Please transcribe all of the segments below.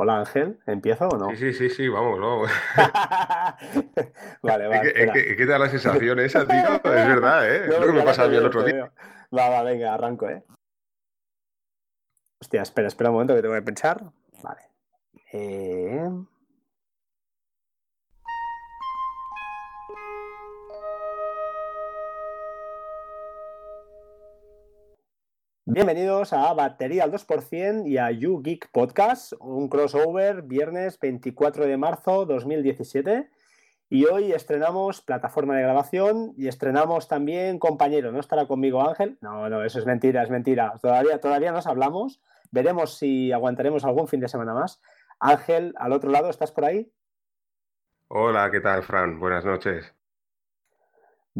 Hola Ángel, ¿empiezo o no? Sí, sí, sí, sí, vamos, vamos. vale, vale. Que, te da la sensación esa, tío. Es verdad, ¿eh? es lo que me pasaba a mí el otro día. Va, va, venga, arranco, ¿eh? Hostia, espera, espera un momento que tengo que pensar. Vale. Eh... Bienvenidos a Batería al 2% y a You Geek Podcast, un crossover viernes 24 de marzo 2017. Y hoy estrenamos plataforma de grabación y estrenamos también compañero. ¿No estará conmigo Ángel? No, no, eso es mentira, es mentira. Todavía, todavía nos hablamos. Veremos si aguantaremos algún fin de semana más. Ángel, al otro lado, ¿estás por ahí? Hola, ¿qué tal, Fran? Buenas noches.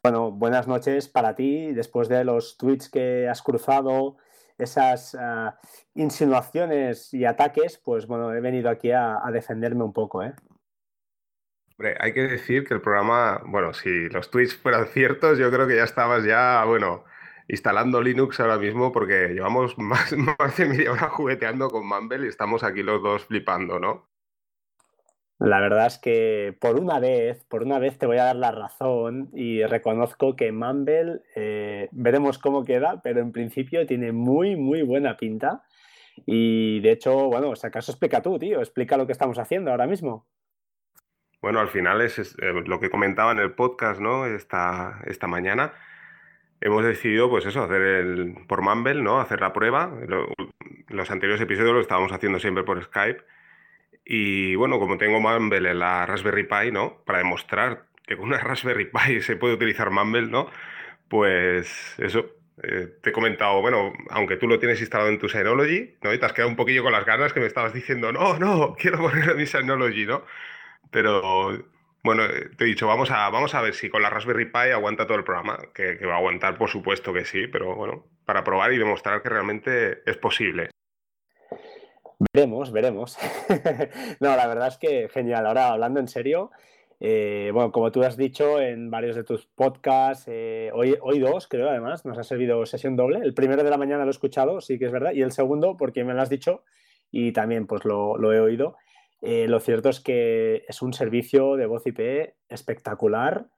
Bueno, buenas noches para ti. Después de los tweets que has cruzado, esas ah, insinuaciones y ataques, pues bueno, he venido aquí a, defenderme un poco, ¿eh? Hombre, hay que decir que el programa, bueno, si los tweets fueran ciertos, yo creo que ya estabas ya, bueno, instalando Linux ahora mismo porque llevamos más, más de media hora jugueteando con Mumble y estamos aquí los dos flipando, ¿no? La verdad es que por una vez, por una vez te voy a dar la razón y reconozco que Mumble, eh, veremos cómo queda, pero en principio tiene muy, muy buena pinta. Y de hecho, bueno, si acaso explica tú, tío, explica lo que estamos haciendo ahora mismo. Bueno, al final es, eh, lo que comentaba en el podcast, ¿no? Esta, esta mañana. Hemos decidido, pues eso, hacer el por Mumble, ¿no? Hacer la prueba. los anteriores episodios lo estábamos haciendo siempre por Skype y bueno, como tengo Mumble en la Raspberry Pi, ¿no? Para demostrar que con una Raspberry Pi se puede utilizar Mumble, ¿no? Pues eso, eh, te he comentado, bueno, aunque tú lo tienes instalado en tu Synology, ¿no? Y te has quedado un poquillo con las ganas que me estabas diciendo, no, no, quiero ponerlo en mi Synology, ¿no? Pero bueno, eh, te he dicho, vamos a, vamos a ver si con la Raspberry Pi aguanta todo el programa, que, que va a aguantar, por supuesto que sí, pero bueno, para probar y demostrar que realmente es posible. Veremos, veremos. no, la verdad es que genial. Ahora, hablando en serio, eh, bueno, como tú has dicho en varios de tus podcasts, eh, hoy, hoy dos, creo, además, nos ha servido sesión doble. El primero de la mañana lo he escuchado, sí que es verdad, y el segundo, porque me lo has dicho y también pues lo, lo he oído. Eh, lo cierto es que es un servicio de voz IP espectacular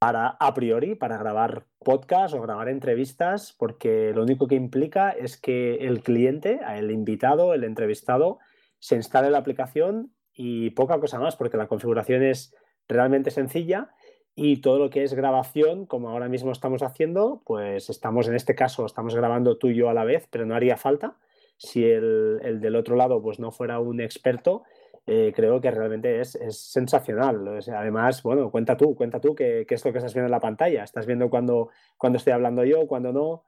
para, a priori, para grabar podcast o grabar entrevistas, porque lo único que implica es que el cliente, el invitado, el entrevistado, se instale la aplicación y poca cosa más, porque la configuración es realmente sencilla y todo lo que es grabación, como ahora mismo estamos haciendo, pues estamos en este caso, estamos grabando tú y yo a la vez, pero no haría falta. Si el, el del otro lado pues no fuera un experto eh, creo que realmente es, sensacional. además, bueno, cuenta tú, cuenta tú qué, es lo que estás viendo en la pantalla. ¿Estás viendo cuando, cuando estoy hablando yo, cuando no?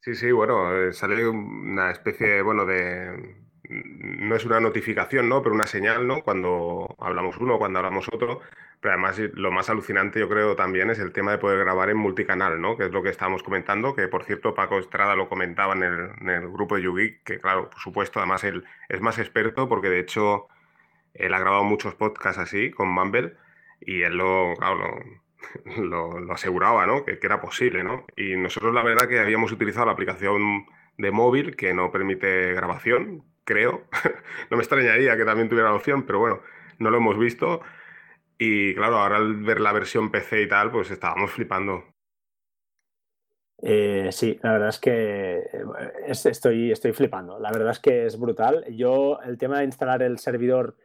Sí, sí, bueno, eh, sale una especie, bueno, de... No es una notificación, ¿no? Pero una señal, ¿no? Cuando hablamos uno, cuando hablamos otro. Pero además lo más alucinante yo creo también es el tema de poder grabar en multicanal, ¿no? Que es lo que estábamos comentando, que por cierto Paco Estrada lo comentaba en el, grupo de YouGeek, que claro, por supuesto, además él es más experto porque de hecho él ha grabado muchos podcasts así con Mumble y él lo, lo, aseguraba, ¿no? Que, que, era posible, ¿no? Y nosotros la verdad que habíamos utilizado la aplicación de móvil que no permite grabación, creo. no me extrañaría que también tuviera la opción, pero bueno, no lo hemos visto. Y claro, ahora al ver la versión PC y tal, pues estábamos flipando. Eh, sí, la verdad es que eh, estoy, estoy flipando. La verdad es que es brutal. Yo, el tema de instalar el servidor,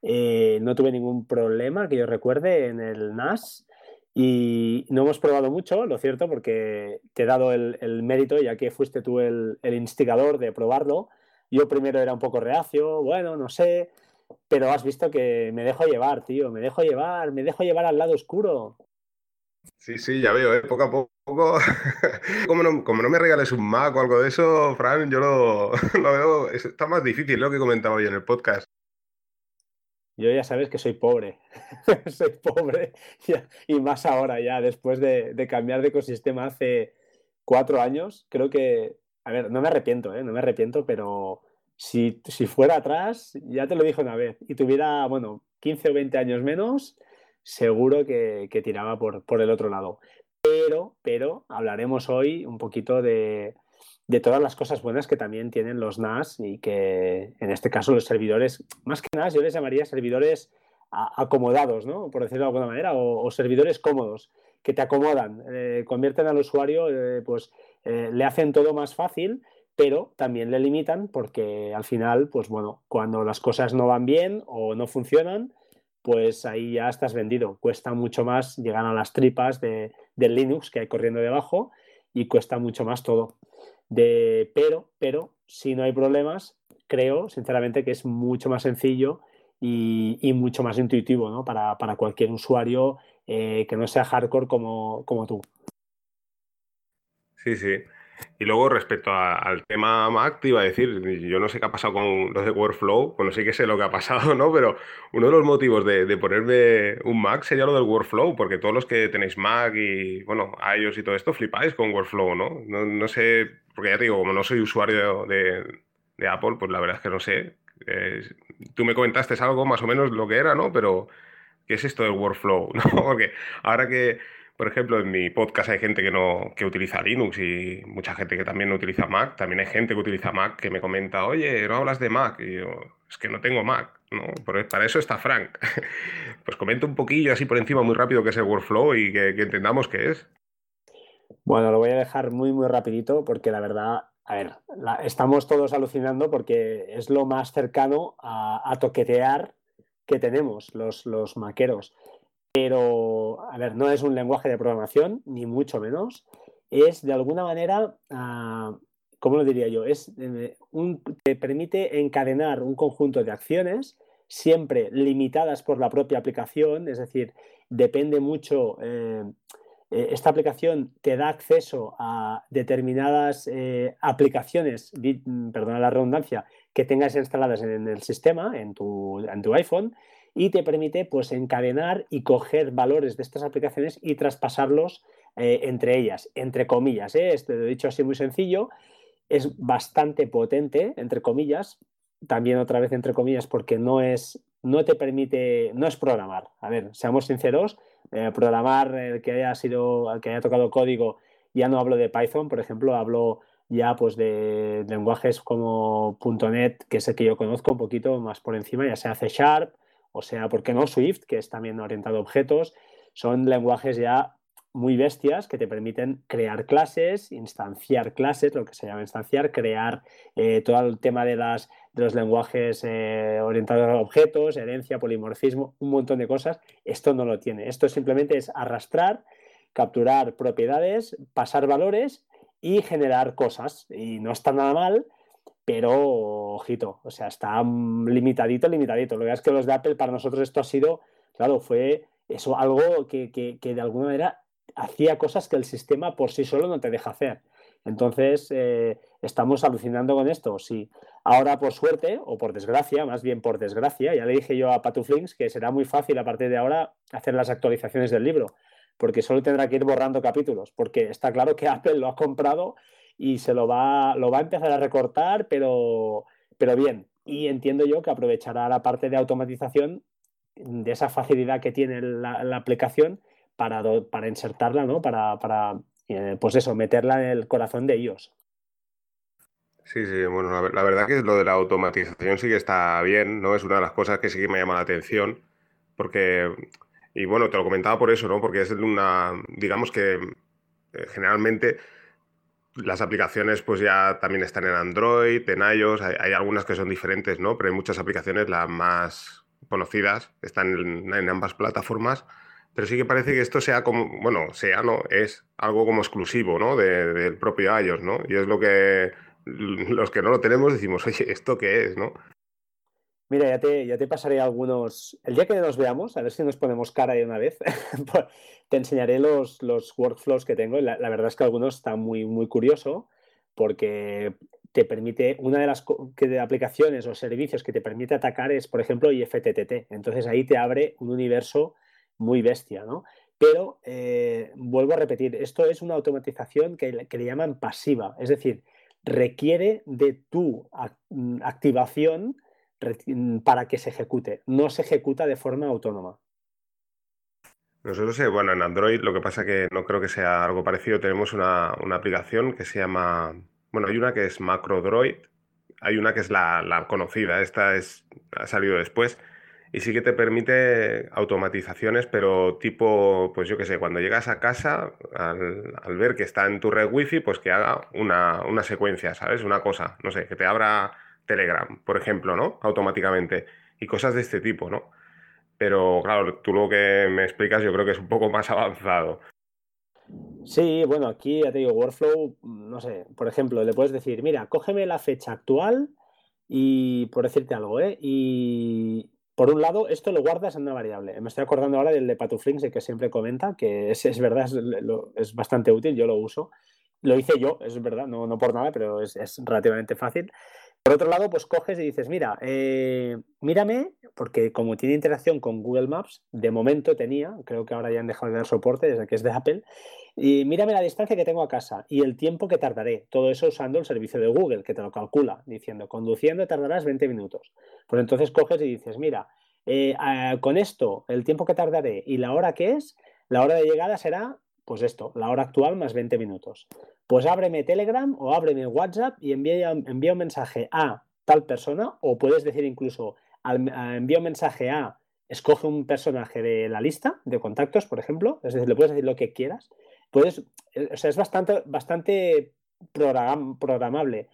eh, no tuve ningún problema que yo recuerde en el NAS. Y no hemos probado mucho, lo cierto, porque te he dado el, mérito, ya que fuiste tú el, el, instigador de probarlo. Yo primero era un poco reacio, bueno, no sé, pero has visto que me dejo llevar, tío, me dejo llevar, me dejo llevar al lado oscuro. Sí, sí, ya veo, ¿eh? poco a poco. como, no, como no me regales un Mac o algo de eso, Fran, yo lo, veo, está más difícil lo que comentaba yo en el podcast. Yo ya sabes que soy pobre, soy pobre y más ahora ya, después de, de, cambiar de ecosistema hace cuatro años, creo que, a ver, no me arrepiento, ¿eh? no me arrepiento, pero si, fuera atrás, ya te lo dije una vez, y tuviera, bueno, 15 o 20 años menos, seguro que, tiraba por, por, el otro lado. Pero, pero hablaremos hoy un poquito de, de todas las cosas buenas que también tienen los NAS y que en este caso los servidores, más que NAS, yo les llamaría servidores acomodados, ¿no? Por decirlo de alguna manera, o, servidores cómodos, que te acomodan, eh, convierten al usuario, eh, pues eh, le hacen todo más fácil, pero también le limitan porque al final, pues bueno, cuando las cosas no van bien o no funcionan, pues ahí ya estás vendido. Cuesta mucho más llegar a las tripas de, del Linux que hay corriendo debajo y cuesta mucho más todo. De, pero, pero, si no hay problemas, creo sinceramente que es mucho más sencillo y, mucho más intuitivo ¿no? para, cualquier usuario eh, que no sea hardcore como, como tú. Sí, sí. Y luego respecto al tema Mac, te iba a decir, yo no sé qué ha pasado con los de Workflow, bueno, sí que sé lo que ha pasado, ¿no? Pero uno de los motivos de, ponerme un Mac sería lo del Workflow, porque todos los que tenéis Mac y, bueno, iOS y todo esto, flipáis con Workflow, ¿no? No, sé, porque ya te digo, como no soy usuario de, Apple, pues la verdad es que no sé. tú me comentaste algo más o menos lo que era, ¿no? Pero, ¿qué es esto del Workflow? ¿no? Porque ahora que por ejemplo, en mi podcast hay gente que no que utiliza Linux y mucha gente que también no utiliza Mac. También hay gente que utiliza Mac que me comenta, oye, no hablas de Mac. Y yo, es que no tengo Mac, ¿no? Para eso está Frank. pues comenta un poquillo así por encima, muy rápido, qué es el workflow y que, entendamos qué es. Bueno, lo voy a dejar muy, muy rapidito porque la verdad, a ver, estamos todos alucinando porque es lo más cercano a, toquetear que tenemos los, los maqueros. Pero, a ver, no es un lenguaje de programación, ni mucho menos. Es de alguna manera, ah, ¿cómo lo diría yo? Es, eh, un, te permite encadenar un conjunto de acciones siempre limitadas por la propia aplicación, es decir, depende mucho, eh, eh, esta aplicación te da acceso a determinadas aplicaciones, perdona la redundancia, que tengas instaladas en el sistema, en tu, en tu iPhone, y te permite pues encadenar y coger valores de estas aplicaciones y traspasarlos eh, entre ellas, entre comillas. ¿eh? Este, lo he dicho así muy sencillo, es bastante potente, entre comillas, también otra vez entre comillas, porque no es, no te permite, no es programar. A ver, seamos sinceros, eh, programar el que haya sido, que haya tocado código, ya no hablo de Python, por ejemplo, hablo ya pues de lenguajes como .NET, que es el que yo conozco un poquito más por encima, ya sea C Sharp, o sea, ¿por qué no Swift, que es también orientado a objetos? Son lenguajes ya muy bestias que te permiten crear clases, instanciar clases, lo que se llama instanciar, crear eh, todo el tema de, los lenguajes eh, orientados a objetos, herencia, polimorfismo, un montón de cosas. Esto no lo tiene. Esto simplemente es arrastrar, capturar propiedades, pasar valores y generar cosas. Y no está nada mal, pero ojito, o sea, está limitadito, limitadito. Lo que es que los de Apple, para nosotros esto ha sido, claro, fue eso algo que, de alguna manera hacía cosas que el sistema por sí solo no te deja hacer. Entonces, eh, estamos alucinando con esto, sí. Ahora, por suerte, o por desgracia, más bien por desgracia, ya le dije yo a Patuflinks que será muy fácil a partir de ahora hacer las actualizaciones del libro, porque solo tendrá que ir borrando capítulos, porque está claro que Apple lo ha comprado y se lo va, lo va a empezar a recortar, pero, pero bien. Y entiendo yo que aprovechará la parte de automatización de esa facilidad que tiene la, aplicación para, para, insertarla, ¿no? Para, para eh, pues eso, meterla en el corazón de ellos. Sí, sí, bueno, la, verdad que lo de la automatización sí que está bien, ¿no? Es una de las cosas que sí que me llama la atención, porque, y bueno, te lo comentaba por eso, ¿no? Porque es una, digamos que eh, generalmente las aplicaciones pues ya también están en Android, en iOS, hay, algunas que son diferentes, ¿no? Pero hay muchas aplicaciones, las más conocidas, están en, ambas plataformas, pero sí que parece que esto sea como, bueno, sea, ¿no? Es algo como exclusivo, ¿no? del propio iOS, ¿no? Y es lo que los que no lo tenemos decimos, oye, ¿esto qué es, no? Mira, ya te, ya te pasaré algunos. El día que nos veamos, a ver si nos ponemos cara de una vez, te enseñaré los, los workflows que tengo. La, verdad es que algunos están muy, muy curioso porque te permite, una de las aplicaciones o servicios que te permite atacar es, por ejemplo, IFTTT. Entonces ahí te abre un universo muy bestia, ¿no? Pero eh, vuelvo a repetir, esto es una automatización que, que le llaman pasiva, es decir, requiere de tu activación Mm, para que se ejecute. No se ejecuta de forma autónoma. Nosotros, eh, bueno, en Android lo que pasa que no creo que sea algo parecido. Tenemos una, aplicación que se llama bueno, hay una que es MacroDroid, hay una que es la, conocida, esta es, ha salido después, y sí que te permite automatizaciones, pero tipo, pues yo qué sé, cuando llegas a casa, al, ver que está en tu red wifi, pues que haga una, una, secuencia, ¿sabes? Una cosa, no sé, que te abra Telegram, por ejemplo, ¿no? Automáticamente. Y cosas de este tipo, ¿no? Pero claro, tú lo que me explicas yo creo que es un poco más avanzado. Sí, bueno, aquí ya te digo, Workflow, no sé, por ejemplo, le puedes decir, mira, cógeme la fecha actual y por decirte algo, ¿eh? Y por un lado, esto lo guardas en una variable. Me estoy acordando ahora del de Patuflinks, que siempre comenta, que es, es verdad, es, bastante útil, yo lo uso. Lo hice yo, es verdad, no, no por nada, pero es, es relativamente fácil. Por otro lado, pues coges y dices, mira, eh, mírame, porque como tiene interacción con Google Maps, de momento tenía, creo que ahora ya han dejado de dar soporte desde que es de Apple, y mírame la distancia que tengo a casa y el tiempo que tardaré. Todo eso usando el servicio de Google, que te lo calcula, diciendo, conduciendo tardarás 20 minutos. Pues entonces coges y dices, mira, eh, con esto, el tiempo que tardaré y la hora que es, la hora de llegada será, pues esto, la hora actual más 20 minutos pues ábreme Telegram o ábreme WhatsApp y envía, un mensaje a tal persona, o puedes decir incluso, envía un mensaje a, escoge un personaje de la lista de contactos, por ejemplo, es decir, le puedes decir lo que quieras. Puedes, eh, o sea, es bastante, bastante programable,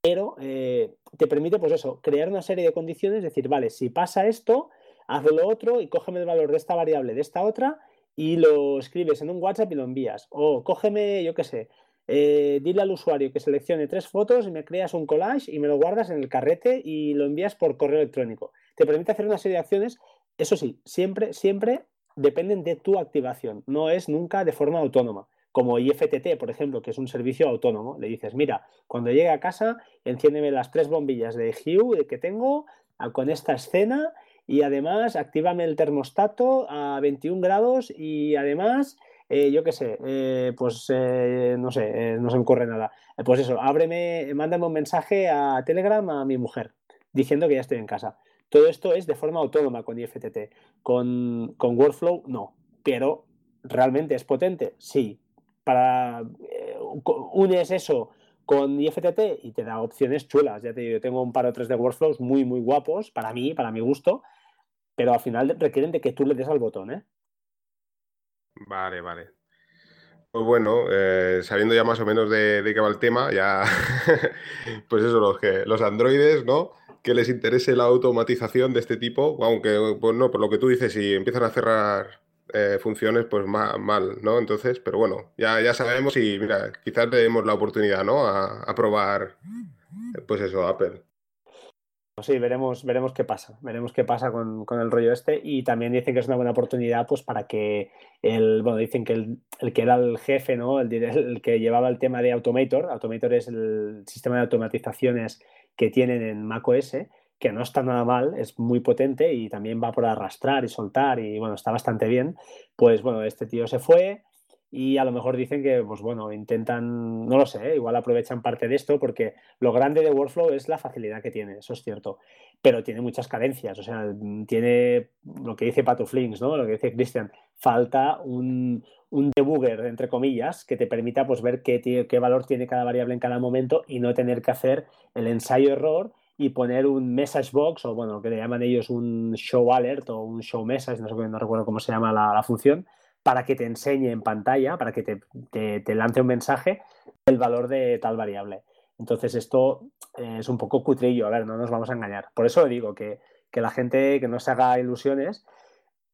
pero eh, te permite, pues eso, crear una serie de condiciones, decir, vale, si pasa esto, haz lo otro y cógeme el valor de esta variable, de esta otra, y lo escribes en un WhatsApp y lo envías. O cógeme, yo qué sé, eh, dile al usuario que seleccione tres fotos y me creas un collage y me lo guardas en el carrete y lo envías por correo electrónico. Te permite hacer una serie de acciones, eso sí, siempre, siempre dependen de tu activación, no es nunca de forma autónoma. Como IFTT, por ejemplo, que es un servicio autónomo, le dices, mira, cuando llegue a casa, enciéndeme las tres bombillas de Hue que tengo con esta escena y además actívame el termostato a 21 grados y además eh, yo qué sé, eh, pues eh, no sé, no se me ocurre nada. pues eso, ábreme, mándame un mensaje a Telegram a mi mujer diciendo que ya estoy en casa. Todo esto es de forma autónoma con IFTT. Con, con Workflow, no. Pero, ¿realmente es potente? Sí. Para, unes eso con IFTT y te da opciones chulas. Ya te digo, yo tengo un par o tres de workflows muy, muy guapos para mí, para mi gusto, pero al final requieren de que tú le des al botón, ¿eh? Vale, vale. Pues bueno, eh, sabiendo ya más o menos de, qué va el tema, ya, pues eso, los, que, los androides, ¿no? Que les interese la automatización de este tipo, aunque, pues no, por lo que tú dices, si empiezan a cerrar eh, funciones, pues mal, ¿no? Entonces, pero bueno, ya, ya sabemos y mira, quizás le demos la oportunidad, ¿no? A, probar, pues eso, Apple. Pues sí, veremos, veremos qué pasa, veremos qué pasa con, el rollo este y también dicen que es una buena oportunidad pues para que el, bueno, dicen que el, que era el jefe, ¿no? El, el, que llevaba el tema de Automator, Automator es el sistema de automatizaciones que tienen en macOS, que no está nada mal, es muy potente y también va por arrastrar y soltar y bueno, está bastante bien, pues bueno, este tío se fue, y a lo mejor dicen que, pues bueno, intentan, no lo sé, igual aprovechan parte de esto porque lo grande de Workflow es la facilidad que tiene, eso es cierto, pero tiene muchas carencias, o sea, tiene lo que dice Patuflinks, ¿no? Lo que dice Christian, falta un, un debugger, entre comillas, que te permita pues ver qué, qué valor tiene cada variable en cada momento y no tener que hacer el ensayo-error y poner un message box o bueno, lo que le llaman ellos un show alert o un show message, no sé, no recuerdo cómo se llama la, función, para que te enseñe en pantalla, para que te, lance un mensaje el valor de tal variable. Entonces esto eh, es un poco cutrillo, a ver, no nos vamos a engañar. Por eso digo que, la gente que no se haga ilusiones,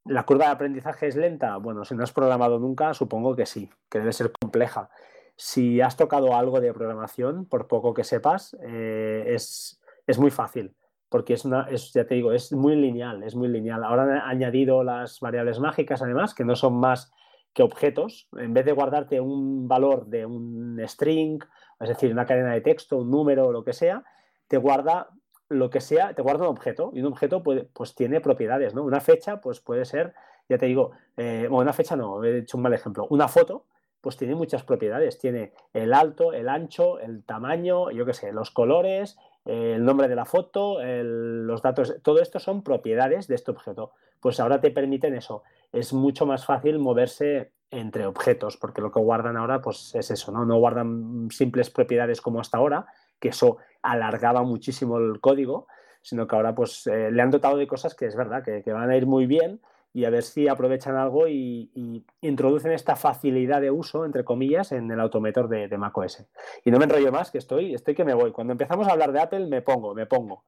la curva de aprendizaje es lenta. Bueno, si no has programado nunca, supongo que sí, que debe ser compleja. Si has tocado algo de programación, por poco que sepas, eh, es, es muy fácil porque es una, es, ya te digo, es muy lineal, es muy lineal. Ahora han añadido las variables mágicas, además, que no son más que objetos. En vez de guardarte un valor de un string, es decir, una cadena de texto, un número lo que sea, te guarda lo que sea, te guarda un objeto. Y un objeto puede, pues tiene propiedades, ¿no? Una fecha, pues puede ser, ya te digo, eh, una fecha no, he hecho un mal ejemplo. Una foto, pues tiene muchas propiedades. Tiene el alto, el ancho, el tamaño, yo qué sé, los colores, el nombre de la foto, los datos, todo esto son propiedades de este objeto. Pues ahora te permiten eso. Es mucho más fácil moverse entre objetos, porque lo que guardan ahora pues es eso, ¿no? No guardan simples propiedades como hasta ahora, que eso alargaba muchísimo el código, sino que ahora pues eh, le han dotado de cosas que es verdad, que, van a ir muy bien y a ver si aprovechan algo y, introducen esta facilidad de uso, entre comillas, en el autometor de, de macOS. Y no me enrollo más, que estoy, estoy que me voy. Cuando empezamos a hablar de Apple, me pongo, me pongo.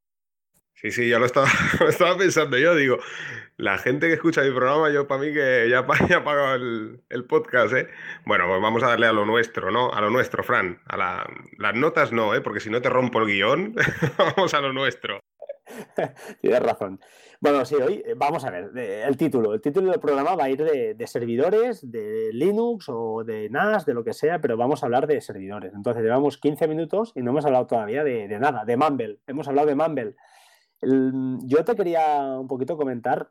Sí, sí, ya lo estaba, estaba pensando yo, digo, la gente que escucha mi programa, yo para mí que ya, ha pagado el, podcast, ¿eh? Bueno, pues vamos a darle a lo nuestro, ¿no? A lo nuestro, Fran. A las notas no, ¿eh? Porque si no te rompo el guion, vamos a lo nuestro. Tienes razón. Bueno, sí, hoy eh, vamos a ver, el título. El título del programa va a ir de, servidores, de Linux o de NAS, de lo que sea, pero vamos a hablar de servidores. Entonces, llevamos 15 minutos y no hemos hablado todavía de, de nada, de Mumble. Hemos hablado de Mumble yo te quería un poquito comentar,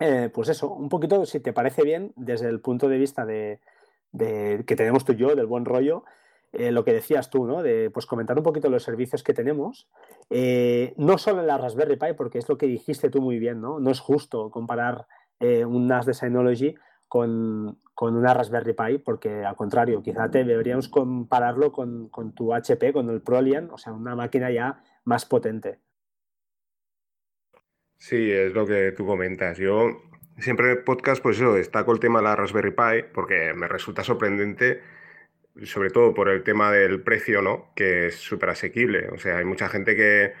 eh, pues eso, un poquito, si te parece bien, desde el punto de vista de, que tenemos tú y yo, del buen rollo, eh, lo que decías tú, ¿no? De pues comentar un poquito los servicios que tenemos, eh, no solo en la Raspberry Pi, porque es lo que dijiste tú muy bien, ¿no? No es justo comparar un NAS de Synology con, una Raspberry Pi, porque al contrario, quizá te deberíamos compararlo con, con tu HP, con el Prolian, o sea, una máquina ya más potente. Sí, es lo que tú comentas. Yo siempre en podcast, pues eso, destaco el tema de la Raspberry Pi porque me resulta sorprendente, sobre todo por el tema del precio, ¿no? Que es súper asequible. O sea, hay mucha gente que,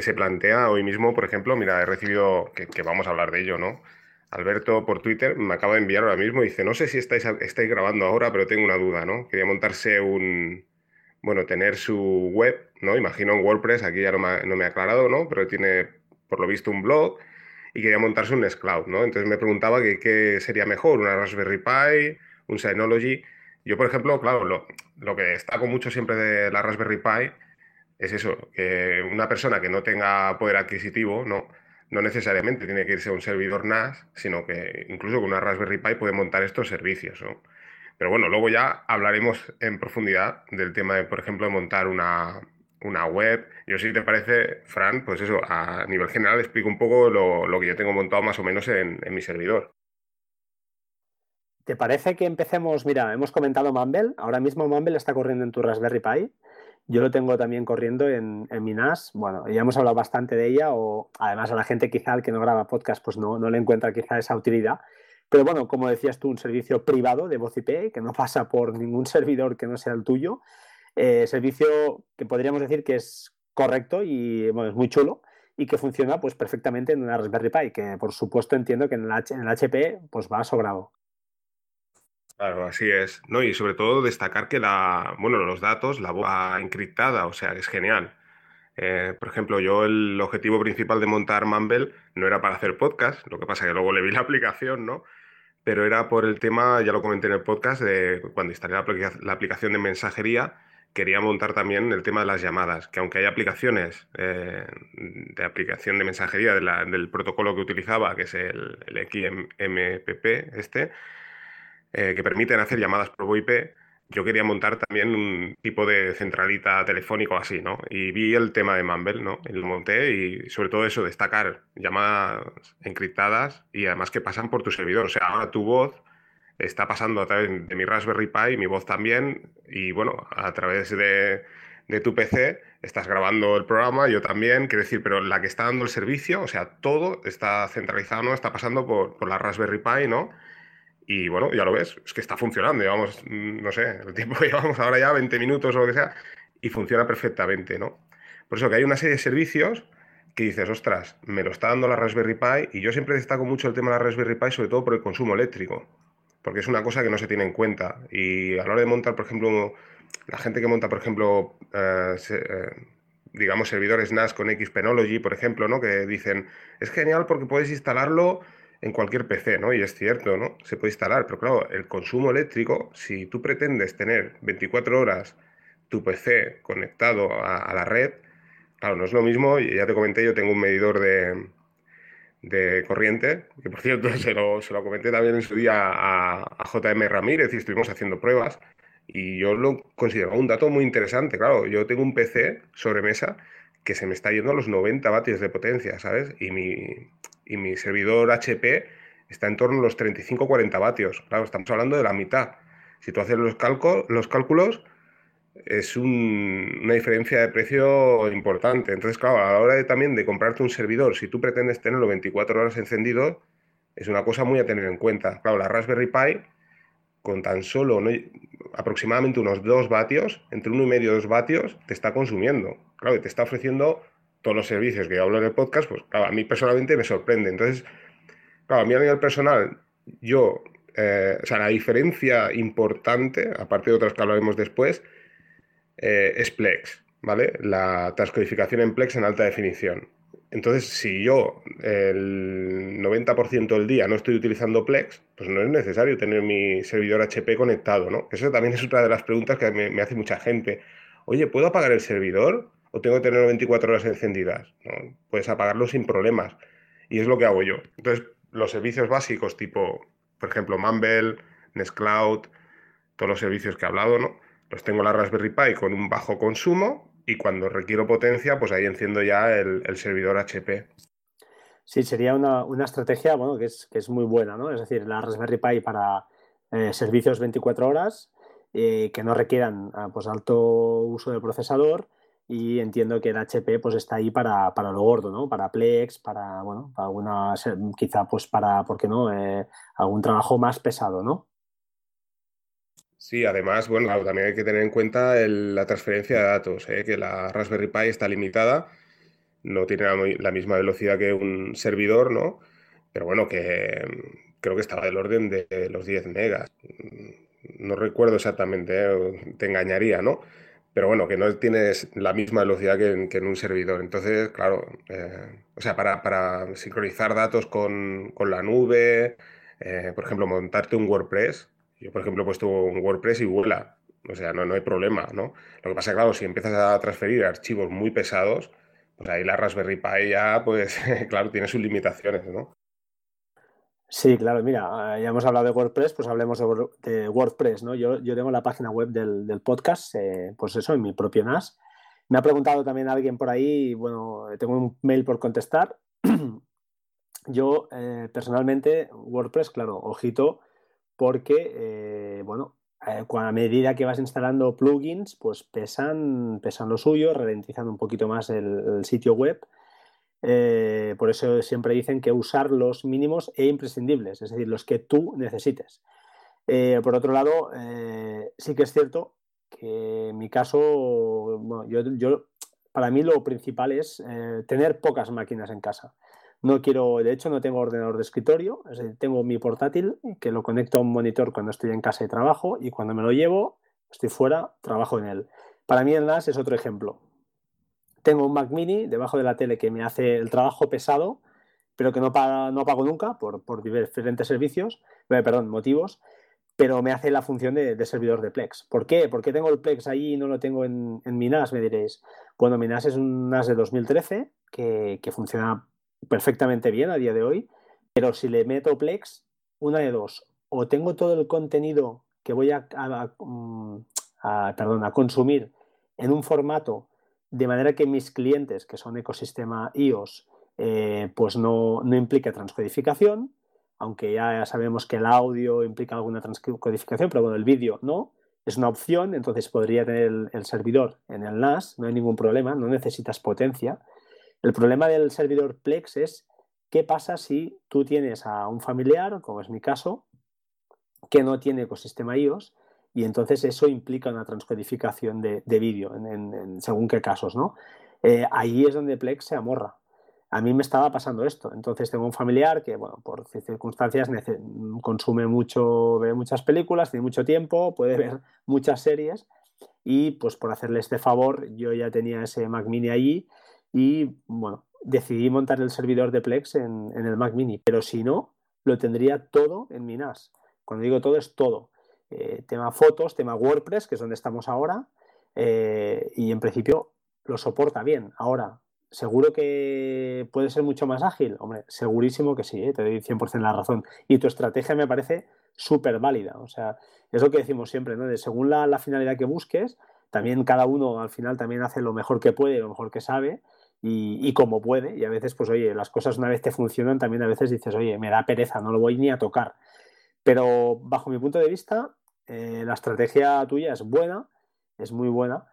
se plantea hoy mismo, por ejemplo, mira, he recibido, que, vamos a hablar de ello, ¿no? Alberto por Twitter me acaba de enviar ahora mismo dice, no sé si estáis, estáis grabando ahora, pero tengo una duda, ¿no? Quería montarse un, bueno, tener su web, ¿no? Imagino en WordPress, aquí ya no me, no me ha aclarado, ¿no? Pero tiene por lo visto, un blog y quería montarse un Nextcloud, ¿no? Entonces me preguntaba qué sería mejor, una Raspberry Pi, un Synology. Yo, por ejemplo, claro, lo, lo, que destaco mucho siempre de la Raspberry Pi es eso, que una persona que no tenga poder adquisitivo, no, no necesariamente tiene que irse a un servidor NAS, sino que incluso con una Raspberry Pi puede montar estos servicios, ¿no? Pero bueno, luego ya hablaremos en profundidad del tema de, por ejemplo, de montar una, una web. Yo si te parece, Fran, pues eso, a nivel general explico un poco lo, que yo tengo montado más o menos en, mi servidor. ¿Te parece que empecemos? Mira, hemos comentado Mumble. Ahora mismo Mumble está corriendo en tu Raspberry Pi. Yo lo tengo también corriendo en, mi NAS. Bueno, ya hemos hablado bastante de ella. O además a la gente quizá al que no graba podcast, pues no, no le encuentra quizá esa utilidad. Pero bueno, como decías tú, un servicio privado de voz IP que no pasa por ningún servidor que no sea el tuyo eh, servicio que podríamos decir que es correcto y es muy chulo y que funciona pues perfectamente en una Raspberry Pi, que por supuesto entiendo que en el, en el HP pues va sobrado. Claro, así es. No, y sobre todo destacar que la, bueno, los datos, la voz encriptada, o sea, es genial. Eh, por ejemplo, yo el objetivo principal de montar Mumble no era para hacer podcast, lo que pasa que luego le vi la aplicación, ¿no? Pero era por el tema, ya lo comenté en el podcast, de cuando instalé la aplicación de mensajería, quería montar también el tema de las llamadas, que aunque hay aplicaciones eh, de aplicación de mensajería del protocolo que utilizaba, que es el, XMPP, este, eh, que permiten hacer llamadas por VoIP, yo quería montar también un tipo de centralita telefónico así, ¿no? Y vi el tema de Mumble, ¿no? Y lo monté y sobre todo eso, destacar llamadas encriptadas y además que pasan por tu servidor. O sea, ahora tu voz está pasando a través de mi Raspberry Pi, mi voz también, y bueno, a través de, tu PC estás grabando el programa, yo también, quiero decir, pero la que está dando el servicio, o sea, todo está centralizado, ¿no? Está pasando por, la Raspberry Pi, ¿no? Y bueno, ya lo ves, es que está funcionando, llevamos, mm, no sé, el tiempo que llevamos ahora ya 20 minutos o lo que sea, y funciona perfectamente, ¿no? Por eso que hay una serie de servicios que dices, ostras, me lo está dando la Raspberry Pi, y yo siempre destaco mucho el tema de la Raspberry Pi, sobre todo por el consumo eléctrico porque es una cosa que no se tiene en cuenta. Y a la hora de montar, por ejemplo, la gente que monta, por ejemplo, eh, eh, digamos, servidores NAS con Xpenology, por ejemplo, ¿no? Que dicen, es genial porque puedes instalarlo en cualquier PC, ¿no? Y es cierto, ¿no? Se puede instalar, pero claro, el consumo eléctrico, si tú pretendes tener 24 horas tu PC conectado a la red, claro, no es lo mismo, ya te comenté, yo tengo un medidor de, de corriente, que por cierto se lo, se lo comenté también en su día a, a, JM Ramírez y estuvimos haciendo pruebas y yo lo consideraba un dato muy interesante. Claro, yo tengo un PC sobre mesa que se me está yendo a los 90 vatios de potencia, ¿sabes? Y mi, y mi servidor HP está en torno a los 35-40 vatios. Claro, estamos hablando de la mitad. Si tú haces los, los cálculos, es una diferencia de precio importante. Entonces, claro, a la hora de, también de comprarte un servidor, si tú pretendes tenerlo 24 horas encendido, es una cosa muy a tener en cuenta. Claro, la Raspberry Pi, con tan solo aproximadamente unos 2 vatios, entre 1,5 y 2 vatios, te está consumiendo. Claro, te está ofreciendo todos los servicios que yo hablo en el podcast, pues claro, a mí personalmente me sorprende. Entonces, claro, a mí a nivel personal, yo, eh, o sea, la diferencia importante, aparte de otras que hablaremos después, eh, es Plex, ¿vale? La transcodificación en Plex en alta definición. Entonces, si yo el 90% del día no estoy utilizando Plex, pues no es necesario tener mi servidor HP conectado, ¿no? Eso también es otra de las preguntas que me, hace mucha gente. Oye, ¿puedo apagar el servidor o tengo que tenerlo 24 horas encendidas? puedes apagarlo sin problemas. Y es lo que hago yo. Entonces, los servicios básicos tipo, por ejemplo, Mumble, Nextcloud, todos los servicios que he hablado, ¿no? Los tengo la Raspberry Pi con un bajo consumo y cuando requiero potencia, pues ahí enciendo ya el, servidor HP. Sí, sería una, estrategia bueno, que, es, que es muy buena, ¿no? Es decir, la Raspberry Pi para eh, servicios 24 horas eh, que no requieran ah, pues, alto uso del procesador y entiendo que el HP pues está ahí para, lo gordo, ¿no? Para Plex, para, bueno, para alguna, quizá pues para, ¿por qué no? Eh, algún trabajo más pesado, ¿no? Sí, además, bueno, también hay que tener en cuenta la transferencia de datos, ¿eh? que la Raspberry Pi está limitada, no tiene la, misma velocidad que un servidor, ¿no? Pero bueno, que creo que estaba del orden de los 10 megas. No recuerdo exactamente, ¿eh? te engañaría, ¿no? Pero bueno, que no tienes la misma velocidad que en, un servidor. Entonces, claro, eh, o sea, para, sincronizar datos con, la nube, por ejemplo, montarte un WordPress, yo, por ejemplo, he puesto un WordPress y vuela. O sea, no, no hay problema, ¿no? Lo que pasa, claro, si empiezas a transferir archivos muy pesados, pues ahí la Raspberry Pi ya, pues, claro, tiene sus limitaciones, ¿no? Sí, claro, mira, ya hemos hablado de WordPress, pues hablemos de, WordPress, ¿no? Yo, yo, tengo la página web del, podcast, eh, pues eso, en mi propio NAS. Me ha preguntado también alguien por ahí, bueno, tengo un mail por contestar. yo, eh, personalmente, WordPress, claro, ojito, porque, eh, bueno, eh, a medida que vas instalando plugins, pues pesan, pesan lo suyo, ralentizan un poquito más el, sitio web. Eh, por eso siempre dicen que usar los mínimos e imprescindibles, es decir, los que tú necesites. por otro lado, sí que es cierto que en mi caso, yo, para mí lo principal es tener pocas máquinas en casa. No quiero, de hecho, no tengo ordenador de escritorio, tengo mi portátil que lo conecto a un monitor cuando estoy en casa y trabajo y cuando me lo llevo, estoy fuera, trabajo en él. Para mí el NAS es otro ejemplo. Tengo un Mac mini debajo de la tele que me hace el trabajo pesado, pero que no, pago, nunca por, por diferentes servicios, eh, perdón, motivos, pero me hace la función de, servidor de Plex. ¿Por qué? ¿Por qué tengo el Plex ahí y no lo tengo en, mi NAS? Me diréis. Bueno, mi NAS es un NAS de 2013 que, que funciona perfectamente bien a día de hoy, pero si le meto Plex, una de dos, o tengo todo el contenido que voy a, mm, perdón, a consumir en un formato de manera que mis clientes, que son ecosistema iOS, eh, pues no, no implica transcodificación, aunque ya sabemos que el audio implica alguna transcodificación, pero bueno, el vídeo no, es una opción, entonces podría tener el, servidor en el NAS, no hay ningún problema, no necesitas potencia. El problema del servidor Plex es qué pasa si tú tienes a un familiar, como es mi caso, que no tiene ecosistema iOS y entonces eso implica una transcodificación de, vídeo en, según qué casos, ¿no? Eh, ahí es donde Plex se amorra. A mí me estaba pasando esto. Entonces tengo un familiar que, bueno, por circunstancias consume mucho, ve muchas películas, tiene mucho tiempo, puede ver muchas series y pues por hacerle este favor yo ya tenía ese Mac mini allí y bueno, decidí montar el servidor de Plex en, el Mac Mini, pero si no, lo tendría todo en mi NAS. Cuando digo todo, es todo. Eh, tema fotos, tema WordPress, que es donde estamos ahora, eh, y en principio lo soporta bien. Ahora, ¿seguro que puede ser mucho más ágil? Hombre, segurísimo que sí, ¿eh? te doy 100% la razón. Y tu estrategia me parece súper válida. O sea, es lo que decimos siempre, ¿no? De según la, la finalidad que busques, también cada uno al final también hace lo mejor que puede, lo mejor que sabe y, como puede. Y a veces, pues oye, las cosas una vez te funcionan, también a veces dices, oye, me da pereza, no lo voy ni a tocar. Pero bajo mi punto de vista, eh, la estrategia tuya es buena, es muy buena,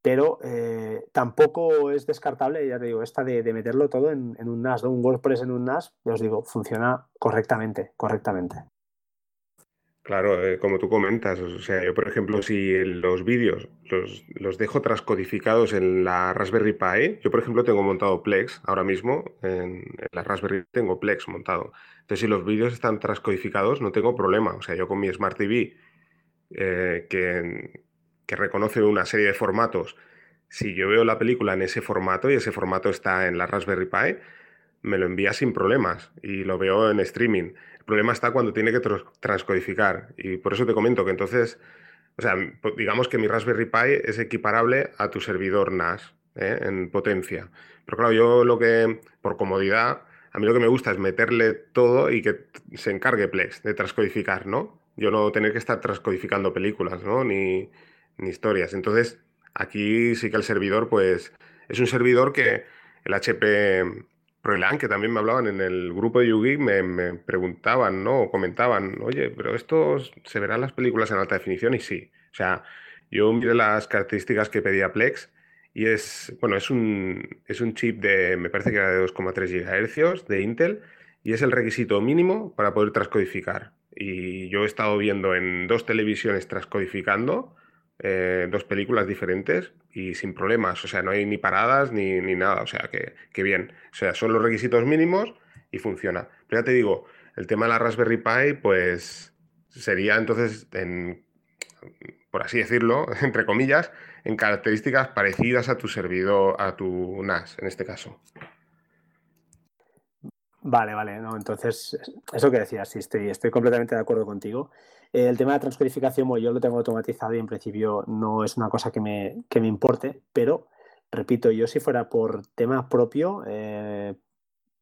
pero eh, tampoco es descartable, ya te digo, esta de, meterlo todo en, un NAS, un WordPress en un NAS, os digo, funciona correctamente, correctamente. Claro, eh, como tú comentas, o sea, yo por ejemplo, si los vídeos los, dejo transcodificados en la Raspberry Pi, yo por ejemplo tengo montado Plex ahora mismo, en, la Raspberry tengo Plex montado. Entonces, si los vídeos están transcodificados, no tengo problema. O sea, yo con mi Smart TV, eh, que, reconoce una serie de formatos, si yo veo la película en ese formato y ese formato está en la Raspberry Pi, me lo envía sin problemas y lo veo en streaming. El problema está cuando tiene que transcodificar y por eso te comento que entonces, o sea, digamos que mi Raspberry Pi es equiparable a tu servidor NAS ¿eh? en potencia. Pero claro, yo lo que, por comodidad, a mí lo que me gusta es meterle todo y que se encargue Plex de transcodificar, ¿no? Yo no tener que estar transcodificando películas, ¿no? Ni, ni historias. Entonces, aquí sí que el servidor, pues, es un servidor que el HP ProLAN, que también me hablaban en el grupo de YouGeek, me, me, preguntaban, ¿no? O comentaban, oye, pero esto se verán las películas en alta definición y sí. O sea, yo miré las características que pedía Plex y es, bueno, es un, es un chip de, me parece que era de 2,3 GHz de Intel y es el requisito mínimo para poder transcodificar. Y yo he estado viendo en dos televisiones transcodificando eh, dos películas diferentes y sin problemas. O sea, no hay ni paradas ni, nada. O sea, que, bien. O sea, son los requisitos mínimos y funciona. Pero ya te digo, el tema de la Raspberry Pi, pues sería entonces, en, por así decirlo, entre comillas, en características parecidas a tu servidor, a tu NAS, en este caso. Vale, vale, no, entonces, eso que decías, sí, estoy, estoy completamente de acuerdo contigo. el tema de la transcodificación, yo lo tengo automatizado y en principio no es una cosa que me, que me importe, pero, repito, yo si fuera por tema propio, eh,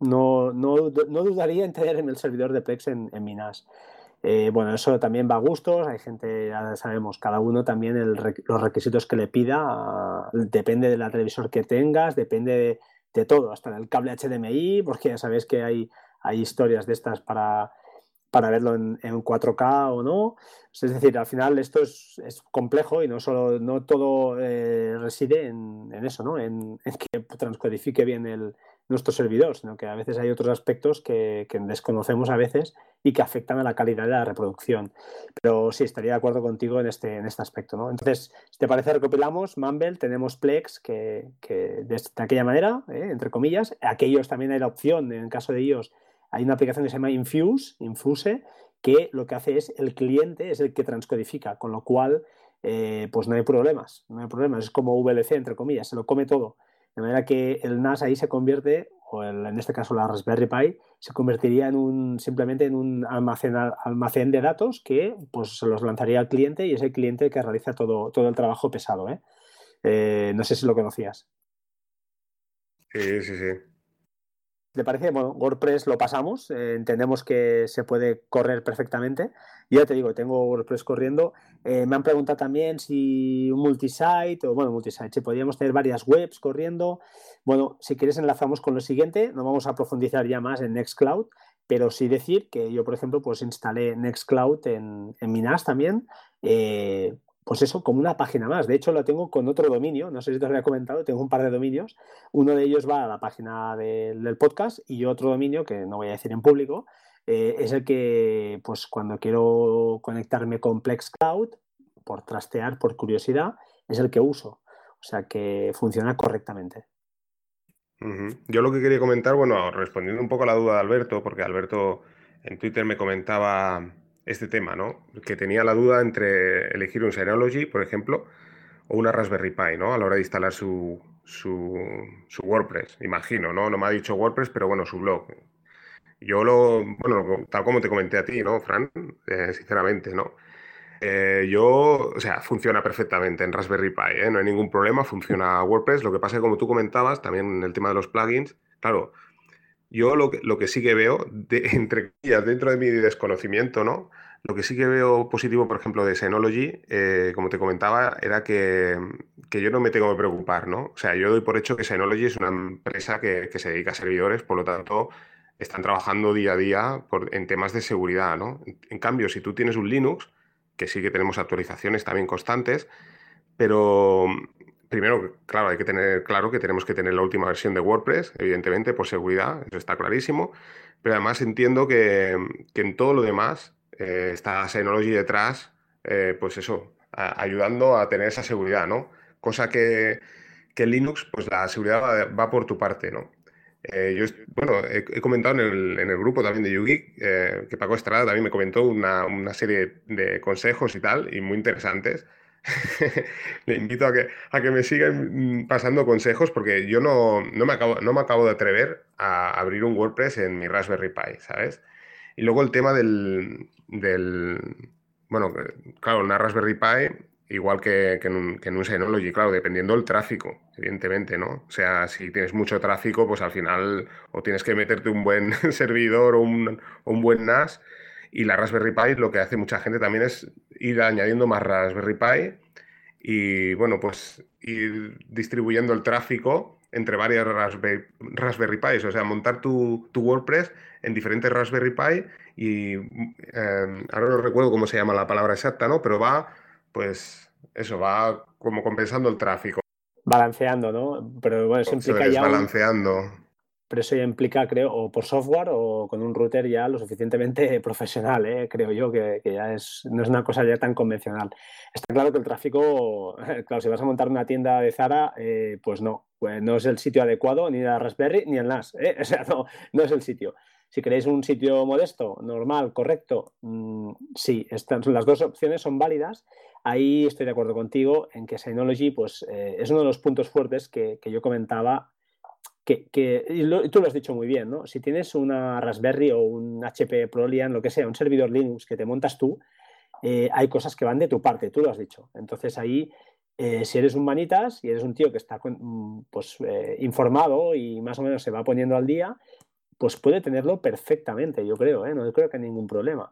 no, no, no, dudaría en tener en el servidor de Plex en, en Minas. Eh, bueno, eso también va a gustos, hay gente, ya sabemos, cada uno también los requisitos que le pida, depende de la televisor que tengas, depende de de todo, hasta el cable HDMI, porque ya sabéis que hay, hay historias de estas para, para verlo en, 4K o no. Es decir, al final esto es, complejo y no solo no todo eh, reside en, eso, ¿no? En, que transcodifique bien el, nuestro servidor, sino que a veces hay otros aspectos que, desconocemos a veces y que afectan a la calidad de la reproducción. Pero sí, estaría de acuerdo contigo en este, en este aspecto. Entonces, si te parece, recopilamos Mumble, tenemos Plex, que, de, aquella manera, ¿eh? entre comillas, aquellos también hay la opción, en el caso de ellos, hay una aplicación que se llama Infuse, Infuse, que lo que hace es el cliente es el que transcodifica, con lo cual, eh, pues no hay problemas, no hay problemas, es como VLC, entre comillas, se lo come todo. De manera que el NAS ahí se convierte, o en este caso la Raspberry Pi, se convertiría en un, simplemente en un almacén, almacén de datos que pues, se los lanzaría al cliente y es el cliente que realiza todo, todo el trabajo pesado. ¿eh? Eh, no sé si lo conocías. Sí, sí, sí. ¿Te parece? Bueno, WordPress lo pasamos, eh, entendemos que se puede correr perfectamente. Ya te digo, tengo WordPress corriendo. Eh, me han preguntado también si un multisite, o bueno, multisite, si podríamos tener varias webs corriendo. Bueno, si quieres enlazamos con lo siguiente, no vamos a profundizar ya más en Nextcloud, pero sí decir que yo, por ejemplo, pues instalé Nextcloud en, en mi NAS también. Eh, pues eso, como una página más. De hecho, lo tengo con otro dominio, no sé si te había comentado, tengo un par de dominios. Uno de ellos va a la página del podcast y otro dominio, que no voy a decir en público, eh, es el que, pues cuando quiero conectarme con Plex Cloud, por trastear, por curiosidad, es el que uso. O sea que funciona correctamente. Yo lo que quería comentar, bueno, respondiendo un poco a la duda de Alberto, porque Alberto en Twitter me comentaba este tema, ¿no? Que tenía la duda entre elegir un Synology, por ejemplo, o una Raspberry Pi, ¿no? A la hora de instalar su, su, WordPress, imagino, ¿no? No me ha dicho WordPress, pero bueno, su blog. Yo lo, bueno, tal como te comenté a ti, ¿no, Fran? Eh, sinceramente, ¿no? Eh, yo, o sea, funciona perfectamente en Raspberry Pi, ¿eh? no hay ningún problema, funciona WordPress. Lo que pasa es que, como tú comentabas, también en el tema de los plugins, claro, yo lo que, lo que sí que veo, entre dentro de mi desconocimiento, ¿no? Lo que sí que veo positivo, por ejemplo, de Synology, eh, como te comentaba, era que, yo no me tengo que preocupar, ¿no? O sea, yo doy por hecho que Synology es una empresa que, se dedica a servidores, por lo tanto, están trabajando día a día en temas de seguridad, ¿no? En cambio, si tú tienes un Linux, que sí que tenemos actualizaciones también constantes, pero primero, claro, hay que tener claro que tenemos que tener la última versión de WordPress, evidentemente, por seguridad, eso está clarísimo, pero además entiendo que, en todo lo demás eh, está Synology detrás, eh, pues eso, ayudando a tener esa seguridad, ¿no? Cosa que, en Linux, pues la seguridad va, por tu parte, ¿no? Eh, yo, bueno, he, comentado en el, grupo también de YouGeek que Paco Estrada también me comentó una, una serie de consejos y tal, y muy interesantes Le invito a que, a que me sigan pasando consejos porque yo no, no, me acabo, no me acabo de atrever a abrir un WordPress en mi Raspberry Pi, ¿sabes? Y luego el tema del, del bueno, claro, una Raspberry Pi, igual que, que, en un, que, en un, Synology, claro, dependiendo del tráfico, evidentemente, ¿no? O sea, si tienes mucho tráfico, pues al final o tienes que meterte un buen servidor o un, un buen NAS y la Raspberry Pi lo que hace mucha gente también es ir añadiendo más Raspberry Pi y, bueno, pues ir distribuyendo el tráfico entre varias Raspberry, Raspberry Pis, o sea, montar tu, WordPress en diferentes Raspberry Pi y em, ahora no recuerdo cómo se llama la palabra exacta, ¿no? Pero va, pues eso, va como compensando el tráfico. Balanceando, ¿no? Pero bueno, eso implica ya. Balanceando pero eso ya implica, creo, o por software o con un router ya lo suficientemente profesional, ¿eh? creo yo, que, ya es, no es una cosa ya tan convencional. Está claro que el tráfico, claro, si vas a montar una tienda de Zara, eh, pues no, pues no es el sitio adecuado, ni la Raspberry ni el NAS, ¿eh? o sea, no, no es el sitio. Si queréis un sitio modesto, normal, correcto, mm, sí, estas, las dos opciones son válidas. Ahí estoy de acuerdo contigo en que Synology pues, es uno de los puntos fuertes que, que yo comentaba que, tú lo has dicho muy bien, ¿no? Si tienes una Raspberry o un HP ProLian, lo que sea, un servidor Linux que te montas tú, eh, hay cosas que van de tu parte, tú lo has dicho. Entonces ahí, eh, si eres un manitas y eres un tío que está mm, pues, eh, informado y más o menos se va poniendo al día, pues puede tenerlo perfectamente, yo creo, no creo que haya ningún problema.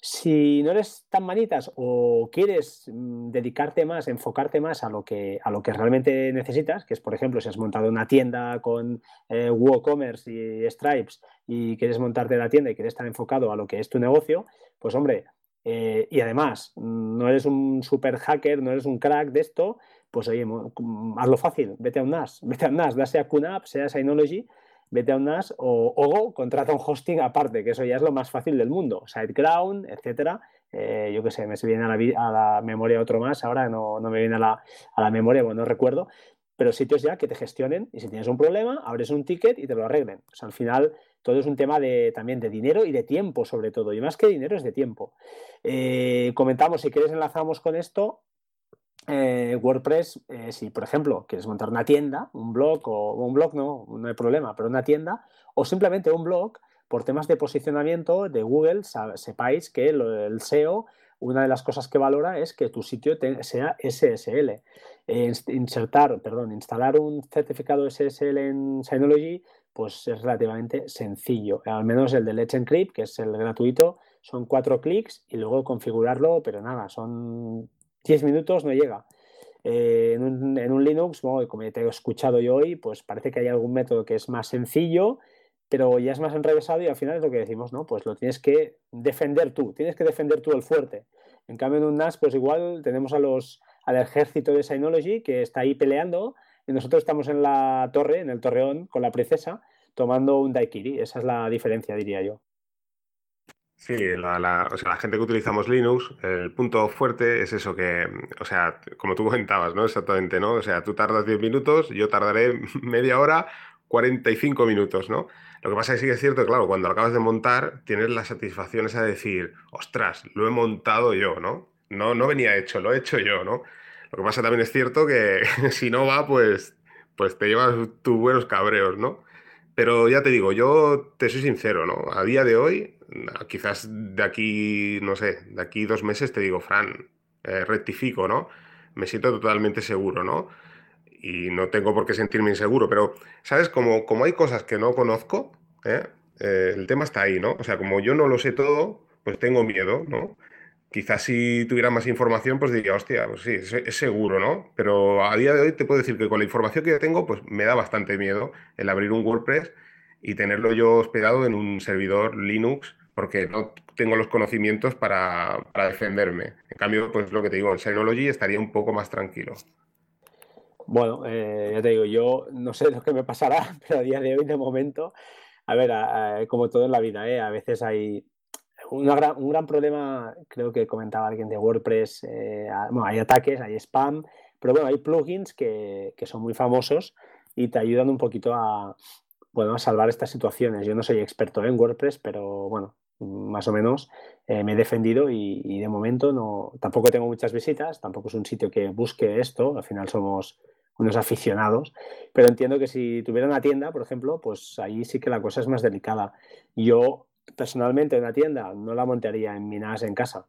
Si no eres tan manitas o quieres mm, dedicarte más, enfocarte más a lo, que, a lo que realmente necesitas, que es, por ejemplo, si has montado una tienda con eh, WooCommerce y Stripes y quieres montarte la tienda y quieres estar enfocado a lo que es tu negocio, pues hombre, eh, y además mm, no eres un super hacker, no eres un crack de esto, pues oye, mm, hazlo fácil, vete a un NAS, vete a un NAS, da sea QNAP, sea Synology, vete a un NAS o, contrata un hosting aparte, que eso ya es lo más fácil del mundo. SiteGround, etcétera. Eh, yo qué sé, me se viene a la, a la, memoria otro más, ahora no, no me viene a la, a la, memoria, bueno, no recuerdo, pero sitios ya que te gestionen y si tienes un problema, abres un ticket y te lo arreglen. O sea, al final todo es un tema de, también de dinero y de tiempo sobre todo, y más que dinero es de tiempo. Eh, comentamos, si quieres enlazamos con esto, eh, WordPress, eh, si por ejemplo quieres montar una tienda, un blog o un blog no, no hay problema, pero una tienda o simplemente un blog, por temas de posicionamiento de Google, sepáis que el SEO, una de las cosas que valora es que tu sitio sea SSL. insertar, perdón, instalar un certificado SSL en Synology, pues es relativamente sencillo. Al menos el de Let's Encrypt, que es el gratuito, son cuatro clics y luego configurarlo, pero nada, son 10 minutos no llega. Eh, en, un, Linux, como te he escuchado yo hoy, pues parece que hay algún método que es más sencillo, pero ya es más enrevesado y al final es lo que decimos, ¿no? Pues lo tienes que defender tú, tienes que defender tú el fuerte. En cambio, en un NAS, pues igual tenemos a los, al ejército de Synology que está ahí peleando y nosotros estamos en la torre, en el torreón, con la princesa, tomando un daiquiri. Esa es la diferencia, diría yo. Sí, la, o sea, la gente que utilizamos Linux, el punto fuerte es eso que, o sea, como tú comentabas, ¿no? Exactamente, ¿no? O sea, tú tardas 10 minutos, yo tardaré media hora, 45 minutos, ¿no? Lo que pasa es que sí es cierto, claro, cuando lo acabas de montar, tienes la satisfacción esa de decir, ostras, lo he montado yo, ¿no? No, no venía hecho, lo he hecho yo, ¿no? Lo que pasa también es cierto que si no va, pues, pues te llevas tus buenos cabreos, ¿no? Pero ya te digo, yo te soy sincero, ¿no? A día de hoy, quizás de aquí, no sé, de aquí dos meses te digo, Fran, eh, rectifico, ¿no? Me siento totalmente seguro, ¿no? Y no tengo por qué sentirme inseguro, pero, ¿sabes? Como, como hay cosas que no conozco, ¿eh? Eh, el tema está ahí, ¿no? O sea, como yo no lo sé todo, pues tengo miedo, ¿no? Quizás si tuviera más información, pues diría, hostia, pues sí, es, seguro, ¿no? Pero a día de hoy te puedo decir que con la información que yo tengo, pues me da bastante miedo el abrir un WordPress y tenerlo yo hospedado en un servidor Linux, porque no tengo los conocimientos para, defenderme. En cambio, pues lo que te digo, en Synology estaría un poco más tranquilo. Bueno, eh, ya te digo, yo no sé lo que me pasará, pero a día de hoy, de momento, a ver, como todo en la vida, ¿eh? a veces hay un gran problema, creo que comentaba alguien de WordPress, eh, bueno, hay ataques, hay spam, pero bueno, hay plugins que, son muy famosos y te ayudan un poquito a, bueno, a salvar estas situaciones. Yo no soy experto en WordPress, pero bueno, más o menos eh, me he defendido y, y, de momento no, tampoco tengo muchas visitas, tampoco es un sitio que busque esto, al final somos unos aficionados, pero entiendo que si tuviera una tienda, por ejemplo, pues ahí sí que la cosa es más delicada. Yo personalmente una tienda no la montaría en minas en casa,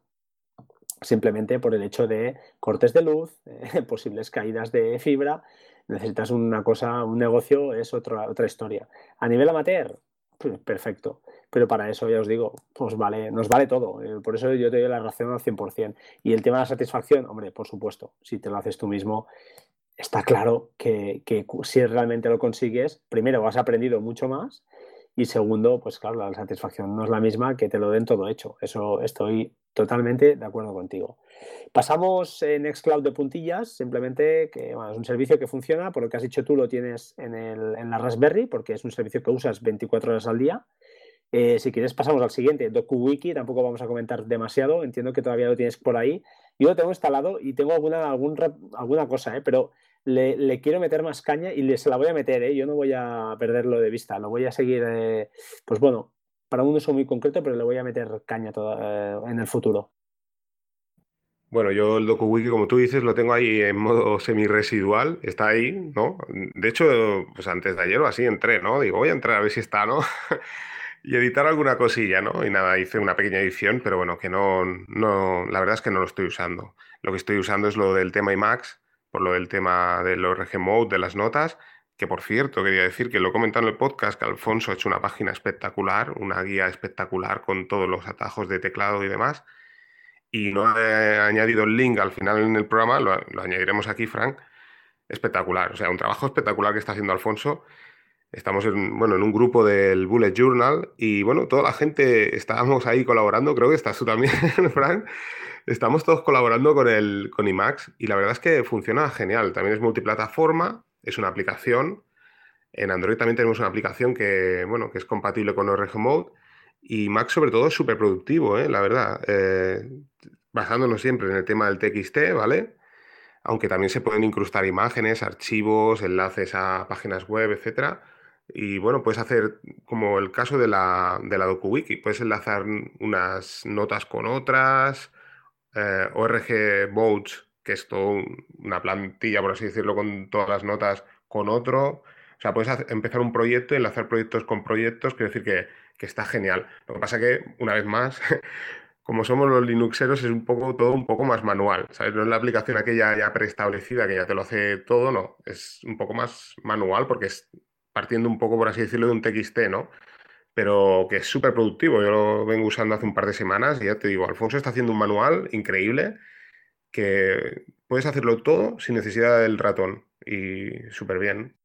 simplemente por el hecho de cortes de luz, posibles caídas de fibra, necesitas una cosa, un negocio es otra, otra historia. A nivel amateur, pues, perfecto. Pero para eso, ya os digo, pues vale, nos vale todo. Eh, por eso yo te doy la razón al 100%. Y el tema de la satisfacción, hombre, por supuesto, si te lo haces tú mismo, está claro que, si realmente lo consigues, primero has aprendido mucho más y segundo, pues claro, la satisfacción no es la misma que te lo den todo hecho. Eso estoy totalmente de acuerdo contigo. Pasamos en Nextcloud de puntillas, simplemente que es un servicio que funciona, por lo que has dicho tú lo tienes en, en la Raspberry, porque es un servicio que usas 24 horas al día. Eh, si quieres pasamos al siguiente, DokuWiki, tampoco vamos a comentar demasiado, entiendo que todavía lo tienes por ahí. Yo lo tengo instalado y tengo alguna, alguna cosa, ¿eh? pero le, quiero meter más caña y se la voy a meter, ¿eh? yo no voy a perderlo de vista, lo voy a seguir, eh, pues bueno, para un uso muy concreto, pero le voy a meter caña todo, eh, en el futuro. Bueno, yo el DokuWiki, como tú dices, lo tengo ahí en modo semi-residual, está ahí, ¿no? De hecho, pues antes de ayer o así entré, ¿no? Digo, voy a entrar a ver si está, ¿no? y editar alguna cosilla, ¿no? Y nada, hice una pequeña edición, pero bueno, que no, no, la verdad es que no lo estoy usando. Lo que estoy usando es lo del tema IMAX, por lo del tema del ORG Mode, de las notas, que por cierto, quería decir que lo he comentado en el podcast, que Alfonso ha hecho una página espectacular, una guía espectacular con todos los atajos de teclado y demás, y no he añadido el link al final en el programa, lo, añadiremos aquí, Frank, espectacular, o sea, un trabajo espectacular que está haciendo Alfonso. Estamos en, bueno, en un grupo del Bullet Journal y bueno, toda la gente estábamos ahí colaborando, creo que estás tú también, Frank, Estamos todos colaborando con, el, con IMAX y la verdad es que funciona genial. También es multiplataforma, es una aplicación. En Android también tenemos una aplicación que, bueno, que es compatible con ORG Mode. Y Max sobre todo es súper productivo, ¿eh? la verdad. Eh, basándonos siempre en el tema del TXT, ¿vale? Aunque también se pueden incrustar imágenes, archivos, enlaces a páginas web, etcétera. Y bueno, puedes hacer como el caso de la, de la DokuWiki, puedes enlazar unas notas con otras, eh, ORG Boats, que es toda una plantilla, por así decirlo, con todas las notas, con otro. O sea, puedes empezar un proyecto enlazar proyectos con proyectos, quiero decir que, está genial. Lo que pasa que, una vez más, como somos los Linuxeros, es un poco todo un poco más manual, ¿sabes? No es la aplicación aquella ya preestablecida que ya te lo hace todo, no. Es un poco más manual porque es partiendo un poco, por así decirlo, de un TXT, ¿no? Pero que es súper productivo. Yo lo vengo usando hace un par de semanas y ya te digo, Alfonso está haciendo un manual increíble que puedes hacerlo todo sin necesidad del ratón y súper bien.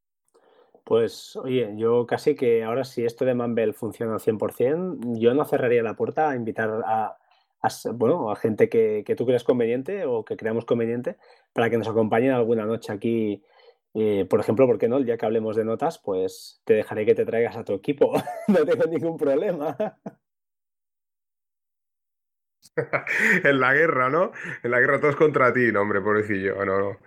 Pues oye, yo casi que ahora si esto de Mumble funciona al 100%, yo no cerraría la puerta a invitar a, bueno, a gente que, que, tú creas conveniente o que creamos conveniente para que nos acompañen alguna noche aquí eh, por ejemplo, ¿por qué no? El día que hablemos de notas, pues te dejaré que te traigas a tu equipo. no tengo ningún problema. en la guerra, ¿no? En la guerra todos contra ti, no, hombre, pobrecillo. No, no.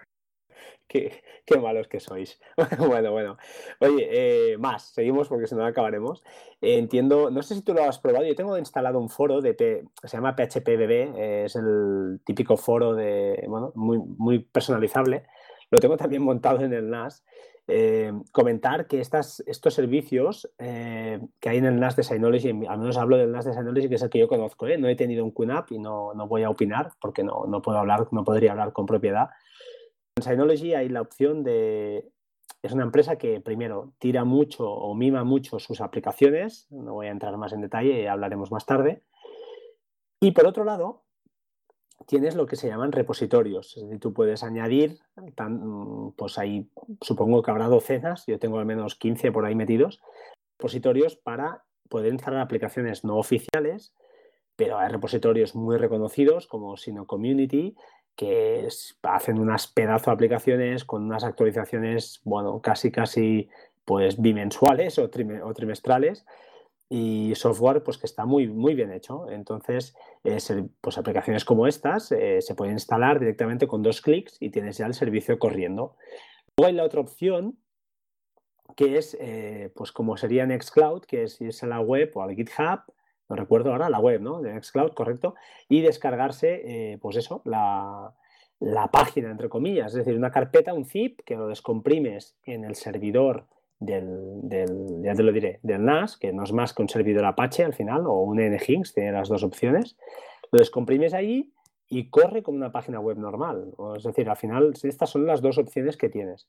Qué, qué, malos que sois. bueno, bueno. Oye, eh, más, seguimos porque si no acabaremos. Eh, entiendo, no sé si tú lo has probado, yo tengo instalado un foro de se llama PHPBB, es el típico foro de, bueno, muy, muy personalizable lo tengo también montado en el NAS. Eh, comentar que estas, estos servicios eh, que hay en el NAS de Synology, al menos hablo del NAS de Synology, que es el que yo conozco, ¿eh? no he tenido un QNAP y no, no voy a opinar porque no, no, puedo hablar, no podría hablar con propiedad. En Synology hay la opción de... Es una empresa que primero tira mucho o mima mucho sus aplicaciones, no voy a entrar más en detalle, hablaremos más tarde, Y por otro lado, tienes lo que se llaman repositorios. Es decir, tú puedes añadir, pues ahí supongo que habrá docenas, yo tengo al menos 15 por ahí metidos, repositorios para poder instalar aplicaciones no oficiales, pero hay repositorios muy reconocidos como Sino Community, que hacen unas pedazos de aplicaciones con unas actualizaciones, bueno, casi casi pues bimensuales o, trimestrales y software pues que está muy, muy bien hecho. Entonces, pues aplicaciones como estas eh, se pueden instalar directamente con dos clics y tienes ya el servicio corriendo. Luego hay la otra opción que es eh, pues como sería Nextcloud, que es irse a la web o al GitHub no recuerdo ahora, la web, ¿no? De Nextcloud, correcto, y descargarse, eh, pues eso, la, página, entre comillas, es decir, una carpeta, un zip, que lo descomprimes en el servidor del, ya te lo diré, del NAS, que no es más que un servidor Apache al final, o un Nginx, tiene las dos opciones, lo descomprimes ahí y corre como una página web normal. Es decir, al final estas son las dos opciones que tienes.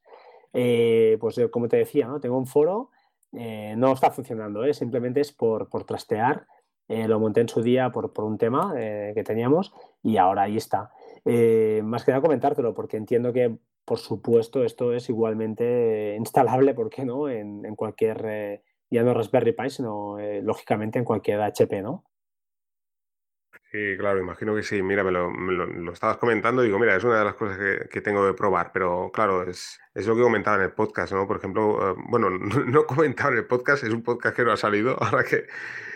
Eh, pues eh, como te decía, ¿no? tengo un foro, no está funcionando, simplemente es por, por trastear eh, lo monté en su día por, un tema eh, que teníamos y ahora ahí está. Eh, más que nada comentártelo, porque entiendo que, por supuesto, esto es igualmente instalable, ¿por qué no?, en, cualquier, ya no Raspberry Pi, sino lógicamente en cualquier HP, ¿no? Sí, claro, imagino que sí. Mira, me lo, estabas comentando y digo, mira, es una de las cosas que, tengo que probar, pero claro, es, es, lo que comentaba en el podcast, ¿no? Por ejemplo, bueno, no, he comentado en el podcast, es un podcast que no ha salido, ahora que,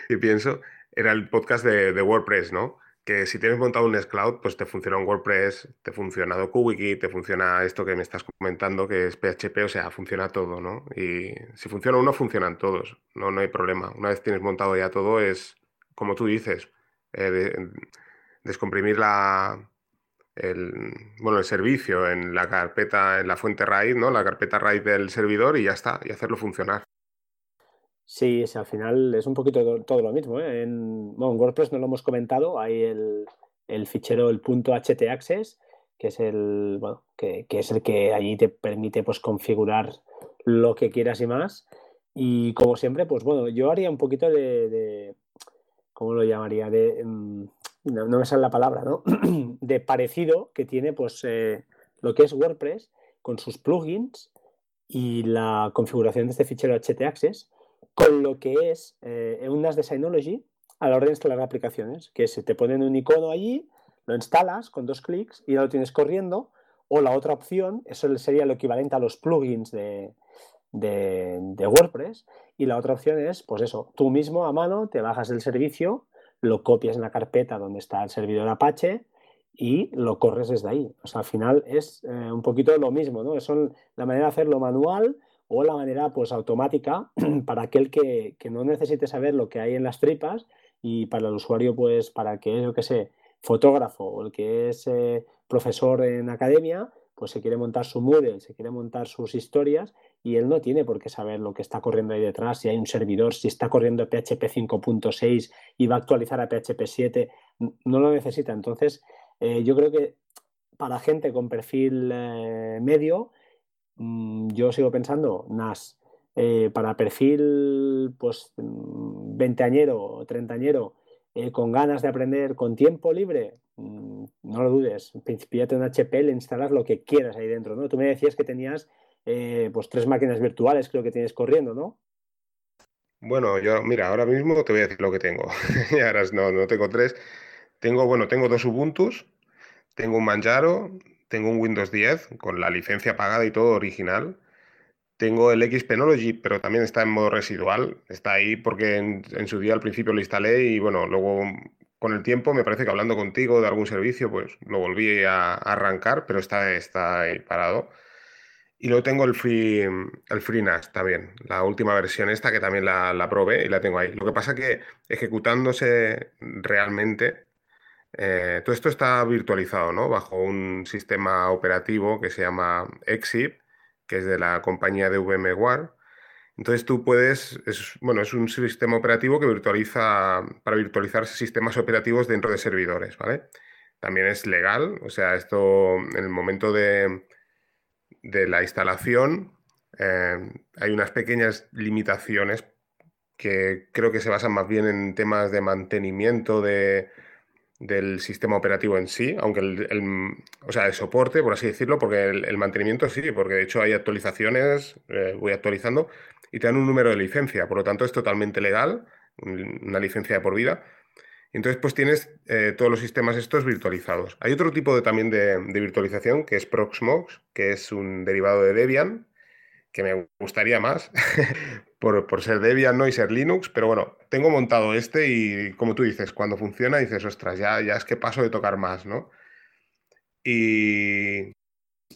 que pienso, era el podcast de, WordPress, ¿no? Que si tienes montado un Nextcloud, pues te funciona un WordPress, te funciona DokuWiki, te funciona esto que me estás comentando, que es PHP, o sea, funciona todo, ¿no? Y si funciona uno, funcionan todos, no, no hay problema. Una vez tienes montado ya todo, es, como tú dices, eh, descomprimir la, el, bueno, el servicio en la carpeta, en la fuente raíz, ¿no? La carpeta raíz del servidor y ya está, y hacerlo funcionar. Sí, al final es un poquito todo lo mismo. ¿eh? En, WordPress no lo hemos comentado, hay el, fichero, el punto htaccess, que es el, bueno, que, es el que allí te permite pues, configurar lo que quieras y más. Y como siempre, pues bueno, yo haría un poquito de, ¿cómo lo llamaría? De, mm, no, me sale la palabra, ¿no? de parecido que tiene pues eh, lo que es WordPress con sus plugins y la configuración de este fichero htaccess con lo que es eh, un NAS de Synology a la hora de instalar aplicaciones, que se te ponen un icono allí, lo instalas con dos clics y ya lo tienes corriendo, o la otra opción, eso sería lo equivalente a los plugins de, WordPress, y la otra opción es, pues eso, tú mismo a mano te bajas el servicio, lo copias en la carpeta donde está el servidor Apache y lo corres desde ahí. O sea, al final es eh, un poquito lo mismo, ¿no? Es la manera de hacerlo manual, o la manera pues automática para aquel que, no necesite saber lo que hay en las tripas y para el usuario pues para que es, yo que sé, fotógrafo o el que es eh, profesor en academia, pues se quiere montar su Moodle, se quiere montar sus historias y él no tiene por qué saber lo que está corriendo ahí detrás, si hay un servidor, si está corriendo PHP 5.6 y va a actualizar a PHP 7, no lo necesita. Entonces, eh, yo creo que para gente con perfil eh, medio, yo sigo pensando, NAS, eh, para perfil pues mm, veinteañero treintañero, eh, con ganas de aprender, con tiempo libre, mm, no lo dudes, píllate un HP, le instalas lo que quieras ahí dentro, ¿no? Tú me decías que tenías eh, pues tres máquinas virtuales, creo que tienes corriendo, ¿no? Bueno, yo, mira, ahora mismo te voy a decir lo que tengo. ahora no, no tengo tres. Tengo, bueno, tengo dos Ubuntus, tengo un Manjaro, tengo un Windows 10 con la licencia pagada y todo original. Tengo el Xpenology, pero también está en modo residual. Está ahí porque en, su día al principio lo instalé y bueno, luego con el tiempo me parece que hablando contigo de algún servicio, pues lo volví a, arrancar, pero está, está ahí parado. Y luego tengo el Free, el FreeNAS también, la última versión esta que también la, la probé y la tengo ahí. Lo que pasa que ejecutándose realmente eh, todo esto está virtualizado, ¿no? Bajo un sistema operativo que se llama Exip, que es de la compañía de VMware. Entonces tú puedes, es, bueno, es un sistema operativo que virtualiza, para virtualizar sistemas operativos dentro de servidores, ¿vale? También es legal, o sea, esto en el momento de, de la instalación eh, hay unas pequeñas limitaciones que creo que se basan más bien en temas de mantenimiento de, del sistema operativo en sí, aunque el, o sea, el soporte, por así decirlo, porque el, mantenimiento sí, porque de hecho hay actualizaciones, eh, voy actualizando, y te dan un número de licencia, por lo tanto es totalmente legal, una licencia de por vida. Entonces, pues tienes eh, todos los sistemas estos virtualizados. Hay otro tipo de, también de, virtualización que es Proxmox, que es un derivado de Debian, que me gustaría más por, por, ser Debian ¿no? y ser Linux, pero bueno, tengo montado este y como tú dices, cuando funciona dices, ostras, ya, ya es que paso de tocar más, ¿no? Y, y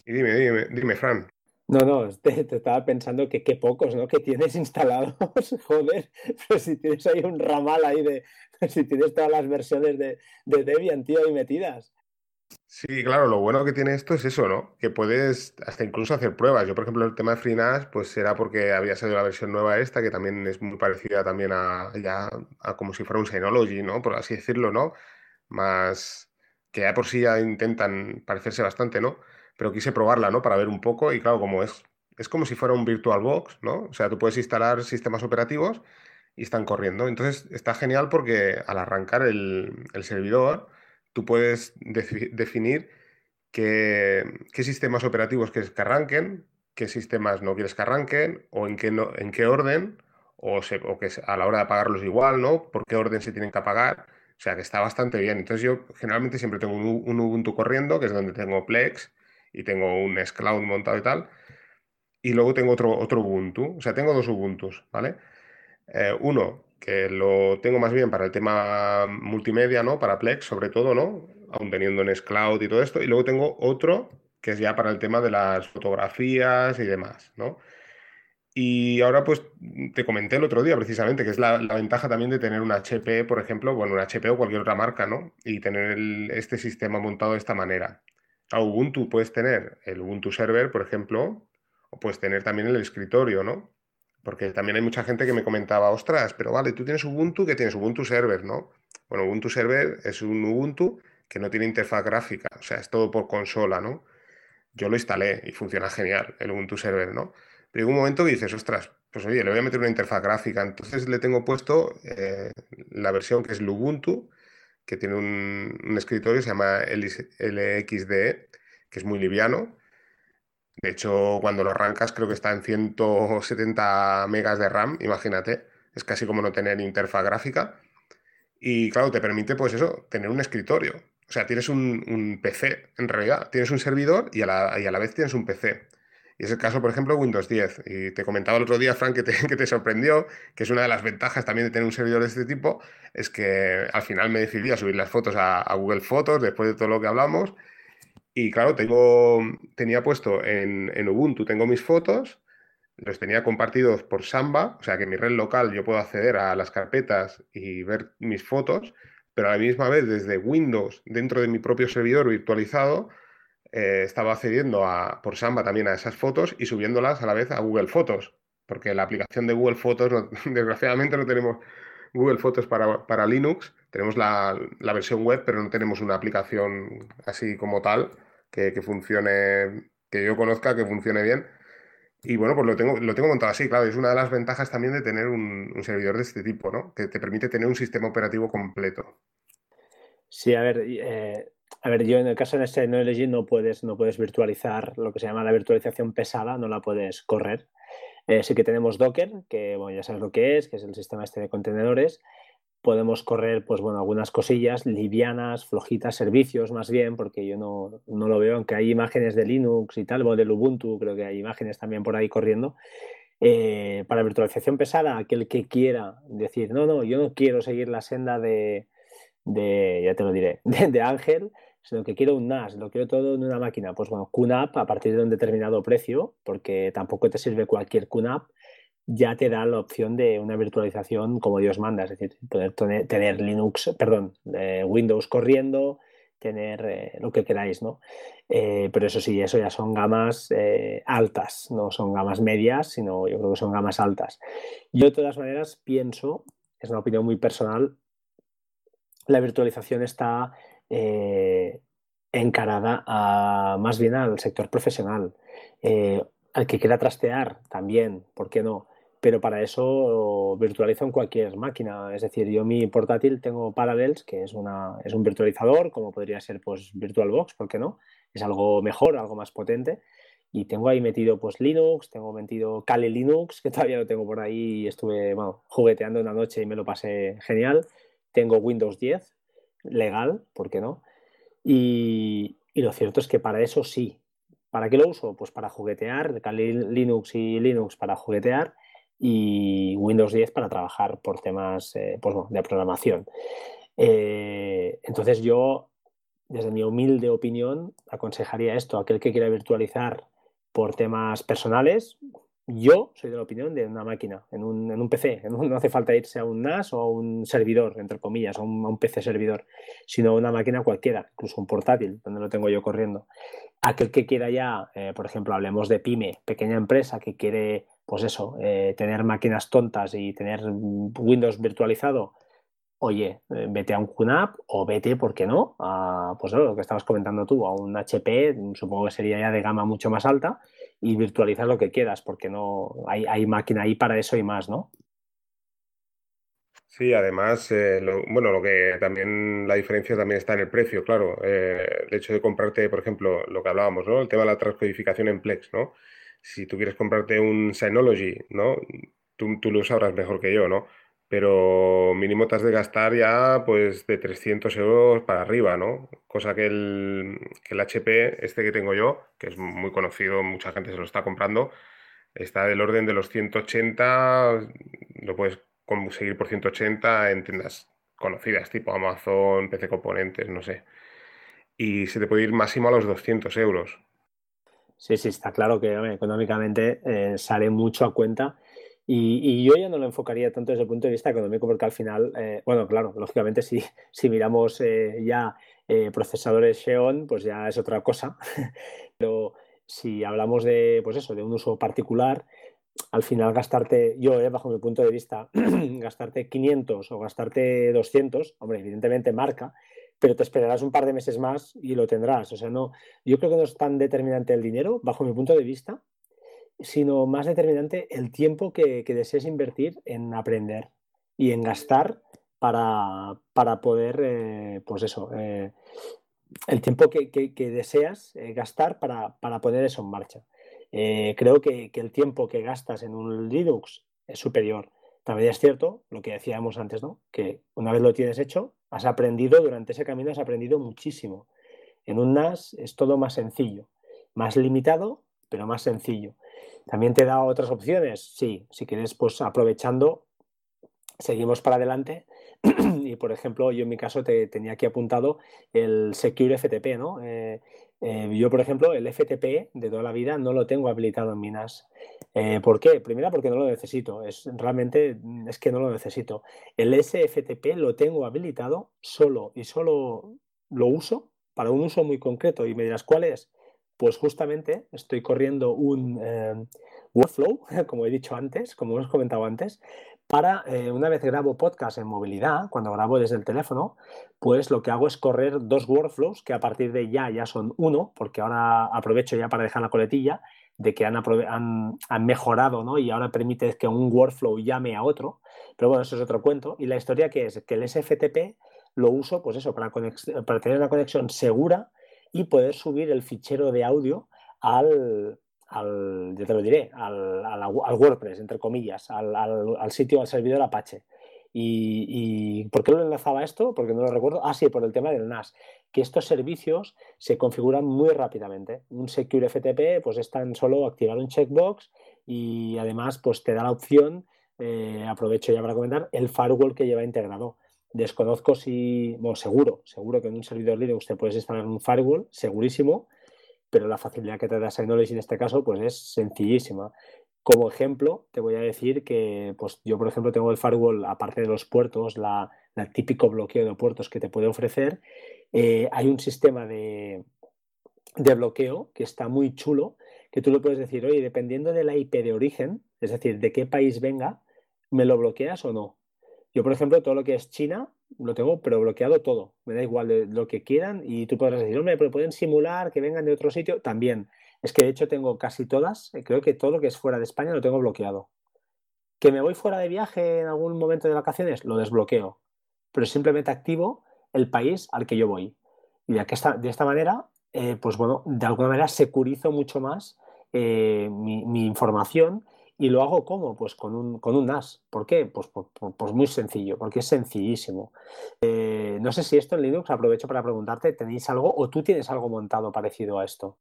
dime, dime, dime, Fran. No, no, te, estaba pensando que qué pocos, ¿no? Que tienes instalados, joder, pero si tienes ahí un ramal ahí de, si tienes todas las versiones de, de Debian, tío, ahí metidas. Sí, claro, lo bueno que tiene esto es eso, ¿no? Que puedes hasta incluso hacer pruebas. Yo, por ejemplo, el tema de FreeNAS, pues será porque había salido la versión nueva esta, que también es muy parecida también a, ya, a como si fuera un Synology, ¿no? Por así decirlo, ¿no? Más que ya por sí ya intentan parecerse bastante, ¿no? pero quise probarla, ¿no? Para ver un poco y claro, como es, es como si fuera un VirtualBox, ¿no? O sea, tú puedes instalar sistemas operativos y están corriendo. Entonces está genial porque al arrancar el, servidor, tú puedes definir qué, sistemas operativos quieres que arranquen, qué sistemas no quieres que arranquen, o en qué, no, en qué orden, o, que a la hora de apagarlos igual, ¿no? Por qué orden se tienen que apagar. O sea, que está bastante bien. Entonces yo generalmente siempre tengo un, un Ubuntu corriendo, que es donde tengo Plex, y tengo un Cloud montado y tal. Y luego tengo otro, otro Ubuntu, o sea, tengo dos Ubuntus, ¿vale? Eh, uno que lo tengo más bien para el tema multimedia, ¿no? Para Plex, sobre todo, ¿no? Aún teniendo en Cloud y todo esto. Y luego tengo otro que es ya para el tema de las fotografías y demás, ¿no? Y ahora pues te comenté el otro día precisamente que es la, ventaja también de tener un HP, por ejemplo, bueno, un HP o cualquier otra marca, ¿no? Y tener este sistema montado de esta manera a Ubuntu puedes tener el Ubuntu Server, por ejemplo, o puedes tener también el escritorio, ¿no? Porque también hay mucha gente que me comentaba, ostras, pero vale, tú tienes Ubuntu, que tienes Ubuntu Server, ¿no? Bueno, Ubuntu Server es un Ubuntu que no tiene interfaz gráfica, o sea, es todo por consola, ¿no? Yo lo instalé y funciona genial, el Ubuntu Server, ¿no? Pero en un momento dices, ostras, pues oye, le voy a meter una interfaz gráfica, entonces le tengo puesto eh, la versión que es Ubuntu, que tiene un, escritorio, se llama LXDE, que es muy liviano. De hecho, cuando lo arrancas creo que está en 170 megas de RAM, imagínate, es casi como no tener interfaz gráfica. Y claro, te permite pues eso, tener un escritorio. O sea, tienes un, PC, en realidad, tienes un servidor y a, la, y a la vez tienes un PC. Y es el caso, por ejemplo, Windows 10. Y te comentaba el otro día, Frank, que te, que te, sorprendió, que es una de las ventajas también de tener un servidor de este tipo, es que al final me decidí a subir las fotos a, Google Fotos después de todo lo que hablamos. Y claro, tengo, tenía puesto en, Ubuntu, tengo mis fotos, los tenía compartidos por Samba, o sea que en mi red local yo puedo acceder a las carpetas y ver mis fotos, pero a la misma vez desde Windows, dentro de mi propio servidor virtualizado, eh, estaba accediendo a, por Samba también a esas fotos y subiéndolas a la vez a Google Fotos, porque la aplicación de Google Fotos, desgraciadamente no tenemos Google Fotos para, Linux, tenemos la, versión web, pero no tenemos una aplicación así como tal que, funcione, que yo conozca, que funcione bien. Y bueno, pues lo tengo, lo tengo montado así, claro, es una de las ventajas también de tener un, servidor de este tipo, ¿no? Que te permite tener un sistema operativo completo. Sí, a ver, eh, a ver, yo en el caso de Synology no puedes, no puedes virtualizar lo que se llama la virtualización pesada, no la puedes correr. Eh, sí que tenemos Docker, que bueno, ya sabes lo que es, que es el sistema este de contenedores. Podemos correr, pues bueno, algunas cosillas livianas, flojitas, servicios más bien, porque yo no, no lo veo, aunque hay imágenes de Linux y tal, o del Ubuntu, creo que hay imágenes también por ahí corriendo. Eh, para virtualización pesada, aquel que quiera decir, no, no, yo no quiero seguir la senda de, de, ya te lo diré, de, Ángel, sino que quiero un NAS, lo quiero todo en una máquina. Pues bueno, QNAP a partir de un determinado precio, porque tampoco te sirve cualquier QNAP, ya te da la opción de una virtualización como Dios manda, es decir, poder tener Linux, perdón, Windows corriendo, tener eh, lo que queráis, ¿no? Eh, pero eso sí, eso ya son gamas eh, altas, no son gamas medias, sino yo creo que son gamas altas. Yo de todas maneras pienso, es una opinión muy personal, la virtualización está eh, encarada a, más bien al sector profesional. Eh, al que quiera trastear también, ¿por qué no? Pero para eso virtualizo en cualquier máquina. Es decir, yo mi portátil tengo Parallels, que es, una, es un virtualizador, como podría ser pues VirtualBox, ¿por qué no? Es algo mejor, algo más potente. Y tengo ahí metido pues Linux, tengo metido Kali Linux, que todavía lo tengo por ahí, estuve bueno, jugueteando una noche y me lo pasé genial. Tengo Windows 10, legal, ¿por qué no? Y, y lo cierto es que para eso sí. ¿Para qué lo uso? Pues para juguetear, Kali Linux y Linux para juguetear y Windows 10 para trabajar por temas eh, pues, de programación. Eh, entonces yo, desde mi humilde opinión, aconsejaría esto, aquel que quiera virtualizar por temas personales, yo soy de la opinión de una máquina, en un, en un PC. no hace falta irse a un NAS o a un servidor, entre comillas, a un, PC servidor, sino a una máquina cualquiera, incluso un portátil, donde lo tengo yo corriendo. Aquel que quiera ya, eh, por ejemplo, hablemos de pyme, pequeña empresa que quiere pues eso, eh, tener máquinas tontas y tener Windows virtualizado, oye, eh, vete a un QNAP o vete, ¿por qué no? A, pues lo que estabas comentando tú, a un HP, supongo que sería ya de gama mucho más alta, y virtualizar lo que quieras, porque no hay, máquina ahí para eso y más, ¿no? Sí, además, eh, bueno, lo que también la diferencia también está en el precio, claro. el hecho de comprarte, por ejemplo, lo que hablábamos, ¿no? El tema de la transcodificación en Plex, ¿no? Si tú quieres comprarte un Synology, ¿no? Tú, tú, lo sabrás mejor que yo, ¿no? Pero mínimo te has de gastar ya pues de 300 euros para arriba, ¿no? Cosa que el, que el HP, este que tengo yo, que es muy conocido, mucha gente se lo está comprando, está del orden de los 180, lo puedes conseguir por 180 en tiendas conocidas, tipo Amazon, PC Componentes, no sé. Y se te puede ir máximo a los 200 euros. Sí, sí, está claro que económicamente eh, sale mucho a cuenta. Y, yo ya no lo enfocaría tanto desde el punto de vista económico, porque al final, eh, bueno, claro, lógicamente si, si miramos eh, ya procesadores Xeon, pues ya es otra cosa. Pero si hablamos de, pues eso, de un uso particular, al final gastarte, yo, bajo mi punto de vista, gastarte 500 o gastarte 200, hombre, evidentemente marca, pero te esperarás un par de meses más y lo tendrás. O sea, no, yo creo que no es tan determinante el dinero, bajo mi punto de vista, sino más determinante el tiempo que, desees invertir en aprender y en gastar para, poder, eh, pues eso, eh, el tiempo que, deseas eh, gastar para, poner eso en marcha. creo que, que, el tiempo que gastas en un Linux es superior. También es cierto lo que decíamos antes, ¿no? Que una vez lo tienes hecho, has aprendido, durante ese camino has aprendido muchísimo. En un NAS es todo más sencillo, más limitado, pero más sencillo. También te da otras opciones, sí, si quieres, pues aprovechando, seguimos para adelante. y por ejemplo, yo en mi caso te tenía aquí apuntado el Secure FTP, ¿no? Eh, eh, yo, por ejemplo, el FTP de toda la vida no lo tengo habilitado en mi NAS. Eh, ¿Por qué? Primera, porque no lo necesito. Es, realmente mm, es que no lo necesito. El SFTP lo tengo habilitado solo y solo lo uso para un uso muy concreto. Y me dirás, ¿cuál es? Pues justamente estoy corriendo un eh, workflow, como he dicho antes, como hemos comentado antes, para eh, una vez grabo podcast en movilidad, cuando grabo desde el teléfono, pues lo que hago es correr dos workflows que a partir de ya ya son uno, porque ahora aprovecho ya para dejar la coletilla de que han, han, mejorado ¿no? y ahora permite que un workflow llame a otro. Pero bueno, eso es otro cuento. Y la historia que es que el SFTP lo uso, pues eso, para, para tener una conexión segura y poder subir el fichero de audio al, al te lo diré, al, al, WordPress, entre comillas, al, al, sitio, al servidor Apache. Y, ¿por qué lo enlazaba esto? Porque no lo recuerdo. Ah, sí, por el tema del NAS. Que estos servicios se configuran muy rápidamente. Un Secure FTP, pues es tan solo activar un checkbox y además, pues te da la opción, eh, aprovecho ya para comentar, el firewall que lleva integrado. Desconozco si, bueno, seguro, seguro que en un servidor Linux te puedes instalar un firewall, segurísimo, pero la facilidad que te da Synology en este caso, pues es sencillísima. Como ejemplo, te voy a decir que pues, yo, por ejemplo, tengo el firewall, aparte de los puertos, la, típico bloqueo de puertos que te puede ofrecer. Eh, hay un sistema de, bloqueo que está muy chulo, que tú le puedes decir, oye, dependiendo de la IP de origen, es decir, de qué país venga, ¿me lo bloqueas o no? Yo, por ejemplo, todo lo que es China, lo tengo, pero bloqueado todo. Me da igual de lo que quieran y tú podrás decir, hombre, pero pueden simular que vengan de otro sitio. También. Es que de hecho tengo casi todas, eh, creo que todo lo que es fuera de España lo tengo bloqueado. ¿Que me voy fuera de viaje en algún momento de vacaciones? Lo desbloqueo. Pero simplemente activo el país al que yo voy. Y de, esta, de esta manera, eh, pues bueno, de alguna manera securizo mucho más eh, mi, información y lo hago como? Pues con un, con un NAS. ¿Por qué? Pues, pues, muy sencillo, porque es sencillísimo. Eh, no sé si esto en Linux, aprovecho para preguntarte, ¿tenéis algo o tú tienes algo montado parecido a esto?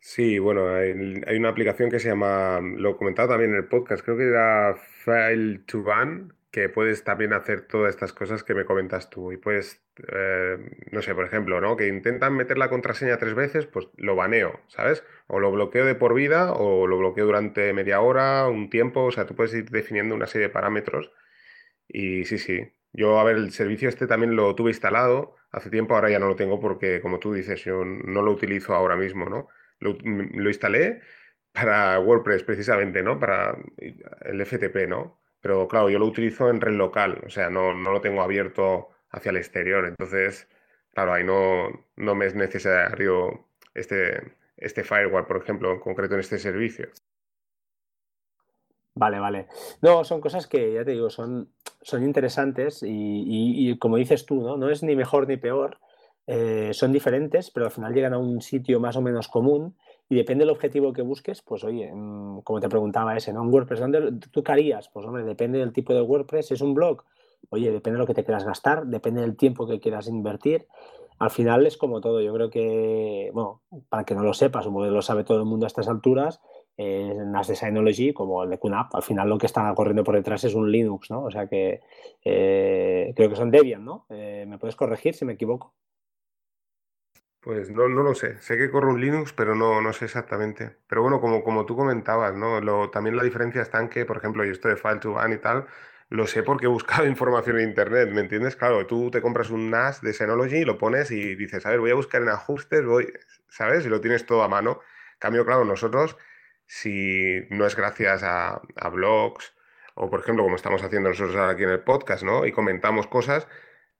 Sí, bueno, hay, una aplicación que se llama, lo he comentado también en el podcast, creo que era File to Ban, que puedes también hacer todas estas cosas que me comentas tú. Y pues, no sé, por ejemplo, ¿no? Que intentan meter la contraseña tres veces, pues lo baneo, ¿sabes? O lo bloqueo de por vida o lo bloqueo durante media hora, un tiempo, o sea, tú puedes ir definiendo una serie de parámetros. Y sí, sí. Yo, a ver, el servicio este también lo tuve instalado hace tiempo, ahora ya no lo tengo porque, como tú dices, yo no lo utilizo ahora mismo, ¿no? Lo, lo instalé para WordPress precisamente, ¿no? Para el FTP, ¿no? Pero claro, yo lo utilizo en red local, o sea, no, lo tengo abierto hacia el exterior. Entonces, claro, ahí no, no me es necesario este, este firewall, por ejemplo, en concreto en este servicio. Vale, vale. No, son cosas que, ya te digo, son, son interesantes y, como dices tú, ¿no? No es ni mejor ni peor, eh, son diferentes, pero al final llegan a un sitio más o menos común y depende del objetivo que busques, pues oye, mm, como te preguntaba ese, ¿no? Un WordPress, ¿dónde tú qué harías? Pues hombre, depende del tipo de WordPress, es un blog, oye, depende de lo que te quieras gastar, depende del tiempo que quieras invertir. Al final es como todo, yo creo que, bueno, para que no lo sepas, o lo sabe todo el mundo a estas alturas, en las de Synology, como el de QNAP, al final lo que está corriendo por detrás es un Linux, ¿no? O sea que eh, creo que son Debian, ¿no? Eh, ¿Me puedes corregir si me equivoco? Pues no, no lo sé. Sé que corre un Linux, pero no, no sé exactamente. Pero bueno, como, como tú comentabas, ¿no? Lo, también la diferencia está en que, por ejemplo, yo esto de file to ban y tal, lo sé porque he buscado información en internet, ¿me entiendes? Claro, tú te compras un NAS de Synology, lo pones y dices, a ver, voy a buscar en ajustes, voy, ¿sabes? Y lo tienes todo a mano. cambio, claro, nosotros, si no es gracias a, a blogs, o por ejemplo, como estamos haciendo nosotros ahora aquí en el podcast, ¿no? Y comentamos cosas,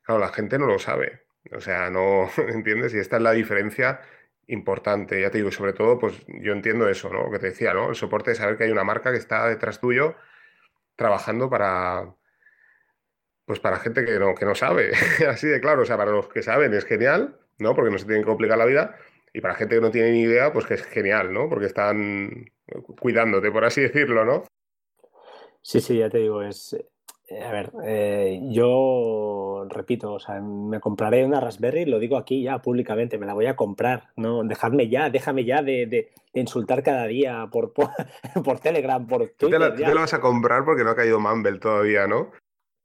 claro, la gente no lo sabe. O sea, no, ¿entiendes? Y esta es la diferencia importante. Ya te digo, sobre todo, pues yo entiendo eso, ¿no? Lo que te decía, ¿no? El soporte de saber que hay una marca que está detrás tuyo trabajando para, pues para gente que no, que no sabe. Así de claro, o sea, para los que saben es genial, ¿no? Porque no se tienen que complicar la vida. Y para gente que no tiene ni idea, pues que es genial, ¿no? Porque están cuidándote, por así decirlo, ¿no? Sí, sí, ya te digo, es, a ver, eh, yo repito, o sea, me compraré una Raspberry, lo digo aquí ya públicamente, me la voy a comprar, ¿no? Dejadme ya, déjame ya de, insultar cada día por, por, Telegram, por Twitter. Tú te, la, te, vas a comprar porque no ha caído Mumble todavía, ¿no?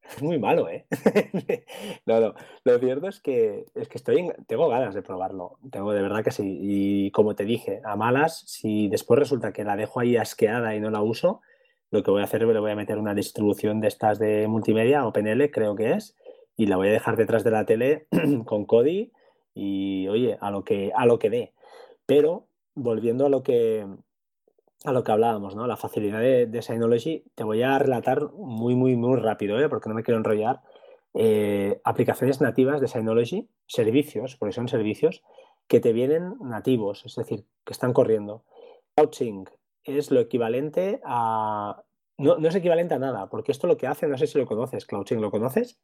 Es muy malo, ¿eh? no, no, lo cierto es que, es que estoy tengo ganas de probarlo, tengo de verdad que sí, y como te dije, a malas, si después resulta que la dejo ahí asqueada y no la uso, lo que voy a hacer es le voy a meter una distribución de estas de multimedia, OpenL creo que es, y la voy a dejar detrás de la tele con Kodi y oye, a lo que, a lo que dé. Pero volviendo a lo que a lo que hablábamos, ¿no? La facilidad de, Synology, te voy a relatar muy, muy, muy rápido, ¿eh? porque no me quiero enrollar. Eh, aplicaciones nativas de Synology, servicios, porque son servicios que te vienen nativos, es decir, que están corriendo. CloudSync, es lo equivalente a... No, es equivalente a nada, porque esto lo que hace, no sé si lo conoces, CloudSync, ¿lo conoces?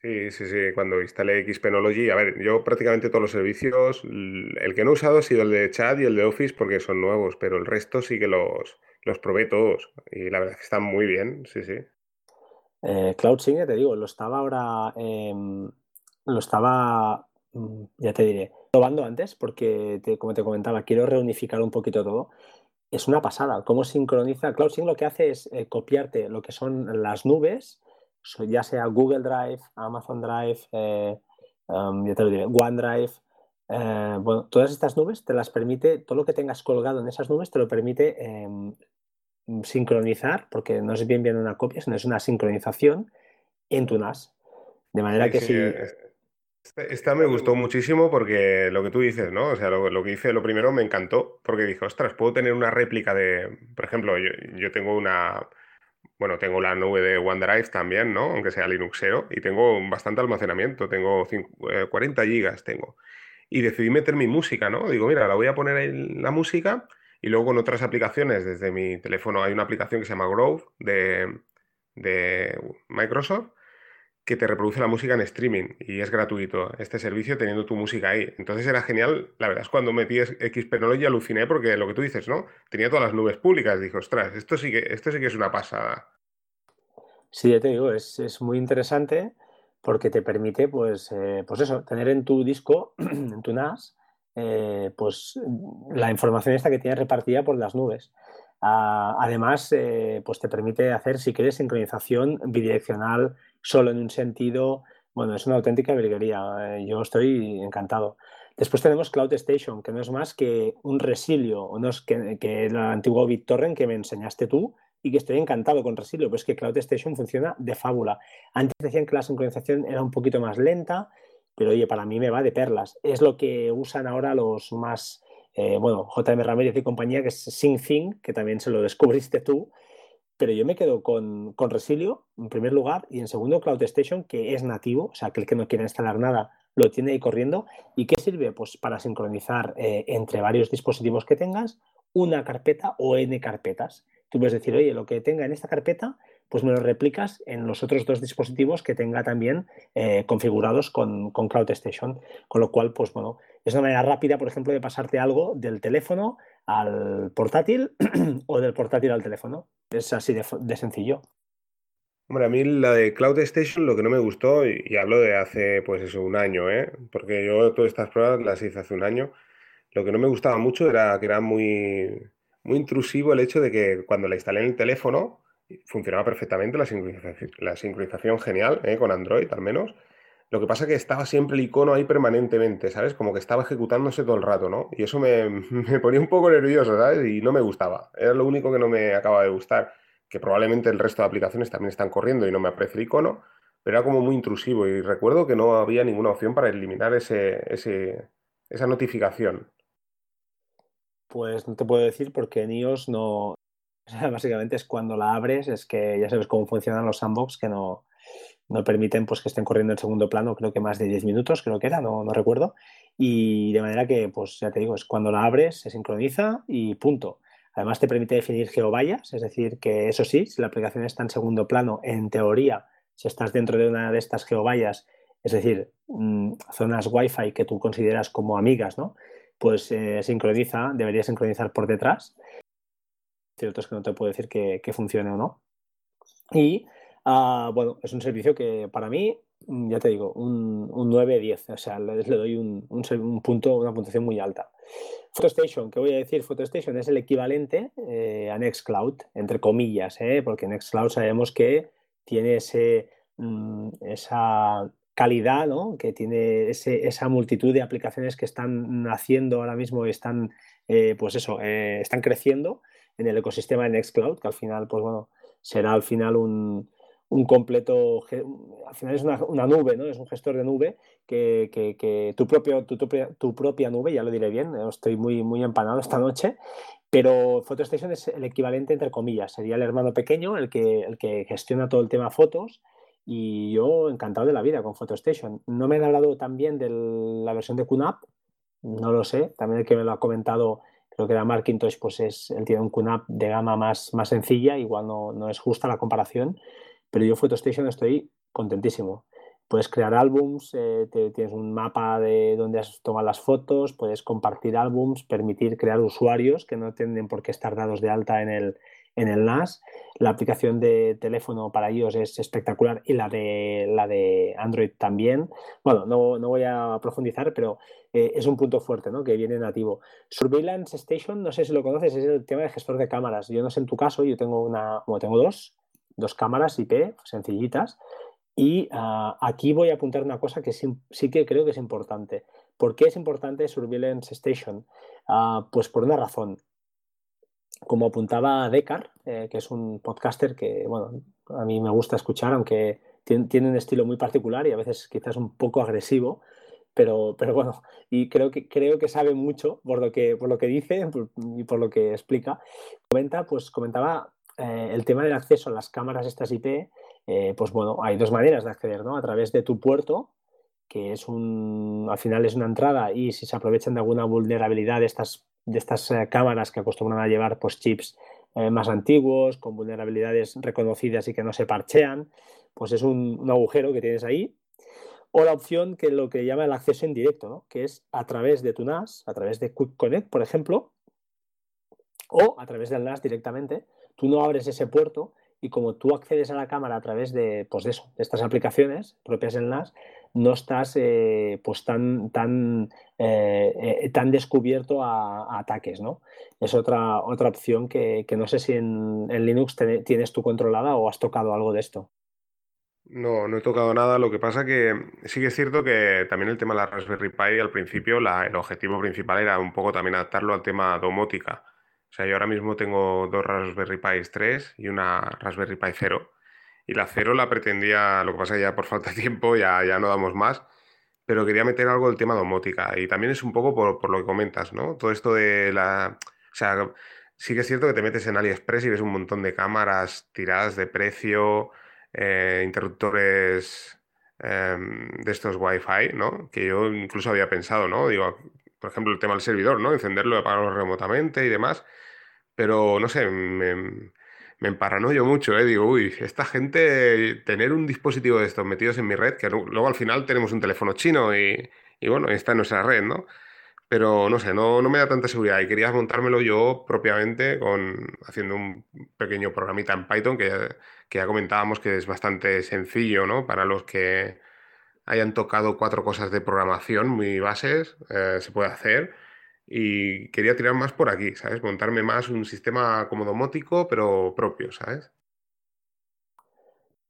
Sí, sí, sí, cuando instalé Xpenology, a ver, yo prácticamente todos los servicios, el que no he usado ha sido el de chat y el de Office porque son nuevos, pero el resto sí que los, los probé todos y la verdad es que están muy bien, sí, sí. Eh, te digo, lo estaba ahora, em, lo estaba, mm, ya te diré, probando antes porque, como te comentaba, quiero reunificar un poquito todo es una pasada. Cómo sincroniza. CloudSync lo que hace es eh, copiarte lo que son las nubes, ya sea Google Drive, Amazon Drive, eh, um, ya te lo diré, OneDrive. Eh, bueno, todas estas nubes te las permite, todo lo que tengas colgado en esas nubes te lo permite em, sincronizar, porque no es bien bien una copia, sino es una sincronización en tu NAS. De manera que si. Esta me gustó muchísimo porque lo que tú dices, ¿no? O sea, lo, que hice, lo primero me encantó porque dije, ostras, puedo tener una réplica de, por ejemplo, yo, tengo una, bueno, tengo la nube de OneDrive también, ¿no? Aunque sea Linuxero, y tengo bastante almacenamiento, tengo 40 eh, gigas, tengo. Y decidí meter mi música, ¿no? Digo, mira, la voy a poner en la música Y luego con otras aplicaciones, desde mi teléfono hay una aplicación que se llama Grove de, de Microsoft que te reproduce la música en streaming y es gratuito este servicio teniendo tu música ahí. Entonces era genial. La verdad es cuando metí Xpenology aluciné porque lo que tú dices, ¿no? Tenía todas las nubes públicas. Dije, ostras, esto sí que, esto sí que es una pasada. Sí, ya te digo, es, muy interesante porque te permite, pues, eh, pues eso, tener en tu disco, en tu NAS, eh, pues la información esta que tienes repartida por las nubes. Ah, además, eh, pues te permite hacer, si quieres, sincronización bidireccional solo en un sentido. Bueno, es una auténtica virguería. Eh, yo estoy encantado. Después tenemos Cloud Station, que no es más que un resilio, o no es que, el antiguo BitTorrent que me enseñaste tú y que estoy encantado con resilio, pero es que Cloud Station funciona de fábula. Antes decían que la sincronización era un poquito más lenta, pero oye, para mí me va de perlas. Es lo que usan ahora los más, eh, bueno, JM Ramírez y compañía, que es SyncThing, que también se lo descubriste tú, pero yo me quedo con, con, Resilio en primer lugar y en segundo Cloud Station, que es nativo, o sea, que el que no quiere instalar nada lo tiene ahí corriendo. ¿Y qué sirve? Pues para sincronizar eh, entre varios dispositivos que tengas una carpeta o N carpetas. Tú puedes decir, oye, lo que tenga en esta carpeta, pues me lo replicas en los otros dos dispositivos que tenga también eh, configurados con, con, Cloud Station. Con lo cual, pues bueno, es una manera rápida, por ejemplo, de pasarte algo del teléfono al portátil o del portátil al teléfono. Es así de, sencillo. Hombre, a mí la de Cloud Station lo que no me gustó, y, hablo de hace pues eso, un año, ¿eh? porque yo todas estas pruebas las hice hace un año, lo que no me gustaba mucho era que era muy, muy intrusivo el hecho de que cuando la instalé en el teléfono funcionaba perfectamente la sincronización, la sincronización genial, ¿eh? con Android al menos, lo que pasa es que estaba siempre el icono ahí permanentemente, ¿sabes? Como que estaba ejecutándose todo el rato, ¿no? Y eso me, ponía un poco nervioso, ¿sabes? Y no me gustaba. Era lo único que no me acaba de gustar. Que probablemente el resto de aplicaciones también están corriendo y no me aparece el icono, pero era como muy intrusivo. Y recuerdo que no había ninguna opción para eliminar ese, esa notificación. Pues no te puedo decir porque en iOS no. Básicamente es cuando la abres, es que ya sabes cómo funcionan los sandbox, que no, no permiten pues, que estén corriendo en segundo plano, creo que más de 10 minutos, creo que era, no, no recuerdo. Y de manera que, pues ya te digo, es cuando la abres, se sincroniza y punto. Además te permite definir geovallas, es decir, que eso sí, si la aplicación está en segundo plano, en teoría, si estás dentro de una de estas geovallas, es decir, mm, zonas Wi-Fi que tú consideras como amigas, ¿no? Pues eh, sincroniza, debería sincronizar por detrás. Cierto es que no te puedo decir que, que funcione o no. Y Ah, bueno, es un servicio que para mí, mm, ya te digo, un, un 9-10, o sea, le, doy un, un, punto, una puntuación muy alta. PhotoStation, ¿qué voy a decir? PhotoStation es el equivalente eh, a Nextcloud, entre comillas, ¿eh? porque Nextcloud sabemos que tiene mm, esa calidad, ¿no? que tiene esa multitud de aplicaciones que están naciendo ahora mismo y están, eh, pues eso, están creciendo en el ecosistema de Nextcloud, que al final, pues bueno, será al final un, un completo, al final es una, nube, ¿no? Es un gestor de nube que, que, tu, propio, tu, tu, propia nube, ya lo diré bien, estoy muy, muy empanado esta noche, pero PhotoStation es el equivalente, entre comillas, sería el hermano pequeño, el que, el que gestiona todo el tema fotos, y yo encantado de la vida con PhotoStation. No me han hablado también de la versión de QNAP, no lo sé, también el que me lo ha comentado, creo que era Markintosh, pues es, él tiene un QNAP de gama más, más sencilla, igual no, no es justa la comparación, pero yo PhotoStation estoy contentísimo. Puedes crear álbums, eh, tienes un mapa de donde has tomado las fotos, puedes compartir álbums, permitir crear usuarios que no tienen por qué estar dados de alta en el, en el NAS. La aplicación de teléfono para ellos es espectacular y la de, la de Android también. Bueno, no, no voy a profundizar, pero eh, es un punto fuerte ¿no? que viene nativo. Surveillance Station, no sé si lo conoces, es el tema de gestor de cámaras. Yo no sé en tu caso, yo tengo una, como tengo dos, dos cámaras IP sencillitas. Y ah, aquí voy a apuntar una cosa que sí, que creo que es importante. ¿Por qué es importante Surveillance Station? Ah, pues por una razón. Como apuntaba Decar, eh, que es un podcaster que, bueno, a mí me gusta escuchar, aunque tiene, un estilo muy particular y a veces quizás un poco agresivo, pero, pero bueno, y creo que, creo que sabe mucho por lo que, por lo que dice y por lo que explica. Comenta, pues comentaba eh, el tema del acceso a las cámaras estas IP, eh, pues bueno, hay dos maneras de acceder, ¿no? A través de tu puerto, que es un, al final es una entrada y si se aprovechan de alguna vulnerabilidad, estas de estas eh, cámaras que acostumbran a llevar pues, chips más antiguos, con vulnerabilidades reconocidas y que no se parchean, pues es un, agujero que tienes ahí. O la opción que lo que llama el acceso indirecto, ¿no? que es a través de tu NAS, a través de Quick Connect, por ejemplo, o a través del NAS directamente, tú no abres ese puerto y como tú accedes a la cámara a través de, pues de eso, de estas aplicaciones propias del NAS, no estás eh, pues tan, tan, eh, eh, tan descubierto a, ataques, ¿no? Es otra, otra opción que, no sé si en, Linux tienes tú controlada o has tocado algo de esto. No, no he tocado nada. Lo que pasa que sí que es cierto que también el tema de la Raspberry Pi al principio, el objetivo principal era un poco también adaptarlo al tema domótica. O sea, yo ahora mismo tengo dos Raspberry Pi 3 y una Raspberry Pi 0 y la cero la pretendía, lo que pasa ya por falta de tiempo ya, ya no damos más, pero quería meter algo del tema domótica y también es un poco por, lo que comentas, ¿no? Todo esto de la... O sea, sí que es cierto que te metes en AliExpress y ves un montón de cámaras tiradas de precio, eh, interruptores em, de estos Wi-Fi, ¿no? Que yo incluso había pensado, ¿no? Digo, por ejemplo, el tema del servidor, ¿no? Encenderlo y apagarlo remotamente y demás. Pero no sé, me, me emparanoyo mucho, ¿eh? Digo, uy, esta gente, tener un dispositivo de estos metidos en mi red, que luego al final tenemos un teléfono chino y, y bueno, está en nuestra red, ¿no? Pero no sé, no, no me da tanta seguridad y quería montármelo yo propiamente con, haciendo un pequeño programita en Python que, que ya comentábamos que es bastante sencillo, ¿no? Para los que hayan tocado cuatro cosas de programación muy bases, eh, se puede hacer y quería tirar más por aquí, ¿sabes? Montarme más un sistema como domótico, pero propio, ¿sabes?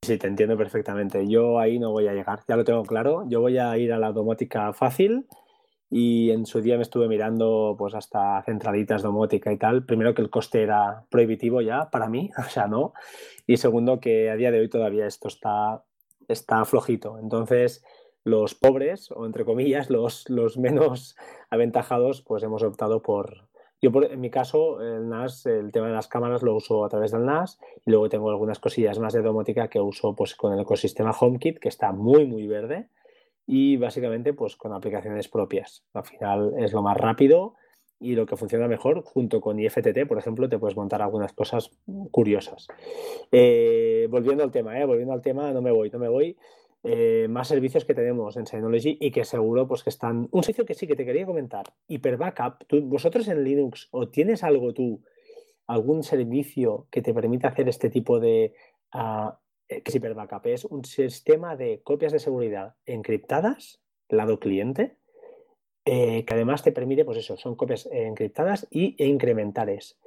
Sí, te entiendo perfectamente. Yo ahí no voy a llegar, ya lo tengo claro. Yo voy a ir a la domótica fácil y en su día me estuve mirando pues hasta centralitas domótica y tal. Primero que el coste era prohibitivo ya para mí, o sea, no. Y segundo que a día de hoy todavía esto está, está flojito. Entonces, los pobres, o entre comillas, los, los menos aventajados, pues hemos optado por... Yo, por, en mi caso, el NAS, el tema de las cámaras lo uso a través del NAS y luego tengo algunas cosillas más de domótica que uso pues, con el ecosistema HomeKit, que está muy, muy verde y básicamente pues con aplicaciones propias. Al final es lo más rápido y lo que funciona mejor, junto con IFTT, por ejemplo, te puedes montar algunas cosas curiosas. Eh, volviendo al tema, eh, volviendo al tema, no me voy, no me voy. Eh, más servicios que tenemos en Synology y que seguro pues que están... Un servicio que sí que te quería comentar, Hyper Backup, vosotros en Linux o tienes algo tú, algún servicio que te permita hacer este tipo de... Uh, que es Hyper Backup, es un sistema de copias de seguridad encriptadas, lado cliente, eh, que además te permite, pues eso, son copias encriptadas y, e incrementales.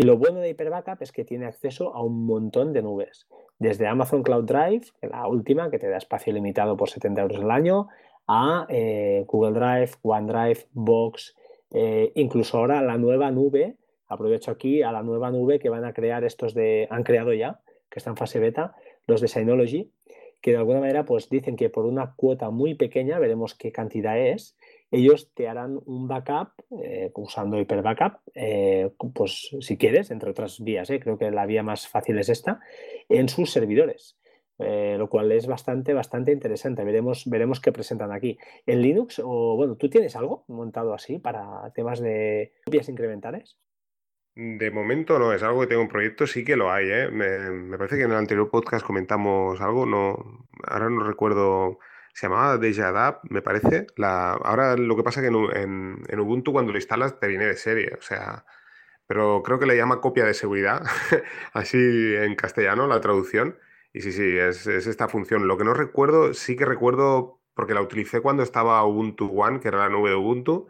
Y lo bueno de Hyper Backup es que tiene acceso a un montón de nubes. Desde Amazon Cloud Drive, la última, que te da espacio limitado por 70 euros al año, a eh, Google Drive, OneDrive, Box, eh, incluso ahora la nueva nube, aprovecho aquí, a la nueva nube que van a crear estos de, han creado ya, que está en fase beta, los de Synology, que de alguna manera pues dicen que por una cuota muy pequeña, veremos qué cantidad es, ellos te harán un backup eh, usando Hyper Backup, eh, pues si quieres, entre otras vías, eh, creo que la vía más fácil es esta, en sus servidores. lo cual es bastante, bastante interesante. Veremos, veremos qué presentan aquí. En Linux, o bueno, ¿tú tienes algo montado así para temas de copias incrementales? De momento no, es algo que tengo un proyecto, sí que lo hay, me, me, parece que en el anterior podcast comentamos algo, no, ahora no recuerdo se llamaba Deja me parece. La, ahora lo que pasa es que en, Ubuntu cuando lo instalas te viene de serie, o sea, pero creo que le llama copia de seguridad, así en castellano la traducción. Y sí, sí, es, esta función. Lo que no recuerdo, sí que recuerdo, porque la utilicé cuando estaba Ubuntu One, que era la nube de Ubuntu,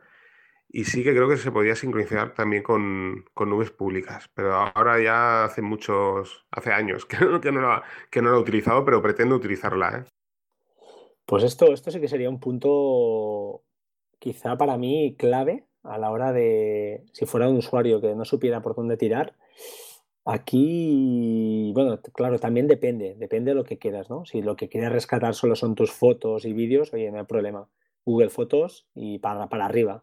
y sí que creo que se podía sincronizar también con, nubes públicas, pero ahora ya hace muchos, hace años que, que, no, la, que no la he utilizado, pero pretendo utilizarla. ¿eh? Pues esto, esto sí que sería un punto quizá para mí clave a la hora de, si fuera un usuario que no supiera por dónde tirar, aquí, bueno, claro, también depende, depende de lo que quieras, ¿no? Si lo que quieres rescatar solo son tus fotos y vídeos, oye, no hay problema. Google Fotos y para, para arriba.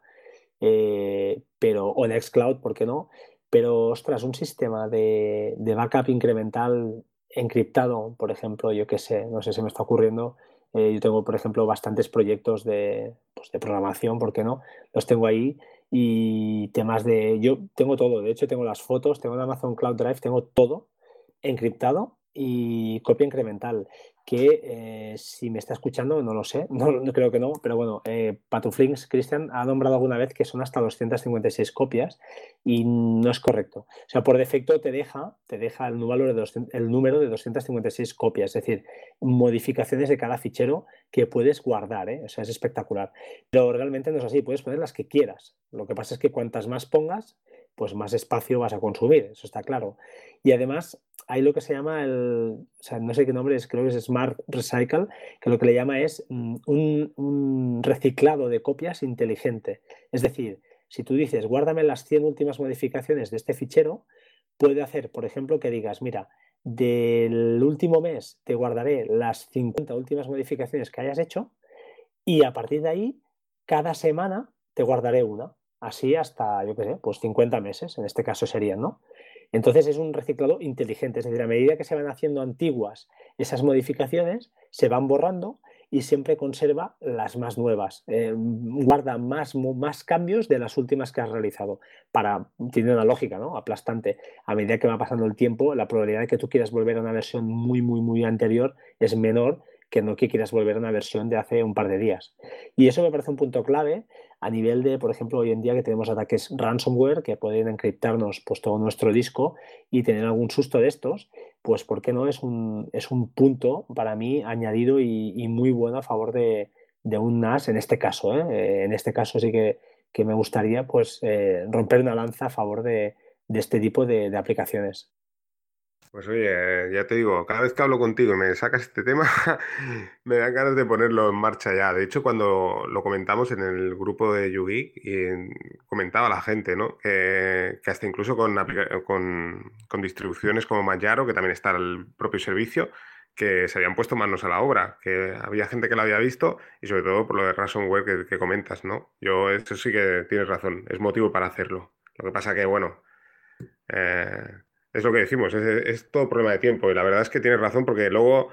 Eh, pero, o Nextcloud, ¿por qué no? Pero, ostras, un sistema de, de backup incremental encriptado, por ejemplo, yo qué sé, no sé si me está ocurriendo, eh, yo tengo, por ejemplo, bastantes proyectos de, pues, de, programación, ¿por qué no? Los tengo ahí y temas de... Yo tengo todo, de hecho tengo las fotos, tengo en Amazon Cloud Drive, tengo todo encriptado y copia incremental que eh, si me está escuchando, no lo sé, no, creo que no, pero bueno, eh, Patuflinks, Christian, ha nombrado alguna vez que son hasta 256 copias y no es correcto. O sea, por defecto te deja, te deja el número, de el número de 256 copias, es decir, modificaciones de cada fichero que puedes guardar, ¿eh? o sea, es espectacular. Pero realmente no es así, puedes poner las que quieras. Lo que pasa es que cuantas más pongas, pues más espacio vas a consumir, eso está claro. Y además hay lo que se llama el, o sea, no sé qué nombre es, creo que es Smart Recycle, que lo que le llama es mm, un, reciclado de copias inteligente. Es decir, si tú dices, guárdame las 100 últimas modificaciones de este fichero, puede hacer, por ejemplo, que digas, mira, del último mes te guardaré las 50 últimas modificaciones que hayas hecho y a partir de ahí, cada semana te guardaré una así hasta, yo qué sé, pues 50 meses, en este caso serían, ¿no? Entonces es un reciclado inteligente, es decir, a medida que se van haciendo antiguas esas modificaciones, se van borrando y siempre conserva las más nuevas. Eh, guarda más, más cambios de las últimas que has realizado. Para, tiene una lógica, ¿no? Aplastante. A medida que va pasando el tiempo, la probabilidad de que tú quieras volver a una versión muy, muy, muy anterior es menor que no que quieras volver a una versión de hace un par de días. Y eso me parece un punto clave a nivel de, por ejemplo, hoy en día que tenemos ataques ransomware que pueden encriptarnos pues, todo nuestro disco y tener algún susto de estos, pues ¿por qué no? Es un, es un punto para mí añadido y, muy bueno a favor de, un NAS en este caso. ¿eh? Eh, en este caso sí que, me gustaría pues, eh, romper una lanza a favor de, este tipo de aplicaciones. Pues oye, ya te digo, cada vez que hablo contigo y me sacas este tema, me dan ganas de ponerlo en marcha ya. De hecho, cuando lo comentamos en el grupo de YouGeek, y comentaba la gente, ¿no? Que, hasta incluso con, con, distribuciones como Manjaro, que también está el propio servicio, que se habían puesto manos a la obra, que había gente que lo había visto y sobre todo por lo de ransomware que, que comentas, ¿no? Yo eso sí que tienes razón, es motivo para hacerlo. Lo que pasa que, bueno, eh, es lo que decimos, es, todo problema de tiempo. Y la verdad es que tienes razón porque luego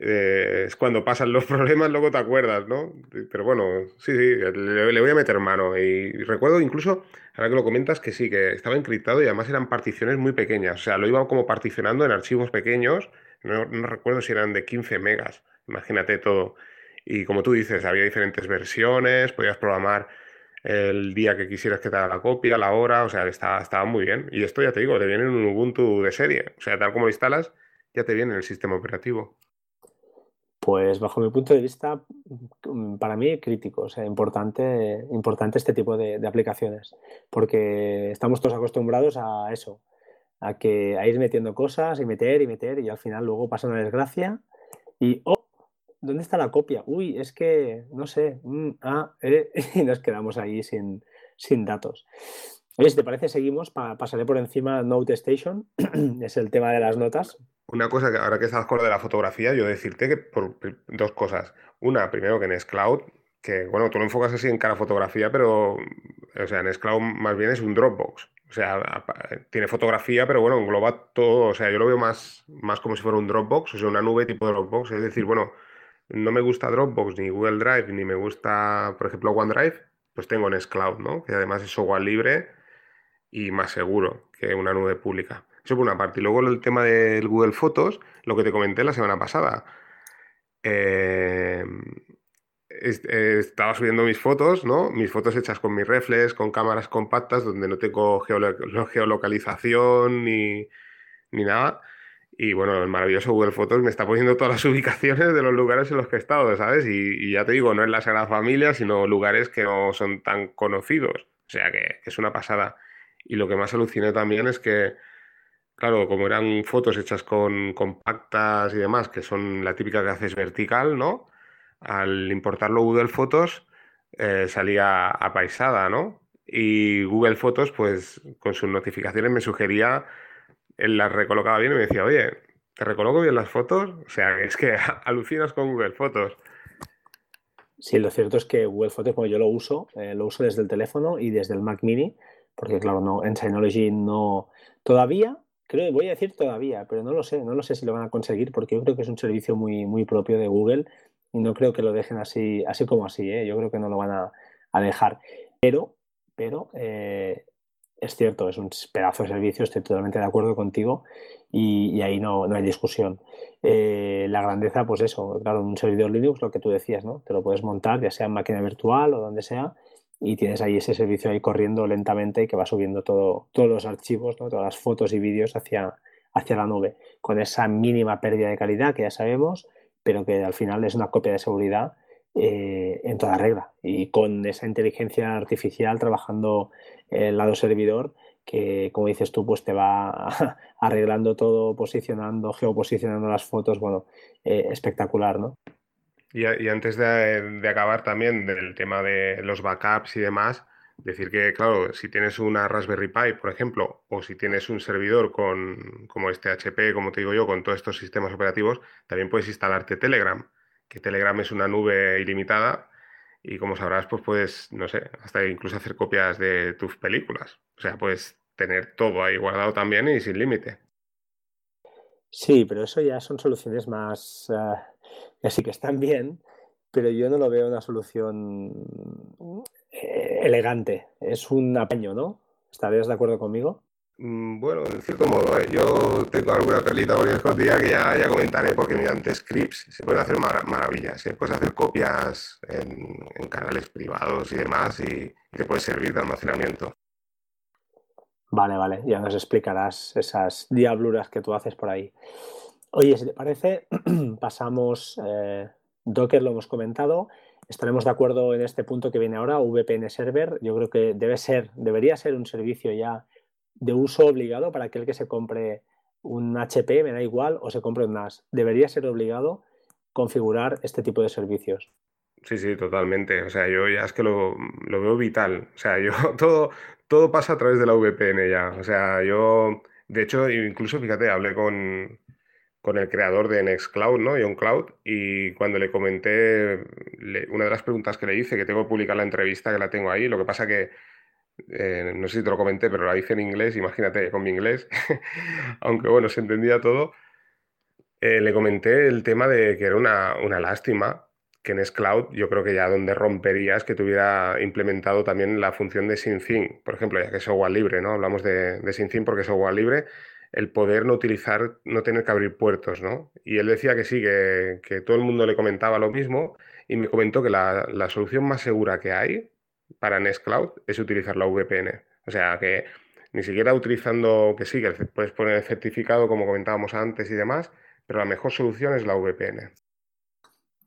eh, es cuando pasan los problemas, luego te acuerdas, ¿no? Pero bueno, sí, sí, le, voy a meter mano. Y, recuerdo incluso, ahora que lo comentas, que sí, que estaba encriptado y además eran particiones muy pequeñas. O sea, lo iba como particionando en archivos pequeños. No, no recuerdo si eran de 15 megas. Imagínate todo. Y como tú dices, había diferentes versiones, podías programar el día que quisieras que te haga la copia, la hora, o sea, estaba, estaba muy bien. Y esto ya te digo, te viene en un Ubuntu de serie. O sea, tal como instalas, ya te viene en el sistema operativo. Pues bajo mi punto de vista, para mí crítico, o sea, importante, importante este tipo de, aplicaciones, porque estamos todos acostumbrados a eso, a que a ir metiendo cosas y meter y meter y al final luego pasa una desgracia y ¿dónde está la copia? Uy, es que, no sé, mm, ah, eh, y nos quedamos ahí sin, sin datos. Oye, si te parece, seguimos, pasaré por encima Note Station, es el tema de las notas. Una cosa que ahora que estás con lo de la fotografía, yo decirte que por dos cosas. Una, primero que en Scloud, que bueno, tú lo enfocas así en cara fotografía, pero o sea, en Scloud más bien es un Dropbox. O sea, tiene fotografía, pero bueno, engloba todo. O sea, yo lo veo más, más como si fuera un Dropbox, o sea, una nube tipo Dropbox. Es decir, bueno, no me gusta Dropbox, ni Google Drive, ni me gusta, por ejemplo, OneDrive, pues tengo Nextcloud, ¿no? Que además es software libre y más seguro que una nube pública. Eso por una parte. Y luego el tema del Google Fotos, lo que te comenté la semana pasada. Eh, estaba subiendo mis fotos, ¿no? Mis fotos hechas con mi reflex, con cámaras compactas, donde no tengo geolocalización ni, ni nada. Y bueno, el maravilloso Google Fotos me está poniendo todas las ubicaciones de los lugares en los que he estado, ¿sabes? Y, ya te digo, no es la Sagrada Familia, sino lugares que no son tan conocidos. O sea que, es una pasada. Y lo que más aluciné también es que, claro, como eran fotos hechas con compactas y demás, que son la típica que haces vertical, ¿no? Al importarlo Google Fotos eh, salía apaisada, ¿no? Y Google Fotos, pues con sus notificaciones me sugería él las recolocaba bien y me decía, oye, ¿te recoloco bien las fotos? O sea, es que alucinas con Google Fotos. Sí, lo cierto es que Google Fotos, como yo lo uso, eh, lo uso desde el teléfono y desde el Mac Mini, porque claro, no, en Synology no. Todavía, creo, voy a decir todavía, pero no lo sé, no lo sé si lo van a conseguir, porque yo creo que es un servicio muy, muy propio de Google y no creo que lo dejen así, así como así, ¿eh? yo creo que no lo van a, a dejar. Pero pero eh, es cierto, es un pedazo de servicio, estoy totalmente de acuerdo contigo y, ahí no, no, hay discusión. Eh, la grandeza, pues eso, claro, un servidor Linux, lo que tú decías, ¿no? Te lo puedes montar, ya sea en máquina virtual o donde sea, y tienes ahí ese servicio ahí corriendo lentamente y que va subiendo todo, todos los archivos, todas las fotos y vídeos hacia, hacia la nube, con esa mínima pérdida de calidad que ya sabemos, pero que al final es una copia de seguridad eh, en toda regla y con esa inteligencia artificial trabajando el lado servidor que, como dices tú, pues te va arreglando todo, posicionando, geoposicionando las fotos, bueno, eh, espectacular, ¿no? Y, antes de, acabar también del tema de los backups y demás, decir que, claro, si tienes una Raspberry Pi, por ejemplo, o si tienes un servidor con, como este HP, como te digo yo, con todos estos sistemas operativos, también puedes instalarte Telegram que Telegram es una nube ilimitada y como sabrás, pues puedes, no sé, hasta incluso hacer copias de tus películas. O sea, puedes tener todo ahí guardado también y sin límite. Sí, pero eso ya son soluciones más, uh, así que están bien, pero yo no lo veo una solución eh, elegante. Es un apaño, ¿no? ¿Estarías de acuerdo conmigo? Mm, bueno, en cierto modo, ¿eh? yo tengo alguna perlita por escondida que ya, ya comentaré porque mediante scripts se pueden hacer maravillas. Se puedes hacer copias en, canales privados y demás y, te puede servir de almacenamiento. Vale, vale, ya nos explicarás esas diabluras que tú haces por ahí. Oye, si te parece, pasamos, eh, Docker lo hemos comentado, estaremos de acuerdo en este punto que viene ahora, VPN Server, yo creo que debe ser, debería ser un servicio ya de uso obligado para aquel que se compre un HP, me da igual, o se compre un NAS. Debería ser obligado configurar este tipo de servicios. Sí, sí, totalmente. O sea, yo ya es que lo, veo vital. O sea, yo todo, todo pasa a través de la VPN ya. O sea, yo, de hecho, incluso, fíjate, hablé con, con el creador de Nextcloud, ¿no? John Cloud, y cuando le comenté, una de las preguntas que le hice, que tengo que publicar la entrevista, que la tengo ahí, lo que pasa que eh, no sé si te lo comenté, pero la hice en inglés, imagínate con mi inglés, aunque bueno, se entendía todo. Eh, le comenté el tema de que era una, una lástima que en Scloud yo creo que ya donde romperías que tuviera implementado también la función de SyncIn, por ejemplo, ya que es software libre, ¿no? Hablamos de, de porque es software libre, el poder no utilizar, no tener que abrir puertos, ¿no? Y él decía que sí, que, que todo el mundo le comentaba lo mismo y me comentó que la, la solución más segura que hay para Nextcloud es utilizar la VPN. O sea que ni siquiera utilizando, que sí, que puedes poner el certificado como comentábamos antes y demás, pero la mejor solución es la VPN.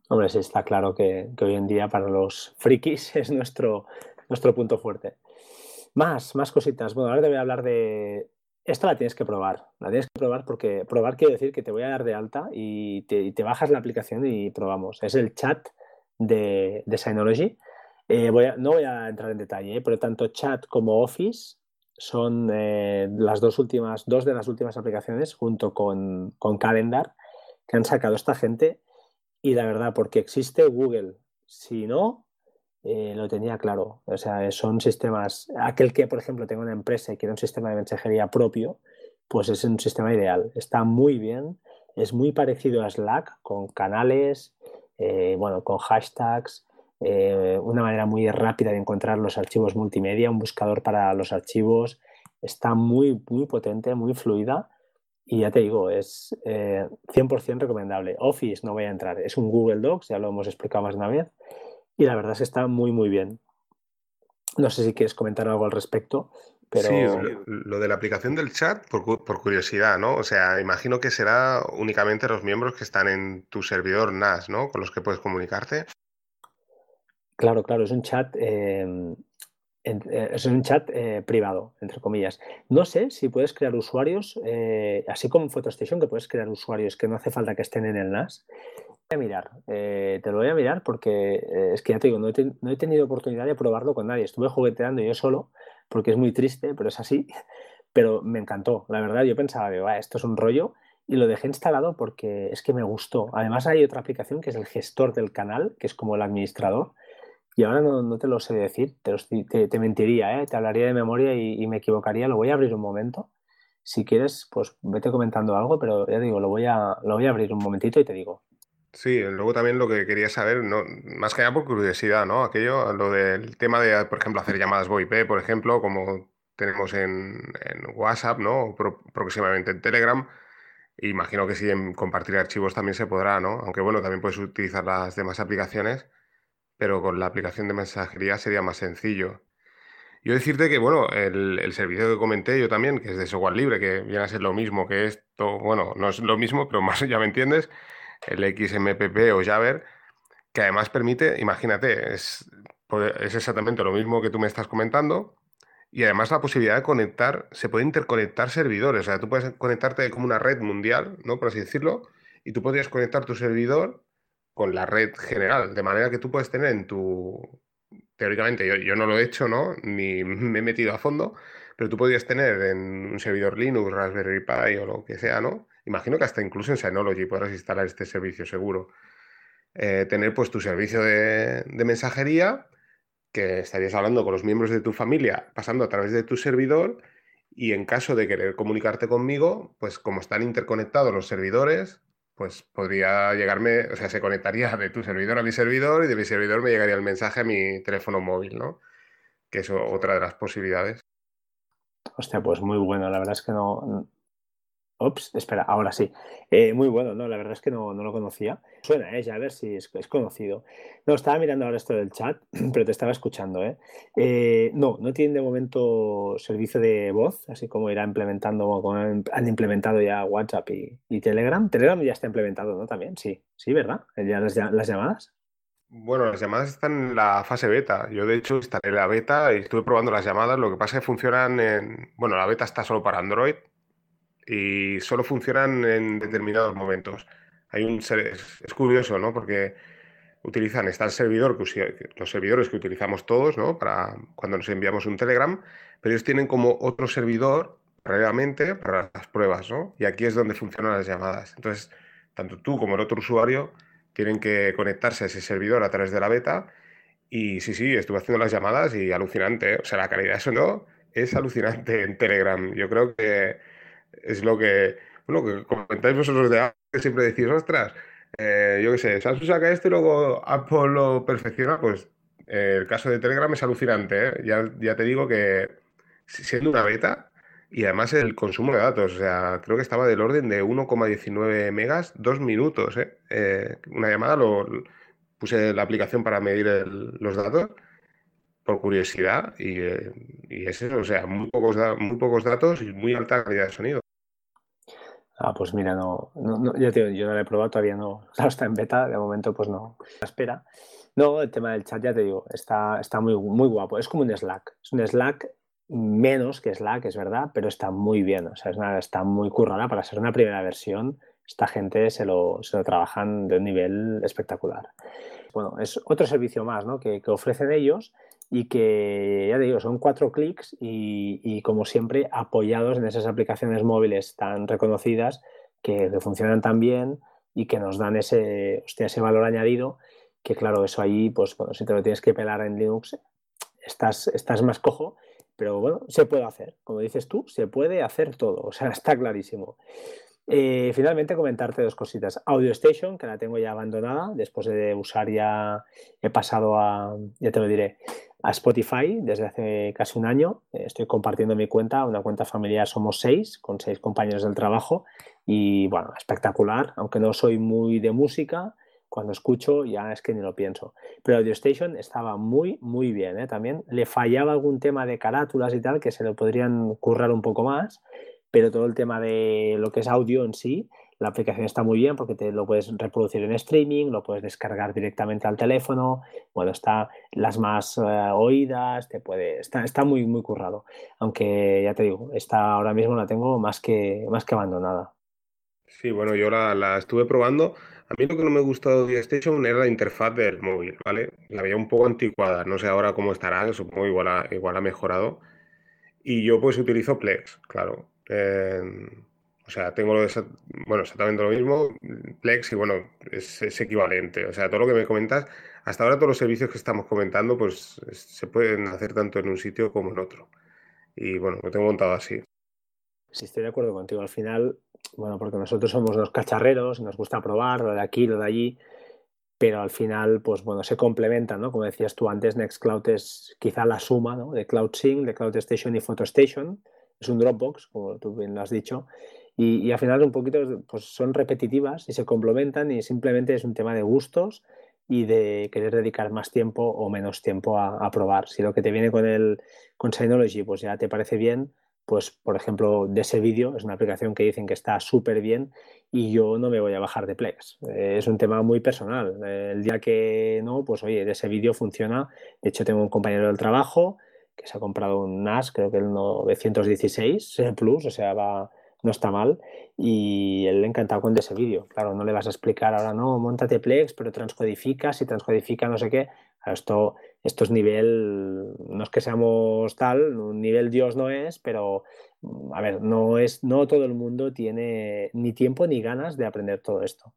Hombre, sí, está claro que, hoy en día para los frikis es nuestro, nuestro punto fuerte. Más, más cositas. Bueno, ahora te voy a hablar de... Esta la tienes que probar. La tienes que probar porque probar quiere decir que te voy a dar de alta y te, bajas la aplicación y probamos. Es el chat de, de Synology eh, no voy a entrar en detalle, ¿eh? pero tanto Chat como Office son eh, las dos últimas, dos de las últimas aplicaciones junto con, con, Calendar que han sacado esta gente. Y la verdad, porque existe Google. Si no, lo tenía claro. O sea, son sistemas. Aquel que, por ejemplo, tenga una empresa y quiere un sistema de mensajería propio, pues es un sistema ideal. Está muy bien. Es muy parecido a Slack, con canales, bueno, con hashtags, eh, una manera muy rápida de encontrar los archivos multimedia, un buscador para los archivos. Está muy, muy potente, muy fluida y ya te digo, es 100% eh, recomendable. Office no voy a entrar, es un Google Docs, ya lo hemos explicado más de una vez y la verdad es que está muy, muy bien. No sé si quieres comentar algo al respecto. Pero... Sí, lo de la aplicación del chat, por, por, curiosidad, ¿no? O sea, imagino que será únicamente los miembros que están en tu servidor NAS, ¿no? Con los que puedes comunicarte. Claro, claro, es un chat, em, eh, es un chat eh, privado, entre comillas. No sé si puedes crear usuarios, eh, así como en PhotoStation, que puedes crear usuarios que no hace falta que estén en el NAS. Voy a mirar, te lo voy a mirar porque es que ya te digo, no he, tenido oportunidad de probarlo con nadie. Estuve jugueteando yo solo, porque es muy triste, pero es así. Pero me encantó, la verdad. Yo pensaba, esto es un rollo y lo dejé instalado porque es que me gustó. Además hay otra aplicación que es el gestor del canal, que es como el administrador, y ahora no, te lo sé decir, te, te, mentiría, ¿eh? te hablaría de memoria y, me equivocaría. Lo voy a abrir un momento. Si quieres, pues vete comentando algo, pero ya digo, lo voy a, lo voy a abrir un momentito y te digo. Sí, luego también lo que quería saber, no, más que nada por curiosidad, ¿no? Aquello, lo del tema de, por ejemplo, hacer llamadas VoIP, por ejemplo, como tenemos en, en WhatsApp, ¿no? Próximamente en Telegram. Imagino que sí, en compartir archivos también se podrá, ¿no? Aunque bueno, también puedes utilizar las demás aplicaciones, pero con la aplicación de mensajería sería más sencillo. Yo decirte que, bueno, el, servicio que comenté yo también, que es de software libre, que viene a ser lo mismo que esto, bueno, no es lo mismo, pero más ya me entiendes, el XMPP o Jabber, que además permite, imagínate, es, es exactamente lo mismo que tú me estás comentando, y además la posibilidad de conectar, se puede interconectar servidores, o sea, tú puedes conectarte como una red mundial, ¿no? Por así decirlo, y tú podrías conectar tu servidor con la red general, de manera que tú puedes tener en tu, teóricamente, yo, yo no lo he hecho, ¿no? Ni me he metido a fondo, pero tú podrías tener en un servidor Linux, Raspberry Pi o lo que sea, ¿no? Imagino que hasta incluso en Synology podrás instalar este servicio seguro. Eh, tener pues tu servicio de, mensajería, que estarías hablando con los miembros de tu familia, pasando a través de tu servidor, y en caso de querer comunicarte conmigo, pues como están interconectados los servidores, pues podría llegarme, o sea, se conectaría de tu servidor a mi servidor y de mi servidor me llegaría el mensaje a mi teléfono móvil, ¿no? Que es otra de las posibilidades. Hostia, pues muy bueno. La verdad es que no, Ups, espera, ahora sí. Eh, muy bueno, no, la verdad es que no, lo conocía. Suena, ¿eh? Ya a ver si es, conocido. No, estaba mirando ahora esto del chat, pero te estaba escuchando, ¿eh? ¿eh? No, no tienen de momento servicio de voz, así como irá implementando, como han implementado ya WhatsApp y, Telegram. Telegram ya está implementado, ¿no? También, sí, sí, ¿verdad? Ya las, las llamadas. Bueno, las llamadas están en la fase beta. Yo, de hecho, instalé la beta y estuve probando las llamadas. Lo que pasa es que funcionan en. Bueno, la beta está solo para Android, y solo funcionan en determinados momentos. Hay un, es, curioso, ¿no? Porque utilizan, está el servidor, que, los servidores que utilizamos todos, ¿no? Para cuando nos enviamos un Telegram, pero ellos tienen como otro servidor previamente para las pruebas, ¿no? Y aquí es donde funcionan las llamadas. Entonces, tanto tú como el otro usuario tienen que conectarse a ese servidor a través de la beta. Y sí, sí, estuve haciendo las llamadas y alucinante. ¿eh? O sea, la calidad de sonido es alucinante en Telegram. Yo creo que es lo que, bueno, que comentáis vosotros de Apple, que siempre decís, ostras, eh, yo qué sé, Samsung saca esto y luego Apple lo perfecciona, pues eh, el caso de Telegram es alucinante, ¿eh? ya, ya te digo que siendo una beta y además el consumo de datos, o sea, creo que estaba del orden de 1,19 megas, dos minutos, una llamada, lo, puse la aplicación para medir los datos por curiosidad y, y, es eso, o sea, muy pocos, muy pocos datos y muy alta calidad de sonido. Ah, pues mira, no, no, yo, yo no lo he probado, todavía no, está en beta, de momento pues no, espera. No, el tema del chat, ya te digo, está, está muy, muy guapo, es como un Slack, es un Slack menos que Slack, es verdad, pero está muy bien, o sea, es una, está muy currada para ser una primera versión, esta gente se lo, se lo trabajan de un nivel espectacular. Bueno, es otro servicio más ¿no? que, que ofrecen ellos y que, ya te digo, son cuatro clics y, como siempre apoyados en esas aplicaciones móviles tan reconocidas que, funcionan tan bien y que nos dan ese, ese valor añadido que claro, eso ahí, pues bueno, si te lo tienes que pelar en Linux, estás, estás más cojo, pero bueno, se puede hacer. Como dices tú, se puede hacer todo, o sea, está clarísimo. Eh, finalmente, comentarte dos cositas. Audio Station, que la tengo ya abandonada, después de usar ya, he pasado a, ya te lo diré, a Spotify desde hace casi un año. Estoy compartiendo mi cuenta, una cuenta familiar, somos seis, con seis compañeros del trabajo. Y bueno, espectacular, aunque no soy muy de música, cuando escucho ya es que ni lo pienso. Pero Audio Station estaba muy, muy bien. ¿eh? También le fallaba algún tema de carátulas y tal que se le podrían currar un poco más, pero todo el tema de lo que es audio en sí, la aplicación está muy bien porque te lo puedes reproducir en streaming, lo puedes descargar directamente al teléfono, bueno, está las más eh, oídas, te puede, está, está muy, muy currado. Aunque ya te digo, esta ahora mismo la tengo más que, más que abandonada. Sí, bueno, yo la, la estuve probando. A mí lo que no me gustó de Station era la interfaz del móvil, ¿vale? La veía un poco anticuada, no sé ahora cómo estará, supongo igual igual ha mejorado. Y yo pues utilizo Plex, claro. O sea, tengo lo bueno, exactamente lo mismo, Plex, y bueno, es, equivalente. O sea, todo lo que me comentas, hasta ahora todos los servicios que estamos comentando, pues se pueden hacer tanto en un sitio como en otro. Y bueno, lo tengo montado así. Sí, estoy de acuerdo contigo. Al final, bueno, porque nosotros somos los cacharreros, nos gusta probar lo de aquí, lo de allí, pero al final, pues bueno, se complementan, ¿no? Como decías tú antes, Nextcloud es quizá la suma, ¿no? De CloudSync, de CloudStation y PhotoStation. Es un Dropbox, como tú bien lo has dicho. Y, al final un poquito pues son repetitivas y se complementan y simplemente es un tema de gustos y de querer dedicar más tiempo o menos tiempo a, probar. Si lo que te viene con el con Synology pues ya te parece bien, pues por ejemplo de ese vídeo es una aplicación que dicen que está súper bien y yo no me voy a bajar de Plex. Eh, es un tema muy personal. el día que no, pues oye, de ese vídeo funciona. De hecho tengo un compañero del trabajo que se ha comprado un NAS, creo que el 916 Plus, o sea, va no está mal y él le encantado con ese vídeo. Claro, no le vas a explicar ahora, no, montate Plex, pero transcodifica, si transcodifica no sé qué. esto, esto es nivel, no es que seamos tal, un nivel Dios no es, pero a ver, no, es, no todo el mundo tiene ni tiempo ni ganas de aprender todo esto.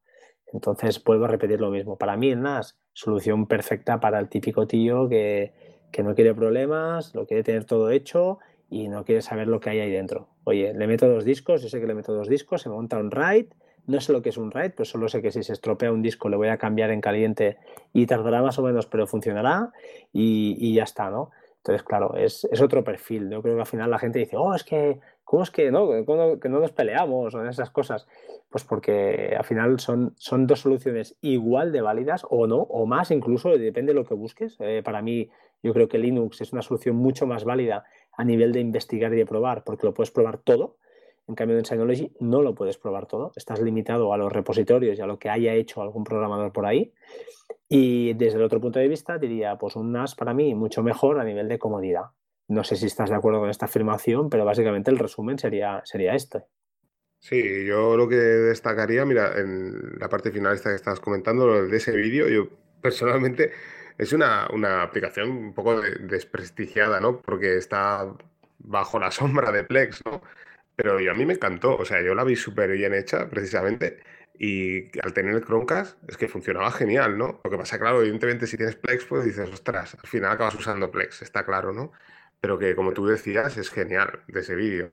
Entonces vuelvo a repetir lo mismo. Para mí el NAS, solución perfecta para el típico tío que, que no quiere problemas, lo quiere tener todo hecho y no quiere saber lo que hay ahí dentro. Oye, le meto dos discos, yo sé que le meto dos discos, se monta un RAID, no sé lo que es un RAID, pero solo sé que si se estropea un disco le voy a cambiar en caliente y tardará más o menos, pero funcionará y, ya está, ¿no? Entonces, claro, es, otro perfil. Yo creo que al final la gente dice, oh, es que, ¿cómo es que no, que no nos peleamos o esas cosas? Pues porque al final son, son dos soluciones igual de válidas o no, o más incluso, depende de lo que busques. Eh, para mí, yo creo que Linux es una solución mucho más válida a nivel de investigar y de probar, porque lo puedes probar todo. En cambio, en Synology no lo puedes probar todo. Estás limitado a los repositorios y a lo que haya hecho algún programador por ahí. Y desde el otro punto de vista, diría, pues un NAS para mí mucho mejor a nivel de comodidad. No sé si estás de acuerdo con esta afirmación, pero básicamente el resumen sería, sería este. Sí, yo lo que destacaría, mira, en la parte final esta que estás comentando, de ese vídeo, yo personalmente es una, aplicación un poco desprestigiada, ¿no? Porque está bajo la sombra de Plex, ¿no? Pero yo, a mí me encantó, o sea, yo la vi súper bien hecha, precisamente, y al tener el Chromecast es que funcionaba genial, ¿no? Lo que pasa, claro, evidentemente si tienes Plex, pues dices, ostras, al final acabas usando Plex, está claro, ¿no? Pero que, como tú decías, es genial de ese vídeo.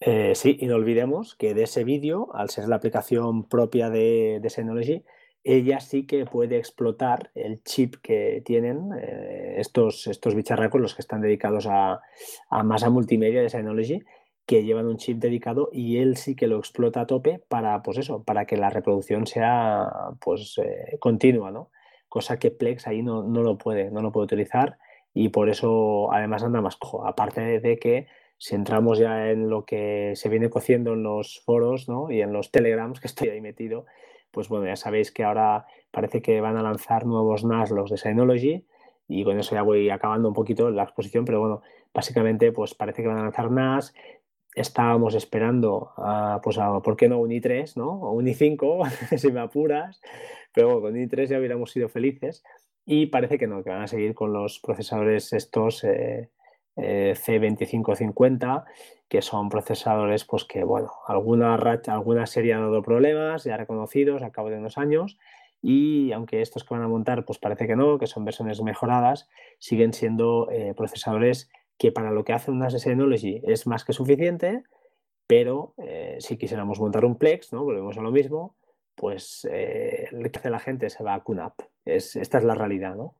Eh, sí, y no olvidemos que de ese vídeo, al ser la aplicación propia de, de Synology, ella sí que puede explotar el chip que tienen eh, estos, estos bicharracos, los que están dedicados a, a masa multimedia de Synology, que llevan un chip dedicado y él sí que lo explota a tope para, pues eso, para que la reproducción sea pues eh, continua, ¿no? Cosa que Plex ahí no, no, lo puede, no lo puede utilizar y por eso además anda más cojo. Aparte de que si entramos ya en lo que se viene cociendo en los foros ¿no? y en los telegrams, que estoy ahí metido, pues bueno, ya sabéis que ahora parece que van a lanzar nuevos NAS los de Synology y con eso ya voy acabando un poquito la exposición, pero bueno, básicamente pues parece que van a lanzar NAS. Estábamos esperando pues a, ¿por qué no un i3, no? O un i5, si me apuras, pero bueno, con i3 ya hubiéramos sido felices y parece que no, que van a seguir con los procesadores estos eh, eh, C2550 que son procesadores pues que, bueno, alguna, alguna serie ha dado problemas ya reconocidos a cabo de unos años y aunque estos que van a montar pues parece que no, que son versiones mejoradas, siguen siendo eh, procesadores que para lo que hace una Synology es más que suficiente, pero eh, si quisiéramos montar un Plex, ¿no? volvemos a lo mismo, pues lo que hace la gente se va a QNAP. Es, esta es la realidad, ¿no?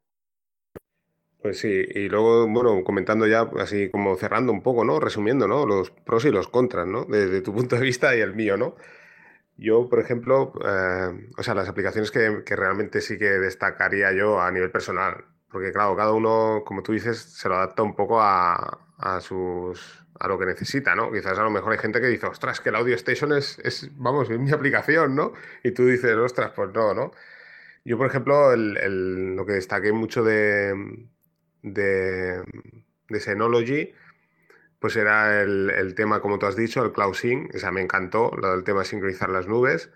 Pues sí, y luego, bueno, comentando ya, así como cerrando un poco, ¿no? Resumiendo, ¿no? Los pros y los contras, ¿no? Desde tu punto de vista y el mío, ¿no? Yo, por ejemplo, eh, o sea, las aplicaciones que, realmente sí que destacaría yo a nivel personal, porque claro, cada uno, como tú dices, se lo adapta un poco a, sus a lo que necesita, ¿no? Quizás a lo mejor hay gente que dice, ostras, que el Audio Station es, es vamos, es mi aplicación, ¿no? Y tú dices, ostras, pues no, ¿no? Yo, por ejemplo, lo que destaqué mucho de, de, de Synology, pues era el, tema, como tú has dicho, el Cloud Sync, o sea, me encantó, lo del tema de sincronizar las nubes.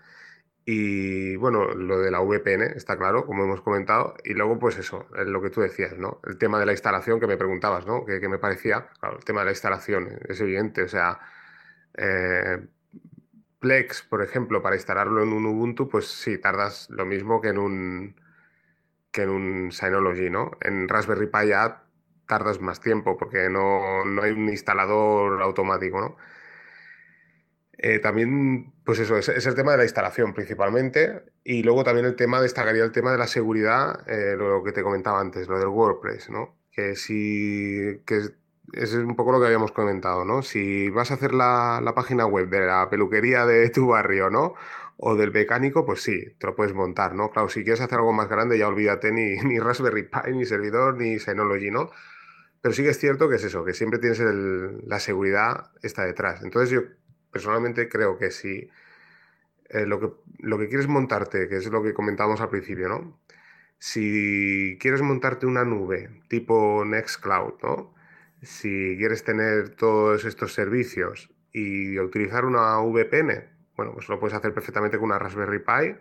Y bueno, lo de la VPN, está claro, como hemos comentado. Y luego, pues eso, lo que tú decías, ¿no? El tema de la instalación que me preguntabas, ¿no? ¿Qué, me parecía? Claro, el tema de la instalación es evidente. O sea, eh, Plex, por ejemplo, para instalarlo en un Ubuntu, pues sí, tardas lo mismo que en un, que en un Synology, ¿no? En Raspberry Pi ya tardas más tiempo porque no, hay un instalador automático, ¿no? Eh, también, pues eso, es, el tema de la instalación principalmente. Y luego también el tema, destacaría el tema de la seguridad, eh, lo que te comentaba antes, lo del WordPress, ¿no? Que si. Que es un poco lo que habíamos comentado, ¿no? Si vas a hacer la, la página web de la peluquería de tu barrio, ¿no? O del mecánico, pues sí, te lo puedes montar, ¿no? Claro, si quieres hacer algo más grande, ya olvídate ni, ni Raspberry Pi, ni servidor, ni Synology, ¿no? Pero sí que es cierto que es eso, que siempre tienes la seguridad está detrás. Entonces yo personalmente creo que si eh, lo, que, lo que quieres montarte, que es lo que comentábamos al principio, ¿no? Si quieres montarte una nube tipo Nextcloud, ¿no? Si quieres tener todos estos servicios y utilizar una VPN, bueno, pues lo puedes hacer perfectamente con una Raspberry Pi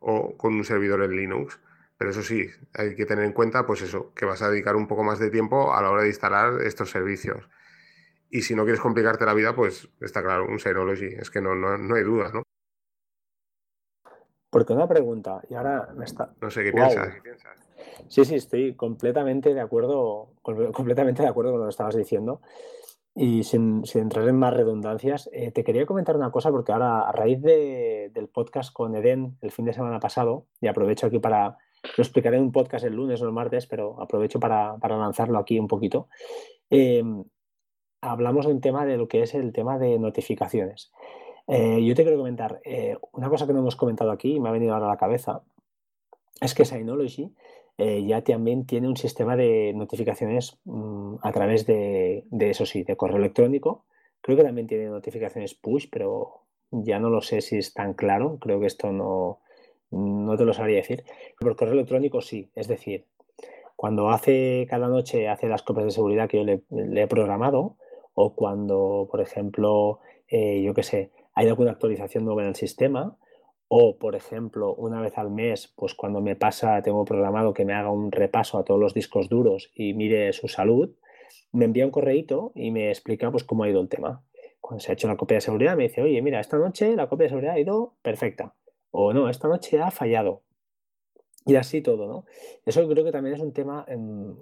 o con un servidor en Linux. Pero eso sí, hay que tener en cuenta, pues eso, que vas a dedicar un poco más de tiempo a la hora de instalar estos servicios. Y si no quieres complicarte la vida, pues está claro, un Synology, es que no, no, hay duda, ¿no? Porque una pregunta, y ahora me está. No sé qué piensas. Sí, sí, estoy completamente de acuerdo, completamente de acuerdo con lo que estabas diciendo. Y sin, entrar en más redundancias, eh, te quería comentar una cosa porque ahora a raíz del podcast con Eden el fin de semana pasado, y aprovecho aquí para, lo explicaré en un podcast el lunes o el martes, pero aprovecho para, lanzarlo aquí un poquito, eh, hablamos de un tema de lo que es el tema de notificaciones. Eh, yo te quiero comentar, una cosa que no hemos comentado aquí y me ha venido ahora a la cabeza, es que Synology eh, ya también tiene un sistema de notificaciones mm, a través de, eso sí, de correo electrónico. Creo que también tiene notificaciones push, pero ya no lo sé si es tan claro. Creo que esto no, no te lo sabría decir. Por correo electrónico sí, es decir, cuando hace cada noche hace las copias de seguridad que yo le, he programado, o cuando, por ejemplo, eh, yo qué sé, hay alguna actualización nueva en el sistema, o, por ejemplo, una vez al mes, pues cuando me pasa, tengo programado que me haga un repaso a todos los discos duros y mire su salud, me envía un correíto y me explica pues cómo ha ido el tema. Cuando se ha hecho la copia de seguridad, me dice, oye, mira, esta noche la copia de seguridad ha ido perfecta. O no, esta noche ha fallado. Y así todo, ¿no? Eso creo que también es un tema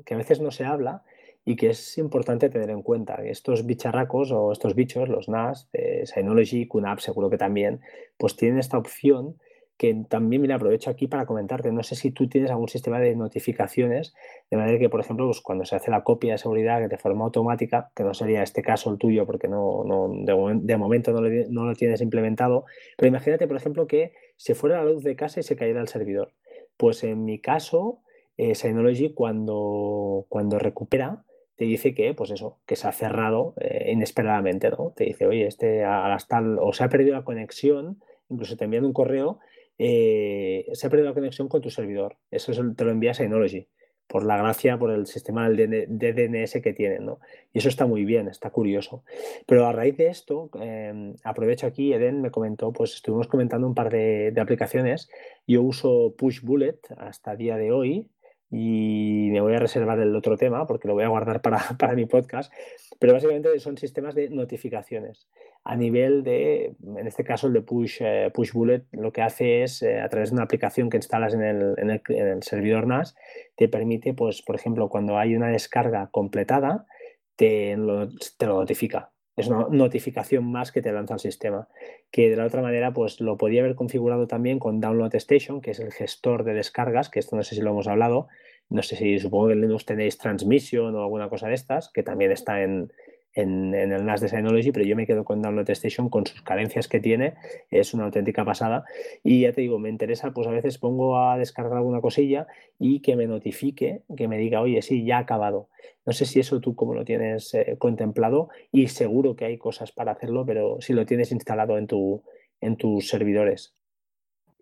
que a veces no se habla y que es importante tener en cuenta. Estos bicharracos o estos bichos, los NAS, de Synology, QNAP, seguro que también, pues tienen esta opción que también, me aprovecho aquí para comentarte. No sé si tú tienes algún sistema de notificaciones, de manera que, por ejemplo, pues cuando se hace la copia de seguridad de forma automática, que no sería este caso el tuyo porque no, de, momento no lo, no tienes implementado, pero imagínate, por ejemplo, que se fuera la luz de casa y se cayera el servidor. Pues en mi caso, eh, Synology cuando, cuando recupera, te dice que, pues eso, que se ha cerrado eh, inesperadamente, ¿no? Te dice, oye, este a tal, o se ha perdido la conexión, incluso te envían un correo, eh, se ha perdido la conexión con tu servidor. Eso te lo envía Synology, por la gracia, por el sistema de DNS que tienen, ¿no? Y eso está muy bien, está curioso. Pero a raíz de esto, em, aprovecho aquí, Eden me comentó, pues estuvimos comentando un par de, aplicaciones. Yo uso Push Bullet hasta día de hoy, y me voy a reservar el otro tema porque lo voy a guardar para, para, mi podcast, pero básicamente son sistemas de notificaciones. A nivel de, en este caso el de Push, eh, push Bullet, lo que hace es, eh, a través de una aplicación que instalas en el, en el, en el servidor NAS, te permite, pues, por ejemplo, cuando hay una descarga completada, te lo, te lo notifica es una notificación más que te lanza el sistema. Que de la otra manera, pues lo podía haber configurado también con Download Station, que es el gestor de descargas, que esto no sé si lo hemos hablado. No sé si supongo que en Linux tenéis Transmission o alguna cosa de estas, que también está en, en, el NAS de Synology, pero yo me quedo con Download Station con sus carencias que tiene, es una auténtica pasada. Y ya te digo, me interesa, pues a veces pongo a descargar alguna cosilla y que me notifique, que me diga, oye, sí, ya ha acabado. No sé si eso tú como lo tienes eh, contemplado y seguro que hay cosas para hacerlo, pero si lo tienes instalado en, tu, en tus servidores.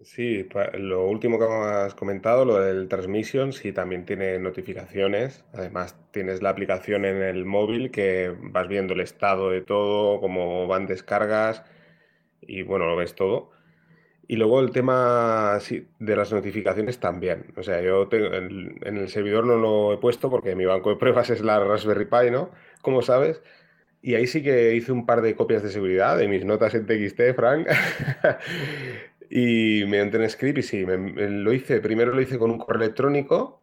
Sí, lo último que has comentado, lo del transmission, sí también tiene notificaciones. Además, tienes la aplicación en el móvil que vas viendo el estado de todo, cómo van descargas y bueno, lo ves todo. Y luego el tema de las notificaciones también. O sea, yo en, en el servidor no lo he puesto porque mi banco de pruebas es la Raspberry Pi, ¿no? Como sabes. Y ahí sí que hice un par de copias de seguridad de mis notas en TXT, Frank. Y mediante un script, y sí, lo hice, primero lo hice con un correo electrónico.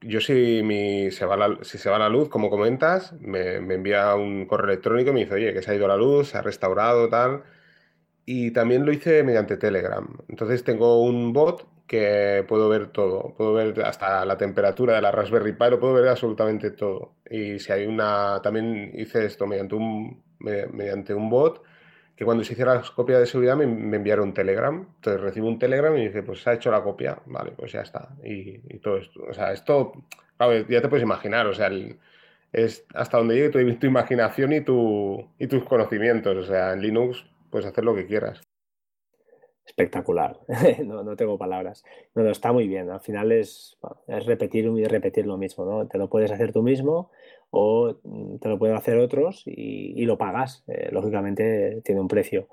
Yo si, mi, se va la, si se va la luz, como comentas, me, envía un correo electrónico y me dice, oye, que se ha ido la luz, se ha restaurado, tal. y también lo hice mediante Telegram. Entonces tengo un bot que puedo ver todo, puedo ver hasta la temperatura de la Raspberry Pi, lo puedo ver absolutamente todo. Y si hay una, también hice esto mediante un, mediante un bot que cuando se hiciera la copia de seguridad me, enviaron un Telegram. Entonces recibo un Telegram y dice, pues se ha hecho la copia, vale, pues ya está. Y, todo esto, o sea, esto, ya te puedes imaginar, o sea, es hasta donde llegue tu, tu imaginación y, tu, y tus conocimientos. O sea, en Linux puedes hacer lo que quieras espectacular. no, no, tengo palabras. No, no, está muy bien. Al final es, es repetir y repetir lo mismo, ¿no? Te lo puedes hacer tú mismo o mm, te lo pueden hacer otros y, lo pagas. Eh, lógicamente tiene un precio.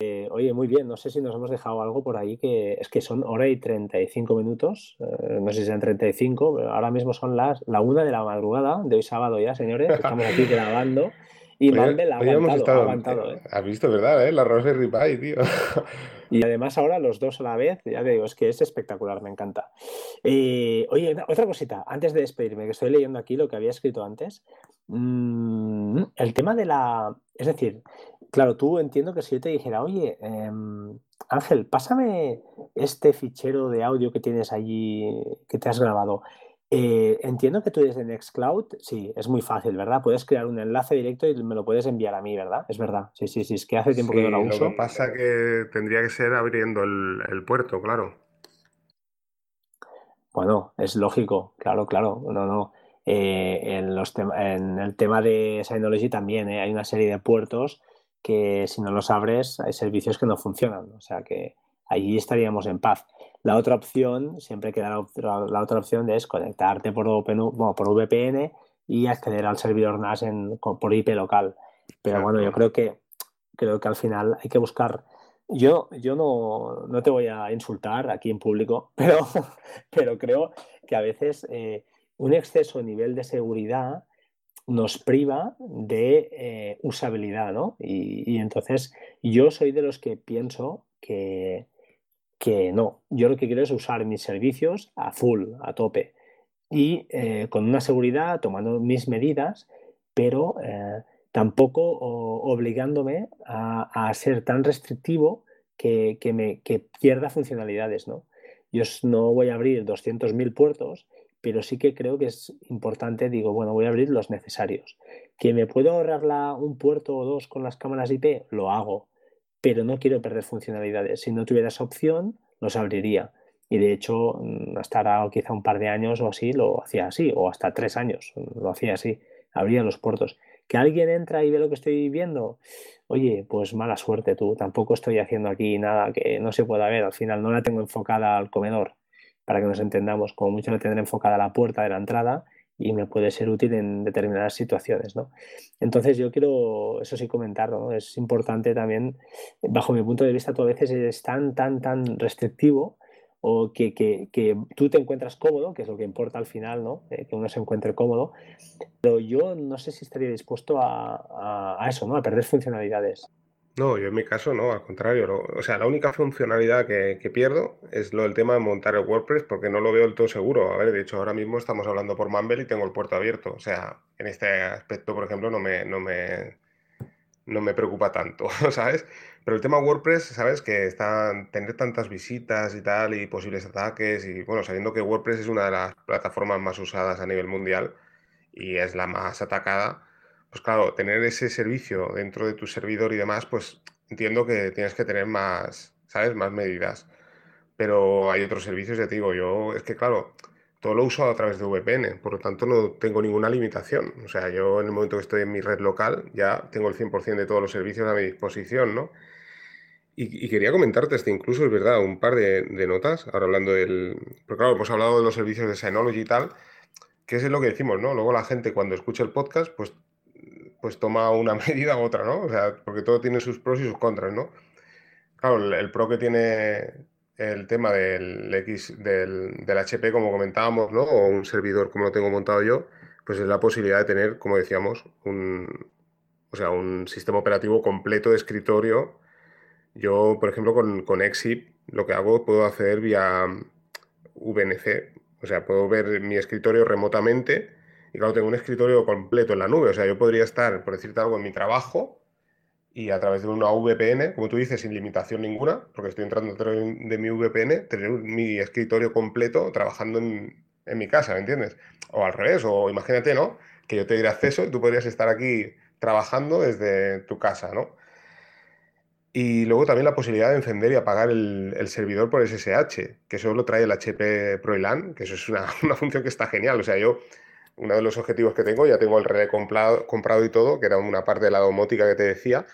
Eh, oye, muy bien, no sé si nos hemos dejado algo por ahí que es que son hora y 35 minutos, eh, no sé si sean 35, pero ahora mismo son las la una de la madrugada de hoy sábado ya, señores, estamos aquí grabando y ha aguantado, ha aguantado. ¿eh? Has visto, ¿verdad? ¿eh? La Raspberry Pi, tío. Y además ahora los dos a la vez, ya te digo, es que es espectacular, me encanta. Eh, oye, otra cosita, antes de despedirme, que estoy leyendo aquí lo que había escrito antes. Mm, el tema de la... Es decir, claro, tú entiendo que si yo te dijera, oye, em, Ángel, pásame este fichero de audio que tienes allí, que te has grabado. Eh, entiendo que tú desde Nextcloud, sí, es muy fácil, ¿verdad? Puedes crear un enlace directo y me lo puedes enviar a mí, ¿verdad? Es verdad. Sí, sí, sí, es que hace tiempo que no lo uso. Lo que pasa que tendría que ser abriendo el, puerto, claro. Bueno, es lógico, claro, claro. No, no. Eh, en, los en el tema de Synology también ¿eh? hay una serie de puertos que si no los abres hay servicios que no funcionan. O sea que allí estaríamos en paz. La otra opción, siempre queda la, otra, opción es conectarte por, por VPN y acceder al servidor NAS en, por IP local. Pero bueno, yo creo que creo que al final hay que buscar. Yo, yo no, no te voy a insultar aquí en público, pero, pero creo que a veces eh, un exceso a nivel de seguridad nos priva de eh, usabilidad, ¿no? y, entonces yo soy de los que pienso que, que no, yo lo que quiero es usar mis servicios a full, a tope y eh, con una seguridad, tomando mis medidas, pero eh, tampoco obligándome a, ser tan restrictivo que, me, pierda funcionalidades. ¿no? Yo no voy a abrir 200.000 puertos, pero sí que creo que es importante, digo, bueno, voy a abrir los necesarios. ¿Que me puedo ahorrar un puerto o dos con las cámaras IP? Lo hago pero no quiero perder funcionalidades. Si no tuviera esa opción, los abriría. Y de hecho, mm, hasta ahora quizá un par de años o así lo hacía así, o hasta tres años lo hacía así, abría los puertos. Que alguien entra y ve lo que estoy viendo, oye, pues mala suerte tú, tampoco estoy haciendo aquí nada que no se pueda ver, al final no la tengo enfocada al comedor, para que nos entendamos, como mucho la tendré enfocada a la puerta de la entrada y me puede ser útil en determinadas situaciones, ¿no? Entonces yo quiero, eso sí, comentar, ¿no? Es importante también, bajo mi punto de vista, tú a veces eres tan, tan, tan restrictivo o que, que, que tú te encuentras cómodo, que es lo que importa al final, ¿no? Eh, que uno se encuentre cómodo, pero yo no sé si estaría dispuesto a, a eso, ¿no? A perder funcionalidades. No, yo en mi caso no, al contrario. o sea, la única funcionalidad que, pierdo es lo del tema de montar el WordPress porque no lo veo del todo seguro. A ver, de hecho, ahora mismo estamos hablando por Mumble y tengo el puerto abierto. O sea, en este aspecto, por ejemplo, no me, no me, no me preocupa tanto, ¿sabes? Pero el tema WordPress, ¿sabes? Que está, tener tantas visitas y tal y posibles ataques y, bueno, sabiendo que WordPress es una de las plataformas más usadas a nivel mundial y es la más atacada pues claro, tener ese servicio dentro de tu servidor y demás, pues entiendo que tienes que tener más, ¿sabes? Más medidas. Pero hay otros servicios, ya te digo, yo es que claro, todo lo uso a través de VPN, por lo tanto no tengo ninguna limitación. O sea, yo en el momento que estoy en mi red local ya tengo el 100% de todos los servicios a mi disposición, ¿no? Y, quería comentarte este incluso, es verdad, un par de, notas, ahora hablando del... Porque claro, hemos hablado de los servicios de Synology y tal, que es lo que decimos, ¿no? Luego la gente cuando escucha el podcast, pues pues toma una medida u otra, ¿no? O sea, porque todo tiene sus pros y sus contras, ¿no? Claro, el, pro que tiene el tema del X, del, HP, como comentábamos, ¿no? O un servidor como lo tengo montado yo, pues es la posibilidad de tener, como decíamos, un, o sea, un sistema operativo completo de escritorio. Yo, por ejemplo, con, con Exip, lo que hago, puedo hacer vía VNC, o sea, puedo ver mi escritorio remotamente y claro, tengo un escritorio completo en la nube. O sea, yo podría estar, por decirte algo, en mi trabajo y a través de una VPN, como tú dices, sin limitación ninguna, porque estoy entrando de mi VPN, tener mi escritorio completo trabajando en, en mi casa, ¿me entiendes? O al revés, o imagínate, ¿no? Que yo te diera acceso y tú podrías estar aquí trabajando desde tu casa, ¿no? Y luego también la posibilidad de encender y apagar el, servidor por SSH, que eso lo trae el HP ProLAN, que eso es una, función que está genial. O sea, yo, uno de los objetivos que tengo, ya tengo el relé comprado, comprado y todo, que era una parte de la domótica que te decía,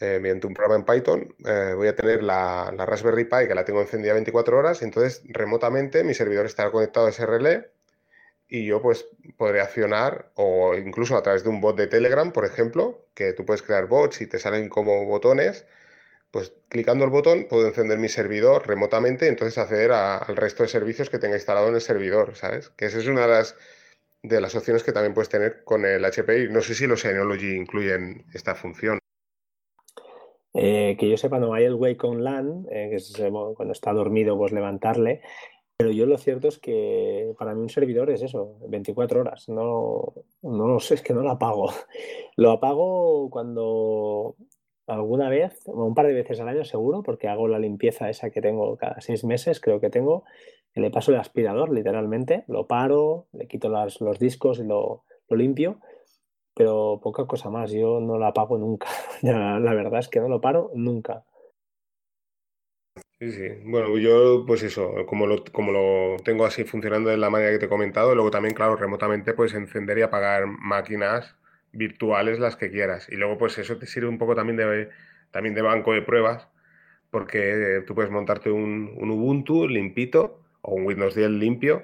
eh, mediante un programa en Python, eh, voy a tener la, la, Raspberry Pi que la tengo encendida 24 horas, entonces remotamente mi servidor estará conectado a ese relé y yo pues podré accionar o incluso a través de un bot de Telegram, por ejemplo, que tú puedes crear bots y te salen como botones, pues clicando el botón puedo encender mi servidor remotamente y entonces acceder al resto de servicios que tenga instalado en el servidor, ¿sabes? Que esa es una de las, de las opciones que también puedes tener con el HPI. No sé si los Synology incluyen esta función. Eh, que yo sepa, no hay el wake on LAN, eh, que es cuando está dormido, pues levantarle. Pero yo lo cierto es que para mí un servidor es eso, 24 horas. No, no lo sé, es que no lo apago. Lo apago cuando alguna vez, un par de veces al año seguro, porque hago la limpieza esa que tengo cada seis meses, creo que tengo, le paso el aspirador literalmente, lo paro, le quito los discos y lo, lo limpio pero poca cosa más. Yo no la apago nunca. la verdad es que no lo paro nunca. Sí, sí. Bueno, yo pues eso, como lo, como lo tengo así funcionando de la manera que te he comentado, luego también, claro, remotamente puedes encender y apagar máquinas virtuales las que quieras. Y luego pues eso te sirve un poco también de, también de banco de pruebas, porque tú puedes montarte un, un Ubuntu limpito o un Windows 10 limpio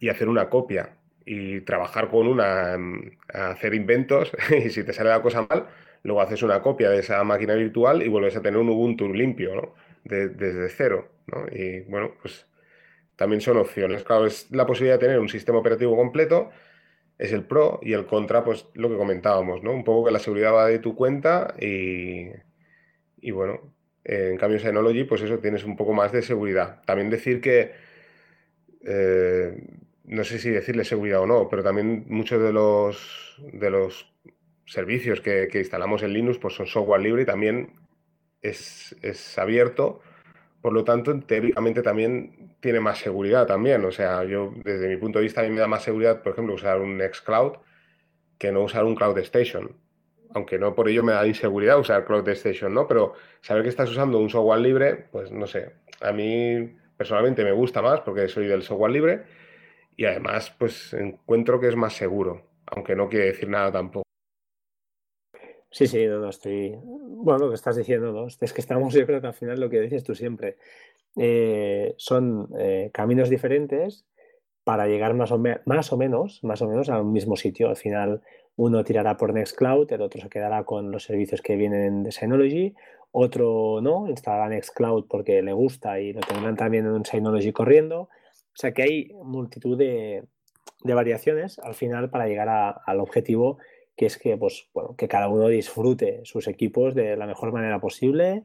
y hacer una copia y trabajar con una, mm, hacer inventos y si te sale la cosa mal, luego haces una copia de esa máquina virtual y vuelves a tener un Ubuntu limpio, ¿no? desde cero. Y bueno, pues también son opciones. Claro, es la posibilidad de tener un sistema operativo completo, es el pro y el contra, pues lo que comentábamos, ¿no? Un poco que la seguridad va de tu cuenta y, y bueno, en cambio Synology, pues eso, tienes un poco más de seguridad. También decir que... Eh, no sé si decirle seguridad o no, pero también muchos de los, de los servicios que, instalamos en Linux pues son software libre y también es, abierto. Por lo tanto, teóricamente también tiene más seguridad también. O sea, yo desde mi punto de vista a mí me da más seguridad, por ejemplo, usar un Nextcloud que no usar un Cloud Station. Aunque no por ello me da inseguridad usar Cloud Station, ¿no? Pero saber que estás usando un software libre, pues no sé. A mí personalmente me gusta más porque soy del software libre y además pues encuentro que es más seguro, aunque no quiere decir nada tampoco. Sí, sí, no, no estoy. Bueno, lo que estás diciendo, ¿no? Es que estamos, yo creo que al final lo que dices tú siempre. Eh, son eh, caminos diferentes para llegar más o, más o menos, más o menos al mismo sitio. Al final, uno tirará por Nextcloud, el otro se quedará con los servicios que vienen de Synology, otro no, instalará Nextcloud porque le gusta y lo tendrán también en un Synology corriendo. O sea que hay multitud de, variaciones al final para llegar al objetivo que es que, pues, bueno, que cada uno disfrute sus equipos de la mejor manera posible,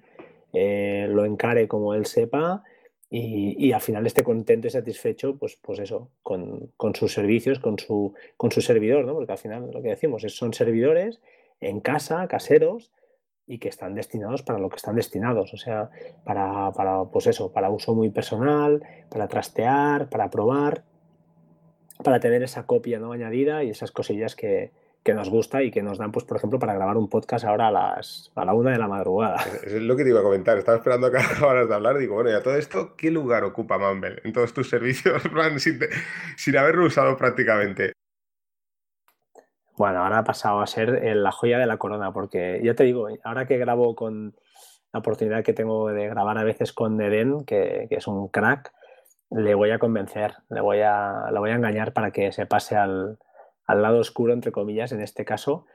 eh, lo encare como él sepa y, al final esté contento y satisfecho, pues, pues eso, con, sus servicios, con su, con su servidor, ¿no? Porque al final lo que decimos es son servidores en casa, caseros, y que están destinados para lo que están destinados, o sea, para, para, pues eso, para uso muy personal, para trastear, para probar, para tener esa copia ¿no? añadida y esas cosillas que, que nos gusta y que nos dan, pues, por ejemplo, para grabar un podcast ahora a las a la una de la madrugada. Es lo que te iba a comentar. Estaba esperando a que acabaras de hablar. Digo, bueno, ya todo esto, ¿qué lugar ocupa Mumble en todos tus servicios, sin, sin haberlo usado prácticamente? Bueno, ahora ha pasado a ser la joya de la corona, porque ya te digo, ahora que grabo con la oportunidad que tengo de grabar a veces con Eden, que, es un crack, le voy a convencer, le voy a, voy a engañar para que se pase al, lado oscuro, entre comillas, en este caso,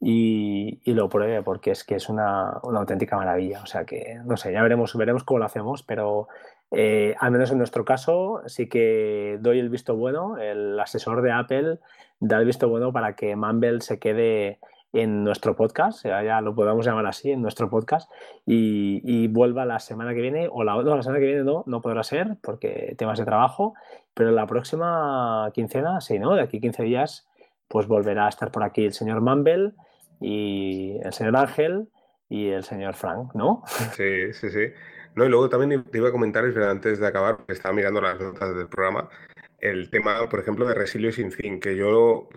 y, lo pruebe, porque es que es una, una, auténtica maravilla. O sea que, no sé, ya veremos, veremos cómo lo hacemos, pero eh, al menos en nuestro caso sí que doy el visto bueno, el asesor de Apple da el visto bueno para que Mumble se quede en nuestro podcast, ya lo podemos llamar así, en nuestro podcast, y, vuelva la semana que viene, o la, no, la semana que viene no, no podrá ser, porque temas de trabajo, pero la próxima quincena, sí, ¿no? De aquí 15 días, pues volverá a estar por aquí el señor Mumble y el señor Ángel, y el señor Frank, ¿no? Sí, sí, sí. No, y luego también te iba a comentar, antes de acabar, porque estaba mirando las notas del programa, el tema, por ejemplo, de Resilio sin fin, que yo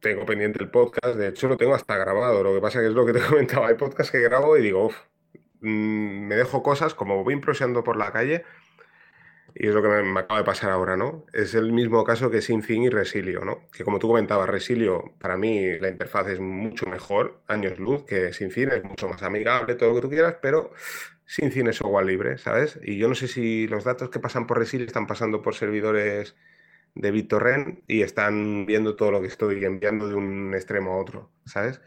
tengo pendiente el podcast, de hecho lo tengo hasta grabado, lo que pasa que es lo que te comentaba, hay podcast que grabo y digo, uff, mm, me dejo cosas, como voy improvisando por la calle, y es lo que me, acaba de pasar ahora, ¿no? Es el mismo caso que Syncing y Resilio, ¿no? Que como tú comentabas, Resilio, para mí la interfaz es mucho mejor, años luz, que Syncing es mucho más amigable, todo lo que tú quieras, pero Syncing es software libre, ¿sabes? Y yo no sé si los datos que pasan por Resilio están pasando por servidores de BitTorrent y están viendo todo lo que estoy enviando de un extremo a otro, ¿sabes?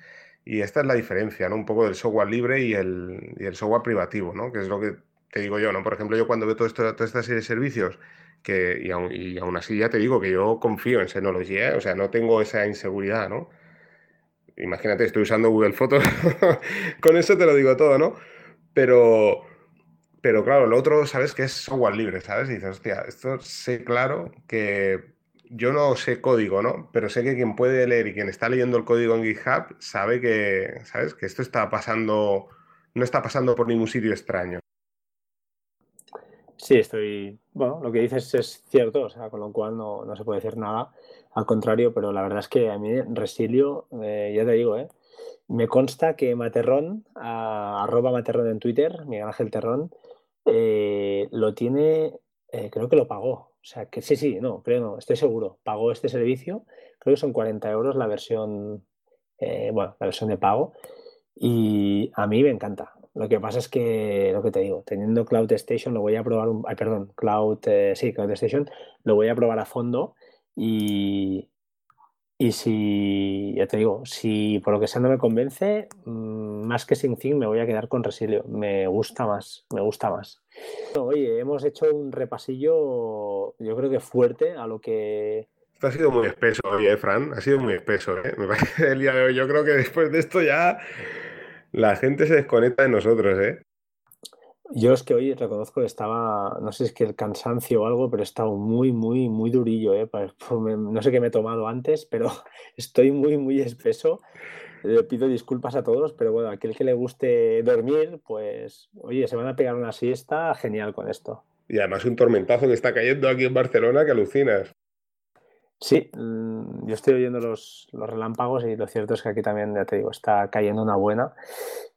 Y esta es la diferencia, ¿no? Un poco del software libre y el, y el software privativo, ¿no? Que es lo que te digo yo, ¿no? Por ejemplo, yo cuando veo todo esto, toda esta serie de servicios, que, y, aún, así ya te digo que yo confío en Synology, ¿eh? o sea, no tengo esa inseguridad, ¿no? Imagínate, estoy usando Google Fotos, con eso te lo digo todo, ¿no? Pero, pero claro, lo otro, ¿sabes? Que es software libre, ¿sabes? Y dices, hostia, esto sé claro que yo no sé código, ¿no? Pero sé que quien puede leer y quien está leyendo el código en GitHub sabe que, ¿sabes? Que esto está pasando, no está pasando por ningún sitio extraño. Sí, estoy. Bueno, lo que dices es cierto, o sea, con lo cual no, se puede decir nada. Al contrario, pero la verdad es que a mí Resilio, eh, ya te digo, ¿eh? Me consta que Materrón, arroba Materrón en Twitter, Miguel Ángel Terrón, eh, lo tiene, eh, creo que lo pagó. O sea, que sí, sí, no, creo no, estoy seguro. Pagó este servicio, creo que son 40 euros la versión, bueno, la versión de pago. Y a mí me encanta. Lo que pasa es que, lo que te digo, teniendo Cloud Station, lo voy a probar, un, ay, perdón, Cloud, eh, sí, Cloud Station, lo voy a probar a fondo y, y si, ya te digo, si por lo que sea no me convence, mm, más que SyncThing me voy a quedar con Resilio. Me gusta más, me gusta más. Oye, hemos hecho un repasillo, yo creo que fuerte a lo que... Esto ha sido muy espeso hoy, ¿eh, Fran? Ha sido muy espeso, ¿eh? El día de hoy. Yo creo que después de esto ya la gente se desconecta de nosotros, ¿eh? Yo es que hoy reconozco que estaba, no sé si es que el cansancio o algo, pero he estado muy, muy, muy durillo, ¿eh? No sé qué me he tomado antes, pero estoy muy, muy espeso. Le pido disculpas a todos, pero bueno, aquel que le guste dormir, pues, oye, se van a pegar una siesta, genial con esto. Y además un tormentazo que está cayendo aquí en Barcelona que alucinas. Sí, mm, yo estoy oyendo los, relámpagos y lo cierto es que aquí también, ya te digo, está cayendo una buena.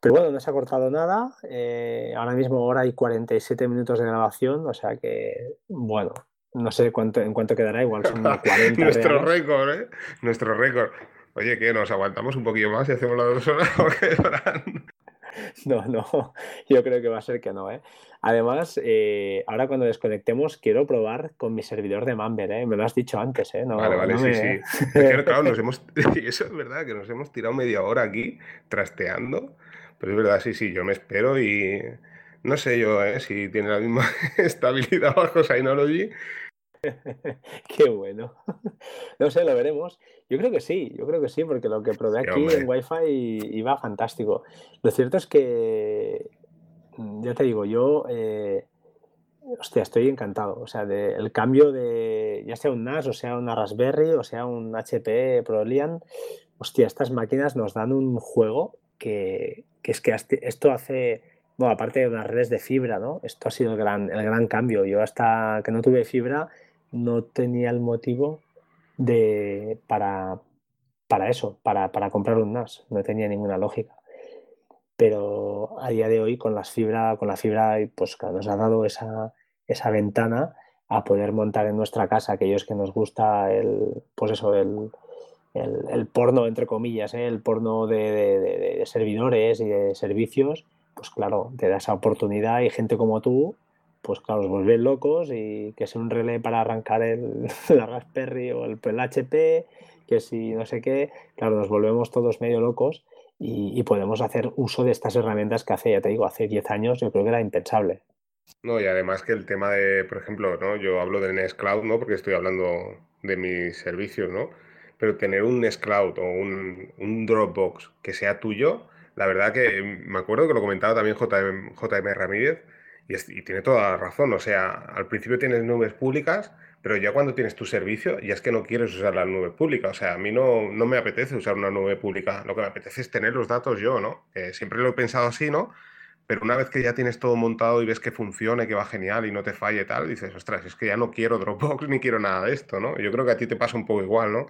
Pero bueno, no se ha cortado nada. Eh, ahora mismo hora hay 47 minutos de grabación, o sea que, bueno, no sé cuánto, en cuánto quedará, igual son 40 Nuestro récord, ¿eh? Nuestro récord. Oye, ¿qué? ¿Nos aguantamos un poquillo más y hacemos las dos horas? No, no, yo creo que va a ser que no, ¿eh? Además, eh, ahora cuando desconectemos, quiero probar con mi servidor de Mamber, ¿eh? Me lo has dicho antes, ¿eh? vale, vale, sí, sí. claro, nos hemos... Eso es verdad, que nos hemos tirado media hora aquí trasteando. Pero es verdad, sí, sí, yo me espero y... No sé yo, ¿eh? Si tiene la misma estabilidad bajo Synology. Qué bueno. No sé, lo veremos. Yo creo que sí, yo creo que sí, porque lo que probé aquí en Wi-Fi iba fantástico. Lo cierto es que, mm, ya te digo, yo, eh, hostia, estoy encantado. O sea, el cambio de, ya sea un NAS, o sea una Raspberry, o sea un HP ProLian, hostia, estas máquinas nos dan un juego que, es que esto hace, bueno, aparte de unas redes de fibra, ¿no? Esto ha sido el gran, el gran cambio. Yo hasta que no tuve fibra no tenía el motivo de, para, para eso, para, para, comprar un NAS. No tenía ninguna lógica. Pero a día de hoy, con las fibra, con la fibra, pues nos ha dado esa, esa ventana a poder montar en nuestra casa aquellos que nos gusta el, pues eso, el, el, porno, entre comillas, ¿eh? el porno de, de, servidores y de servicios, pues claro, te da esa oportunidad y gente como tú pues claro, os vuelven locos y que sea un relé para arrancar el, la Raspberry o el, HP, que si no sé qué, claro, nos volvemos todos medio locos y, podemos hacer uso de estas herramientas que hace, ya te digo, hace 10 años yo creo que era impensable. No, y además que el tema de, por ejemplo, ¿no? yo hablo del Nextcloud, ¿no? Porque estoy hablando de mis servicios, ¿no? Pero tener un Nextcloud o un, un Dropbox que sea tuyo, la verdad que me acuerdo que lo comentaba también JM, JM Ramírez, y, tiene toda la razón, o sea, al principio tienes nubes públicas, pero ya cuando tienes tu servicio, ya es que no quieres usar la nube pública. O sea, a mí no, no me apetece usar una nube pública. Lo que me apetece es tener los datos yo, ¿no? siempre lo he pensado así, ¿no? Pero una vez que ya tienes todo montado y ves que funcione, que va genial y no te falle tal, dices, ostras, es que ya no quiero Dropbox ni quiero nada de esto, ¿no? Yo creo que a ti te pasa un poco igual, ¿no?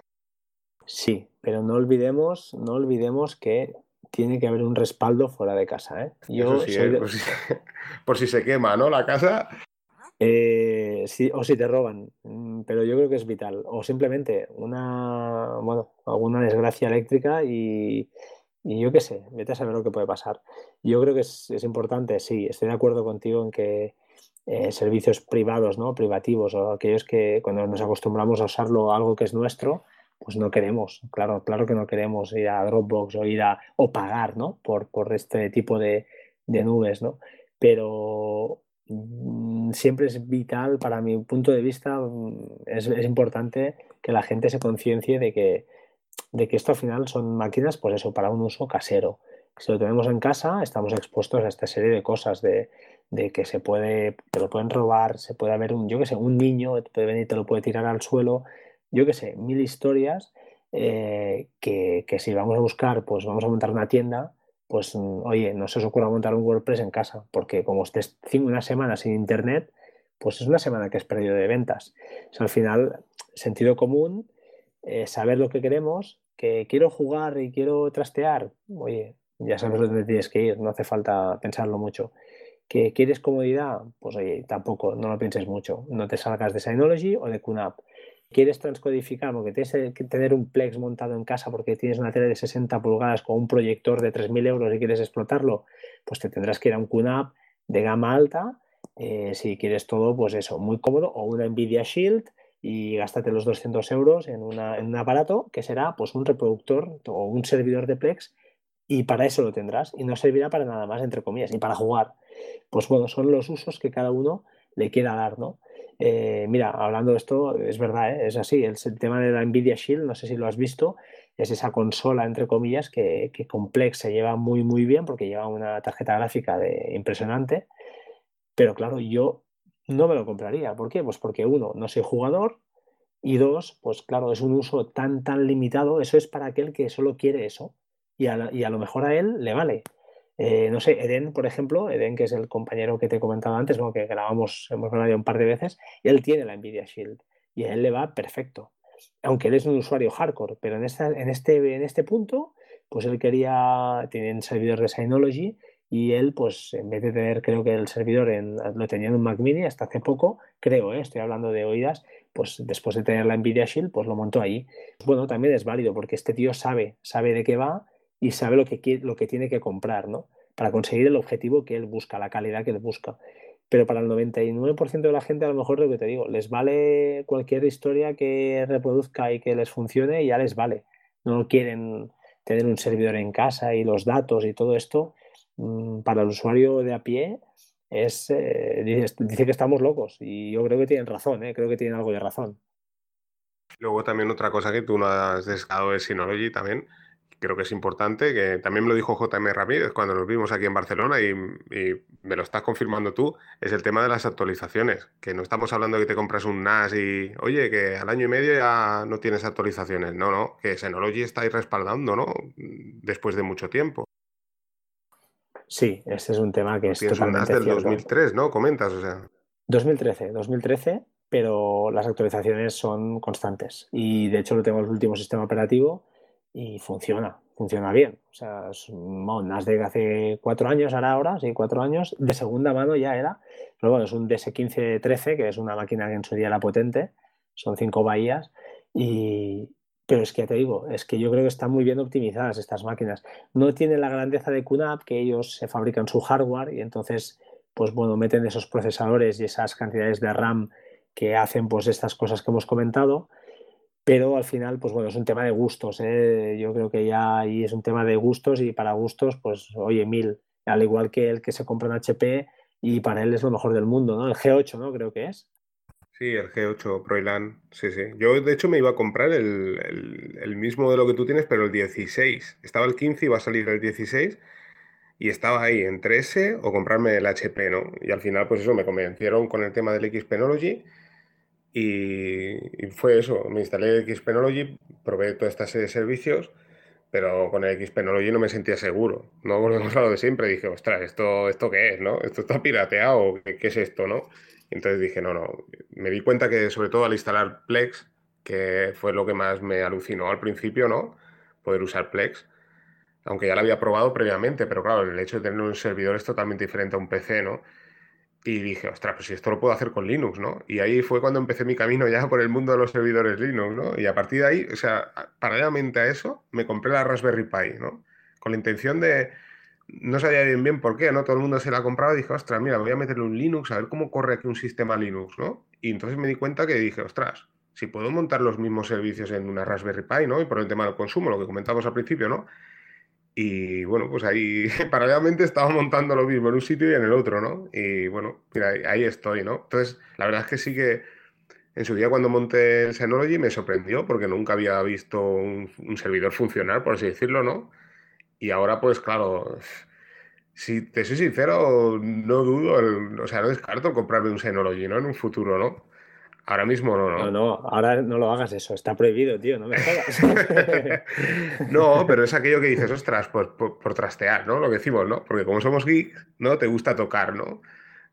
Sí, pero no olvidemos, no olvidemos que tiene que haber un respaldo fuera de casa, ¿eh? Yo sí, ¿eh? por si se quema, ¿no? La casa. Eh, sí, o si te roban, mm, pero yo creo que es vital. O simplemente una, bueno, alguna desgracia eléctrica y, yo qué sé, vete a saber lo que puede pasar. Yo creo que es, importante, sí, estoy de acuerdo contigo en que eh, servicios privados, ¿no? Privativos o aquellos que cuando nos acostumbramos a usarlo algo que es nuestro, pues no queremos, claro, claro que no queremos ir a Dropbox o ir a o pagar, ¿no? Por, por este tipo de, de nubes, ¿no? Pero Mm, siempre es vital, para mi punto de vista, mm, es, importante que la gente se conciencie de que, de que esto al final son máquinas, pues eso, para un uso casero. Si lo tenemos en casa, estamos expuestos a esta serie de cosas, de, que se puede, te lo pueden robar, se puede haber un, yo que sé, un niño y te lo puede tirar al suelo, yo que sé, mil historias eh, que, que si vamos a buscar, pues vamos a montar una tienda, pues mm, oye, no se os ocurra montar un WordPress en casa, porque como estés una semana sin internet, pues es una semana que has perdido de ventas. al final, sentido común, eh, saber lo que queremos, que quiero jugar y quiero trastear, oye, ya sabes dónde tienes que ir, no hace falta pensarlo mucho. ¿Que quieres comodidad? Pues oye, tampoco, no lo pienses mucho. No te salgas de Synology o de QNAP quieres transcodificar, porque tienes que tener un Plex montado en casa porque tienes una tele de 60 pulgadas con un proyector de 3.000 euros y quieres explotarlo, pues te tendrás que ir a un QNAP de gama alta. Eh, si quieres todo, pues eso, muy cómodo, o una Nvidia Shield y gástate los 200 euros en, un aparato que será pues un reproductor o un servidor de Plex y para eso lo tendrás y no servirá para nada más, entre comillas, y para jugar. Pues bueno, son los usos que cada uno le quiera dar, ¿no? Eh, mira, hablando de esto, es verdad, ¿eh? es así. El, tema de la Nvidia Shield, no sé si lo has visto, es esa consola, entre comillas, que, que Complex se lleva muy, muy bien porque lleva una tarjeta gráfica de, impresionante. Pero claro, yo no me lo compraría. ¿Por qué? Pues porque uno, no soy jugador. Y dos, pues claro, es un uso tan, tan limitado. Eso es para aquel que solo quiere eso. Y a, y a lo mejor a él le vale. Eh, no sé, Eden, por ejemplo, Eden, que es el compañero que te he comentado antes, que grabamos, hemos grabado un par de veces, y él tiene la Nvidia Shield y a él le va perfecto. Aunque él es un usuario hardcore, pero en, esta, en, este, en este punto, pues él quería, tiene un servidor de Synology y él, pues en vez de tener, creo que el servidor en, lo tenía en un Mac Mini hasta hace poco, creo, ¿eh? estoy hablando de oídas, pues después de tener la Nvidia Shield, pues lo montó ahí. Bueno, también es válido porque este tío sabe, sabe de qué va y sabe lo que, lo que tiene que comprar, ¿no? Para conseguir el objetivo que él busca, la calidad que él busca. Pero para el 99% de la gente, a lo mejor lo que te digo, les vale cualquier historia que reproduzca y que les funcione y ya les vale. No quieren tener un servidor en casa y los datos y todo esto. Mm, para el usuario de a pie, es, eh, dice, que estamos locos y yo creo que tienen razón, ¿eh? creo que tienen algo de razón. Luego también otra cosa que tú no has destacado es Synology también, creo que es importante, que también me lo dijo JM Ramírez cuando nos vimos aquí en Barcelona y, me lo estás confirmando tú, es el tema de las actualizaciones, que no estamos hablando de que te compras un NAS y, oye, que al año y medio ya no tienes actualizaciones, no, no, que Synology está ahí respaldando, ¿no? Después de mucho tiempo. Sí, este es un tema que es Tienes un NAS del 2003, ¿no? Comentas, o sea. 2013, 2013, pero las actualizaciones son constantes y de hecho lo tengo en el último sistema operativo y funciona, funciona bien. O sea, es un NAS de hace cuatro años, ahora ahora, sí, cuatro años, de segunda mano ya era, pero bueno, es un DS1513, que es una máquina que en su día era potente, son cinco bahías, y, pero es que te digo, es que yo creo que están muy bien optimizadas estas máquinas. No tienen la grandeza de QNAP, que ellos se fabrican su hardware y entonces, pues bueno, meten esos procesadores y esas cantidades de RAM que hacen pues estas cosas que hemos comentado, pero al final, pues bueno, es un tema de gustos. ¿eh? Yo creo que ya ahí es un tema de gustos y para gustos, pues oye, mil. Al igual que el que se compra un HP y para él es lo mejor del mundo, ¿no? El G8, ¿no? Creo que es. Sí, el G8 Proilan, sí, sí. Yo de hecho me iba a comprar el, el, mismo de lo que tú tienes, pero el 16. Estaba el 15 y iba a salir el 16 y estaba ahí entre ese o comprarme el HP, ¿no? Y al final, pues eso, me convencieron con el tema del Xpenology Y, fue eso, me instalé Xpenology, probé toda esta serie de servicios, pero con el Xpenology no me sentía seguro. No volvemos a lo de siempre, dije, ostras, ¿esto, esto qué es? ¿no? ¿Esto está pirateado? ¿Qué, qué es esto? ¿no? entonces dije, no, no, me di cuenta que sobre todo al instalar Plex, que fue lo que más me alucinó al principio, ¿no? Poder usar Plex, aunque ya lo había probado previamente, pero claro, el hecho de tener un servidor es totalmente diferente a un PC, ¿no? Y dije, ostras, pues si esto lo puedo hacer con Linux, ¿no? Y ahí fue cuando empecé mi camino ya por el mundo de los servidores Linux, ¿no? Y a partir de ahí, o sea, paralelamente a eso, me compré la Raspberry Pi, ¿no? Con la intención de, no sabía bien bien por qué, ¿no? Todo el mundo se la ha comprado y dije, ostras, mira, voy a meterle un Linux a ver cómo corre aquí un sistema Linux, ¿no? Y entonces me di cuenta que dije, ostras, si puedo montar los mismos servicios en una Raspberry Pi, ¿no? Y por el tema del consumo, lo que comentamos al principio, ¿no? Y bueno, pues ahí paralelamente estaba montando lo mismo en un sitio y en el otro, ¿no? Y bueno, mira, ahí estoy, ¿no? Entonces, la verdad es que sí que en su día cuando monté el Synology me sorprendió porque nunca había visto un, un servidor funcionar, por así decirlo, ¿no? Y ahora, pues claro, si te soy sincero, no dudo, o sea, no descarto comprarme un Synology, ¿no? En un futuro, ¿no? Ahora mismo no, no. No, no, ahora no lo hagas eso, está prohibido, tío, no me jodas. no, pero es aquello que dices, ostras, por, por, trastear, ¿no? Lo que decimos, ¿no? Porque como somos geeks, ¿no? Te gusta tocar, ¿no?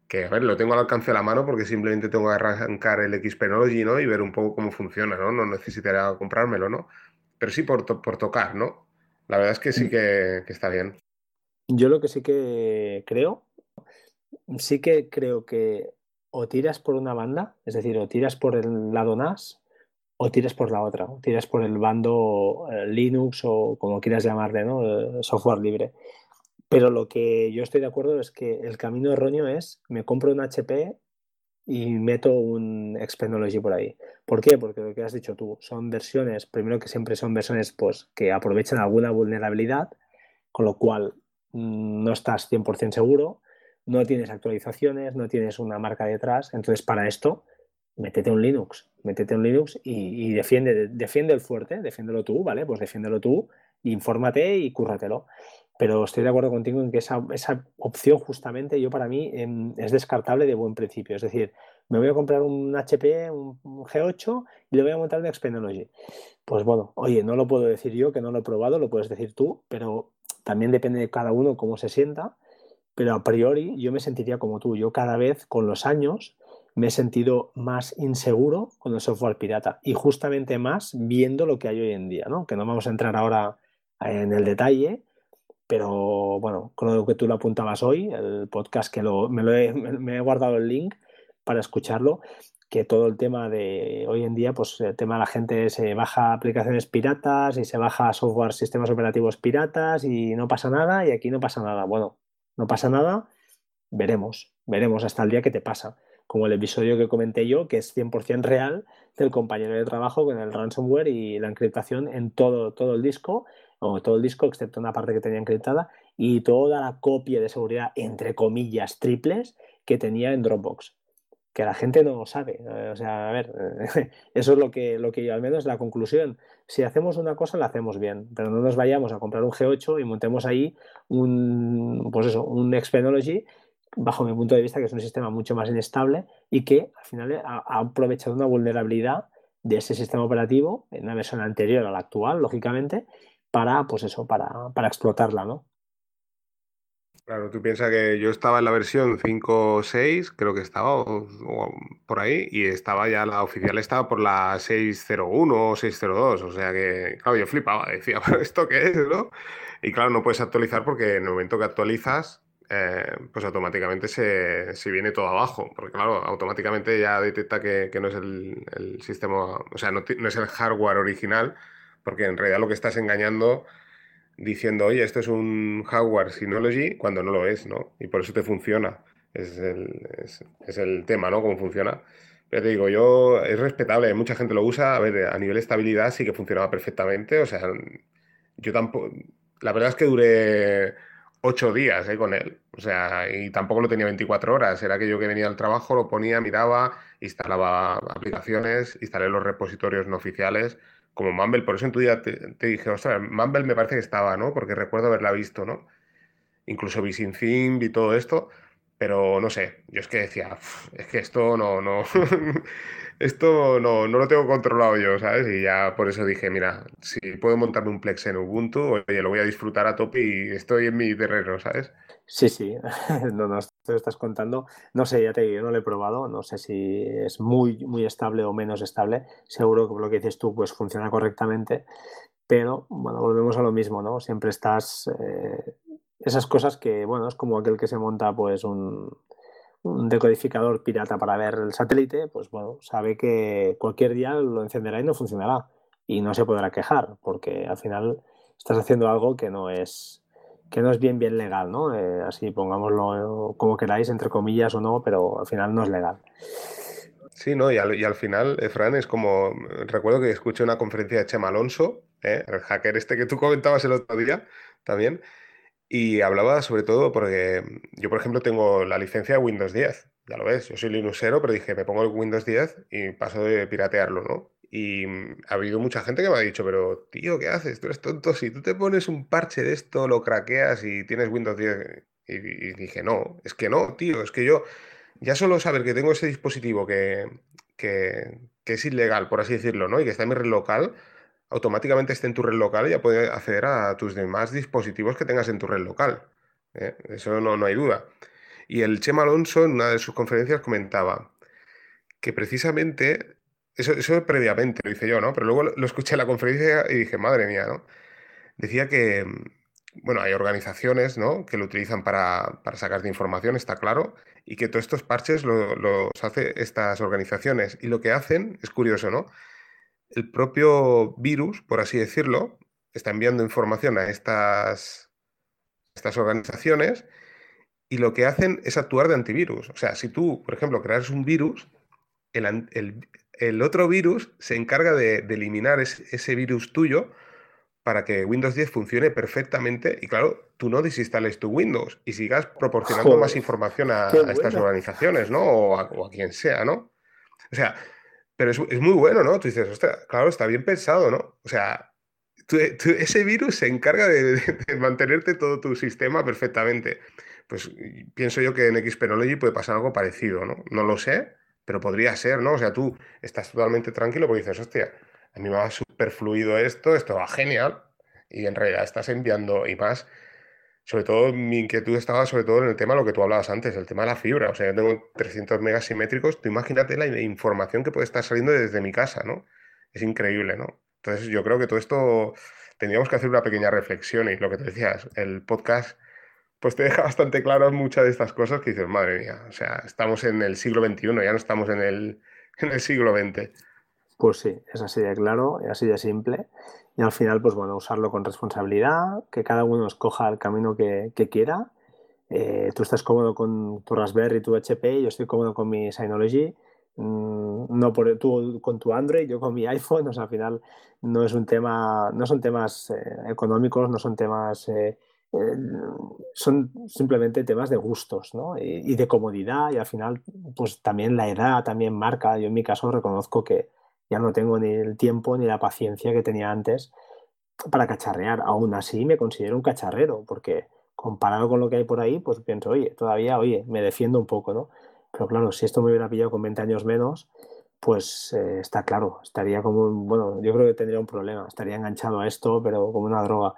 Que, a ver, lo tengo al alcance de la mano porque simplemente tengo que arrancar el Xpenology, ¿no? Y ver un poco cómo funciona, ¿no? No necesitaría comprármelo, ¿no? Pero sí por, por tocar, ¿no? La verdad es que sí mm. que, está bien. Yo lo que sí que creo, sí que creo que o tiras por una banda, es decir, o tiras por el lado NAS o tiras por la otra, o tiras por el bando eh, Linux o como quieras llamarle, ¿no? Eh, software libre. Pero lo que yo estoy de acuerdo es que el camino erróneo es me compro un HP y meto un Xpenology por ahí. ¿Por qué? Porque lo que has dicho tú, son versiones, primero que siempre son versiones pues, que aprovechan alguna vulnerabilidad, con lo cual mm, no estás 100% seguro, no tienes actualizaciones, no tienes una marca detrás, entonces para esto, métete un Linux, métete un Linux y, defiende, defiende el fuerte, defiéndelo tú, ¿vale? Pues defiéndelo tú, infórmate y cúrratelo pero estoy de acuerdo contigo en que esa, opción justamente yo para mí em, es descartable de buen principio. Es decir, me voy a comprar un HP, un, G8 y le voy a montar un Xpenology. Pues bueno, oye, no lo puedo decir yo, que no lo he probado, lo puedes decir tú, pero también depende de cada uno cómo se sienta. Pero a priori yo me sentiría como tú. Yo cada vez con los años me he sentido más inseguro con el software pirata y justamente más viendo lo que hay hoy en día, ¿no? Que no vamos a entrar ahora en el detalle, pero bueno, con que tú lo apuntabas hoy, el podcast que lo, me, lo he guardado el link para escucharlo, que todo el tema de hoy en día, pues el tema de la gente se baja aplicaciones piratas y se baja software, sistemas operativos piratas y no pasa nada y aquí no pasa nada. Bueno, no pasa nada, veremos, veremos hasta el día que te pasa. Como el episodio que comenté yo, que es 100% real del compañero de trabajo con el ransomware y la encriptación en todo, todo el disco o todo el disco, excepto una parte que tenía encriptada, y toda la copia de seguridad, entre comillas, triples, que tenía en Dropbox. Que la gente no sabe. O sea, a ver, eso es lo que, lo que yo, al menos la conclusión. Si hacemos una cosa, la hacemos bien, pero no nos vayamos a comprar un G8 y montemos ahí un, pues eso, un Xpenology bajo mi punto de vista, que es un sistema mucho más inestable y que al final ha, ha aprovechado una vulnerabilidad de ese sistema operativo en una versión anterior a la actual, lógicamente, para, pues eso, para, para explotarla, ¿no? Claro, tú piensas que yo estaba en la versión 5.6, creo que estaba por ahí, y estaba ya la oficial estaba por la 6.01 o 6.02, o sea que, claro, yo flipaba, decía, ¿pero esto qué es, no? Y claro, no puedes actualizar porque en el momento que actualizas, eh, pues automáticamente se, se, viene todo abajo, porque claro, automáticamente ya detecta que, que no es el, el, sistema, o sea, no, no es el hardware original, porque en realidad lo que estás engañando diciendo, oye, esto es un hardware Synology, cuando no lo es, ¿no? Y por eso te funciona. Es el, es, el tema, ¿no? Cómo funciona. Pero te digo, yo, es respetable, mucha gente lo usa, a ver, a nivel de estabilidad sí que funcionaba perfectamente, o sea, yo tampoco, la verdad es que duré ocho días ¿eh? con él, o sea, y tampoco lo tenía 24 horas, era aquello que venía al trabajo, lo ponía, miraba, instalaba aplicaciones, instalé los repositorios no oficiales, como Mumble, por eso en tu día te, dije, ostras, Mumble me parece que estaba, ¿no? Porque recuerdo haberla visto, ¿no? Incluso vi sin fin, vi todo esto, pero no sé, yo es que decía, es que esto no, no, esto no, no, lo tengo controlado yo, ¿sabes? Y ya por eso dije, mira, si puedo montarme un Plex en Ubuntu, oye, lo voy a disfrutar a tope y estoy en mi terreno, ¿sabes? Sí, sí, no, no, te estás contando. No sé, ya te digo, yo no lo he probado, no sé si es muy, muy estable o menos estable. Seguro que lo que dices tú, pues funciona correctamente, pero bueno, volvemos a lo mismo, ¿no? Siempre estás... Eh, esas cosas que, bueno, es como aquel que se monta pues un, un decodificador pirata para ver el satélite, pues bueno, sabe que cualquier día lo encenderá y no funcionará. Y no se podrá quejar, porque al final estás haciendo algo que no es, que no es bien, bien legal, ¿no? Eh, así pongámoslo como queráis, entre comillas o no, pero al final no es legal. Sí, ¿no? Y al, y al final, Efran, es como, recuerdo que escuché una conferencia de Chema Alonso, ¿eh? el hacker este que tú comentabas el otro día también, y hablaba sobre todo porque yo, por ejemplo, tengo la licencia de Windows 10. Ya lo ves, yo soy Linuxero, pero dije, me pongo el Windows 10 y paso de piratearlo, ¿no? Y ha habido mucha gente que me ha dicho, pero tío, ¿qué haces? Tú eres tonto. Si tú te pones un parche de esto, lo craqueas y tienes Windows 10. Y, dije, no, es que no, tío, es que yo ya solo saber que tengo ese dispositivo que, que, que es ilegal, por así decirlo, ¿no? Y que está en mi red local, automáticamente esté en tu red local y ya puede acceder a tus demás dispositivos que tengas en tu red local. ¿eh? Eso no, no hay duda. Y el Chema Alonso en una de sus conferencias comentaba que precisamente, eso, eso previamente lo hice yo, ¿no? Pero luego lo, escuché en la conferencia y dije, madre mía, ¿no? Decía que, bueno, hay organizaciones, ¿no? Que lo utilizan para, para sacar de información, está claro, y que todos estos parches los hace estas organizaciones. Y lo que hacen, es curioso, ¿no? el propio virus, por así decirlo, está enviando información a estas, estas organizaciones y lo que hacen es actuar de antivirus. O sea, si tú, por ejemplo, creas un virus, el, otro virus se encarga de, eliminar ese, virus tuyo para que Windows 10 funcione perfectamente y claro, tú no desinstales tu Windows y sigas proporcionando más información a, estas organizaciones, ¿no? O a, o a, quien sea, ¿no? O sea, pero es, muy bueno, ¿no? Tú dices, ostras, claro, está bien pensado, ¿no? O sea, ese virus se encarga de, mantenerte todo tu sistema perfectamente. Pues pienso yo que en Xpenology puede pasar algo parecido, ¿no? No lo sé, pero podría ser, ¿no? O sea, tú estás totalmente tranquilo porque dices, hostia, a mí me va súper fluido esto, esto va genial, y en realidad estás enviando y más sobre todo mi inquietud estaba sobre todo en el tema de lo que tú hablabas antes, el tema de la fibra. O sea, yo tengo 300 megas simétricos, tú imagínate la información que puede estar saliendo desde mi casa, ¿no? Es increíble, ¿no? Entonces yo creo que todo esto tendríamos que hacer una pequeña reflexión y lo que te decías, el podcast pues te deja bastante claras muchas de estas cosas que dices, madre mía, o sea, estamos en el siglo XXI, ya no estamos en el, en el siglo XX. Pues sí, es así de claro y así de simple. Y al final, pues bueno, usarlo con responsabilidad, que cada uno escoja el camino que, quiera. Eh, tú estás cómodo con tu Raspberry, tu HP, yo estoy cómodo con mi Synology. Mm, no por tú con tu Android, yo con mi iPhone. O sea, al final no es un tema, no son temas eh, económicos, no son temas eh, son simplemente temas de gustos ¿no? y, de comodidad y al final pues también la edad también marca yo en mi caso reconozco que ya no tengo ni el tiempo ni la paciencia que tenía antes para cacharrear. Aún así me considero un cacharrero, porque comparado con lo que hay por ahí, pues pienso, oye, todavía, oye, me defiendo un poco, ¿no? Pero claro, si esto me hubiera pillado con 20 años menos, pues eh, está claro, estaría como, bueno, yo creo que tendría un problema, estaría enganchado a esto, pero como una droga.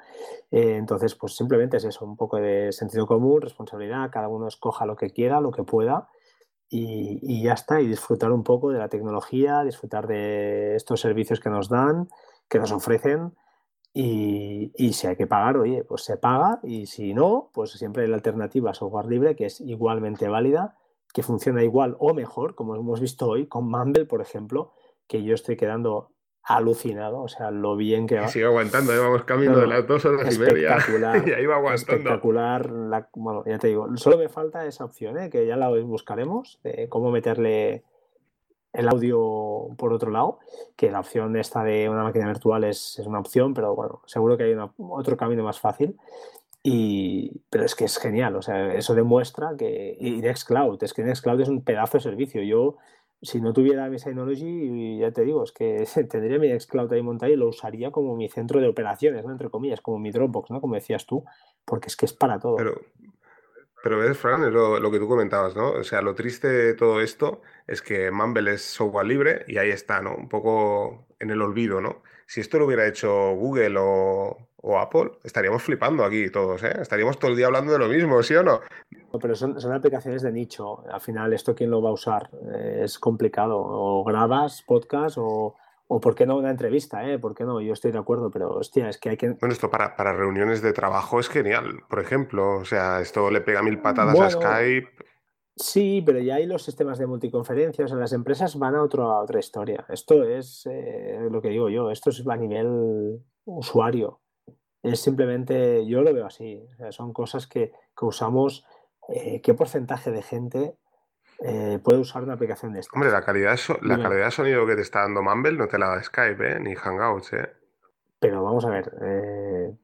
Eh, entonces, pues simplemente es eso, un poco de sentido común, responsabilidad, cada uno escoja lo que quiera, lo que pueda y, ya está, y disfrutar un poco de la tecnología, disfrutar de estos servicios que nos dan, que nos ofrecen. Y, si hay que pagar, oye, pues se paga y si no, pues siempre hay la alternativa software libre que es igualmente válida, que funciona igual o mejor, como hemos visto hoy con Mumble, por ejemplo, que yo estoy quedando alucinado, o sea, lo bien que va. sigue aguantando, vamos camino de las dos horas y media. y ahí va aguantando. Espectacular, bueno, ya te digo, solo me falta esa opción, ¿eh? que ya la buscaremos, de cómo meterle el audio por otro lado, que la opción esta de una máquina virtual es, una opción, pero bueno, seguro que hay otro camino más fácil. Y, pero es que es genial, o sea, eso demuestra que. Y Nextcloud, es que Nextcloud es un pedazo de servicio. Yo si no tuviera mi Synology, ya te digo, es que tendría mi Xcloud ahí montado y lo usaría como mi centro de operaciones, ¿no? entre comillas, como mi Dropbox, ¿no? como decías tú, porque es que es para todo. Pero, Pero ves, Fran, es lo, que tú comentabas, ¿no? O sea, lo triste de todo esto es que Mumble es software libre y ahí está, ¿no? Un poco en el olvido, ¿no? Si esto lo hubiera hecho Google o, Apple, estaríamos flipando aquí todos, ¿eh? Estaríamos todo el día hablando de lo mismo, ¿sí o no? pero son, son aplicaciones de nicho. Al final, ¿esto quién lo va a usar? Eh, es complicado. O grabas podcast o, o por qué no una entrevista, ¿eh? ¿Por qué no? Yo estoy de acuerdo, pero hostia, es que hay que... Bueno, esto para, para reuniones de trabajo es genial, por ejemplo. O sea, esto le pega mil patadas a Skype. Sí, pero ya hay los sistemas de multiconferencias. En las empresas van a, otro, otra historia. Esto es eh, lo que digo yo, esto es a nivel usuario. Es simplemente, yo lo veo así. son cosas que, que usamos. Eh, ¿Qué porcentaje de gente eh, puede usar una aplicación de esta. Hombre, la calidad, la calidad de sonido que te está dando Mumble no te la da Skype, ¿eh? ni Hangouts. ¿eh? Pero vamos a ver, eh,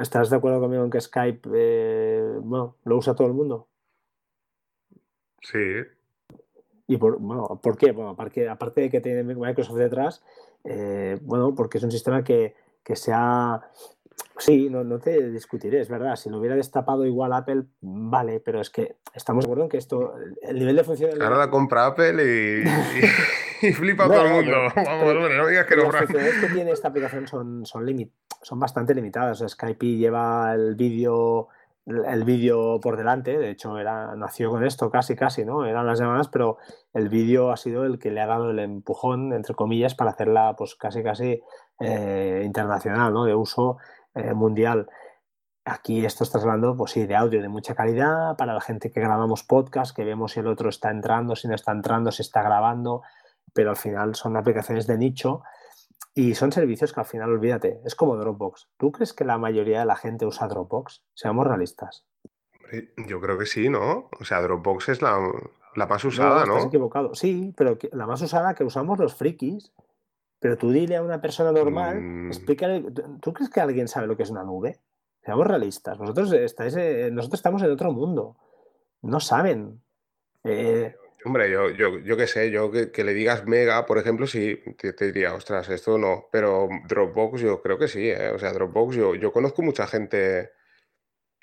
¿estás de acuerdo conmigo en que Skype bueno, lo usa todo el mundo? Sí. ¿Y por, bueno, por qué? Bueno, aparte, aparte de que tiene Microsoft detrás, bueno, porque es un sistema que, que se ha Sí, no, no, te discutiré, es verdad. Si lo hubiera destapado igual Apple, vale, pero es que estamos de acuerdo en que esto, el nivel de funcionalidad. Ahora la compra Apple y, flipa todo el mundo. Vamos, no digas que no. Las funcionalidades que tiene esta aplicación son, son, limit, son bastante limitadas. Skype lleva el vídeo el vídeo por delante, de hecho era, nació con esto casi casi, ¿no? Eran las llamadas, pero el vídeo ha sido el que le ha dado el empujón, entre comillas, para hacerla pues casi casi eh, internacional, ¿no? De uso eh, mundial. Aquí esto está hablando, pues sí, de audio de mucha calidad para la gente que grabamos podcast, que vemos si el otro está entrando, si no está entrando, si está grabando, pero al final son aplicaciones de nicho y son servicios que al final, olvídate, es como Dropbox. ¿Tú crees que la mayoría de la gente usa Dropbox? Seamos realistas. Yo creo que sí, ¿no? O sea, Dropbox es la, más usada, ¿no? Estás equivocado. Sí, pero la más usada que usamos los frikis pero tú dile a una persona normal, mm. explícale, ¿tú crees que alguien sabe lo que es una nube? Seamos realistas, nosotros, estáis, eh, nosotros estamos en otro mundo, no saben. Eh, Hombre, yo, yo, yo qué sé, yo que, le digas Mega, por ejemplo, sí, te, diría, ostras, esto no, pero Dropbox yo creo que sí, ¿eh? o sea, Dropbox, yo, yo conozco mucha gente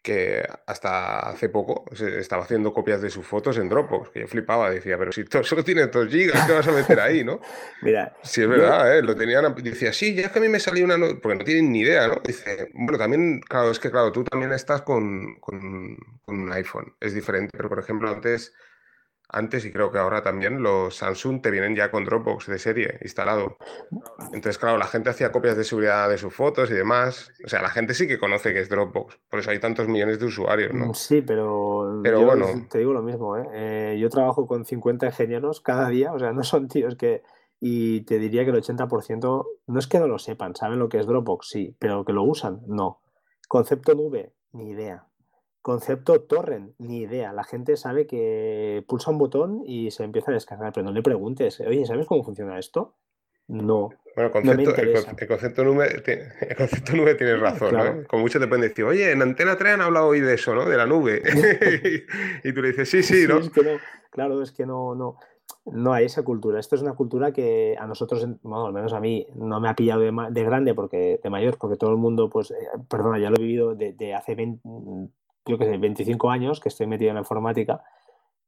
que hasta hace poco estaba haciendo copias de sus fotos en Dropbox, que yo flipaba, decía, pero si todo, solo tiene 2 gigas, ¿qué vas a meter ahí, no? Mira. Sí, es verdad, ¿eh? Lo tenían, decía, sí, ya es que a mí me salió una... Porque no tienen ni idea, ¿no? Dice, bueno, también, claro, es que, claro, tú también estás con, con un iPhone, es diferente, pero por ejemplo, antes antes y creo que ahora también los Samsung te vienen ya con Dropbox de serie instalado. Entonces, claro, la gente hacía copias de seguridad de sus fotos y demás. O sea, la gente sí que conoce que es Dropbox. Por eso hay tantos millones de usuarios, ¿no? Sí, pero, pero bueno. te digo lo mismo. ¿eh? ¿eh? yo trabajo con 50 ingenieros cada día. O sea, no son tíos que... Y te diría que el 80% no es que no lo sepan, saben lo que es Dropbox, sí, pero que lo usan, no. Concepto nube, ni idea. Concepto torrent, ni idea. La gente sabe que pulsa un botón y se empieza a descargar, pero no le preguntes, oye, ¿sabes cómo funciona esto? No. Bueno, concepto, el, concepto nube, el concepto nube tienes razón, ¿no? Con mucho te pueden decir, oye, en Antena 3 han hablado hoy de eso, ¿no? De la nube. y, tú le dices, sí, sí, ¿no? Claro, es que no, no, no hay esa cultura. Esto es una cultura que a nosotros, bueno, al menos a mí, no me ha pillado de, grande, porque de mayor, porque todo el mundo, pues, eh, perdona, ya lo he vivido de, hace 20, yo que sé, 25 años que estoy metido en la informática,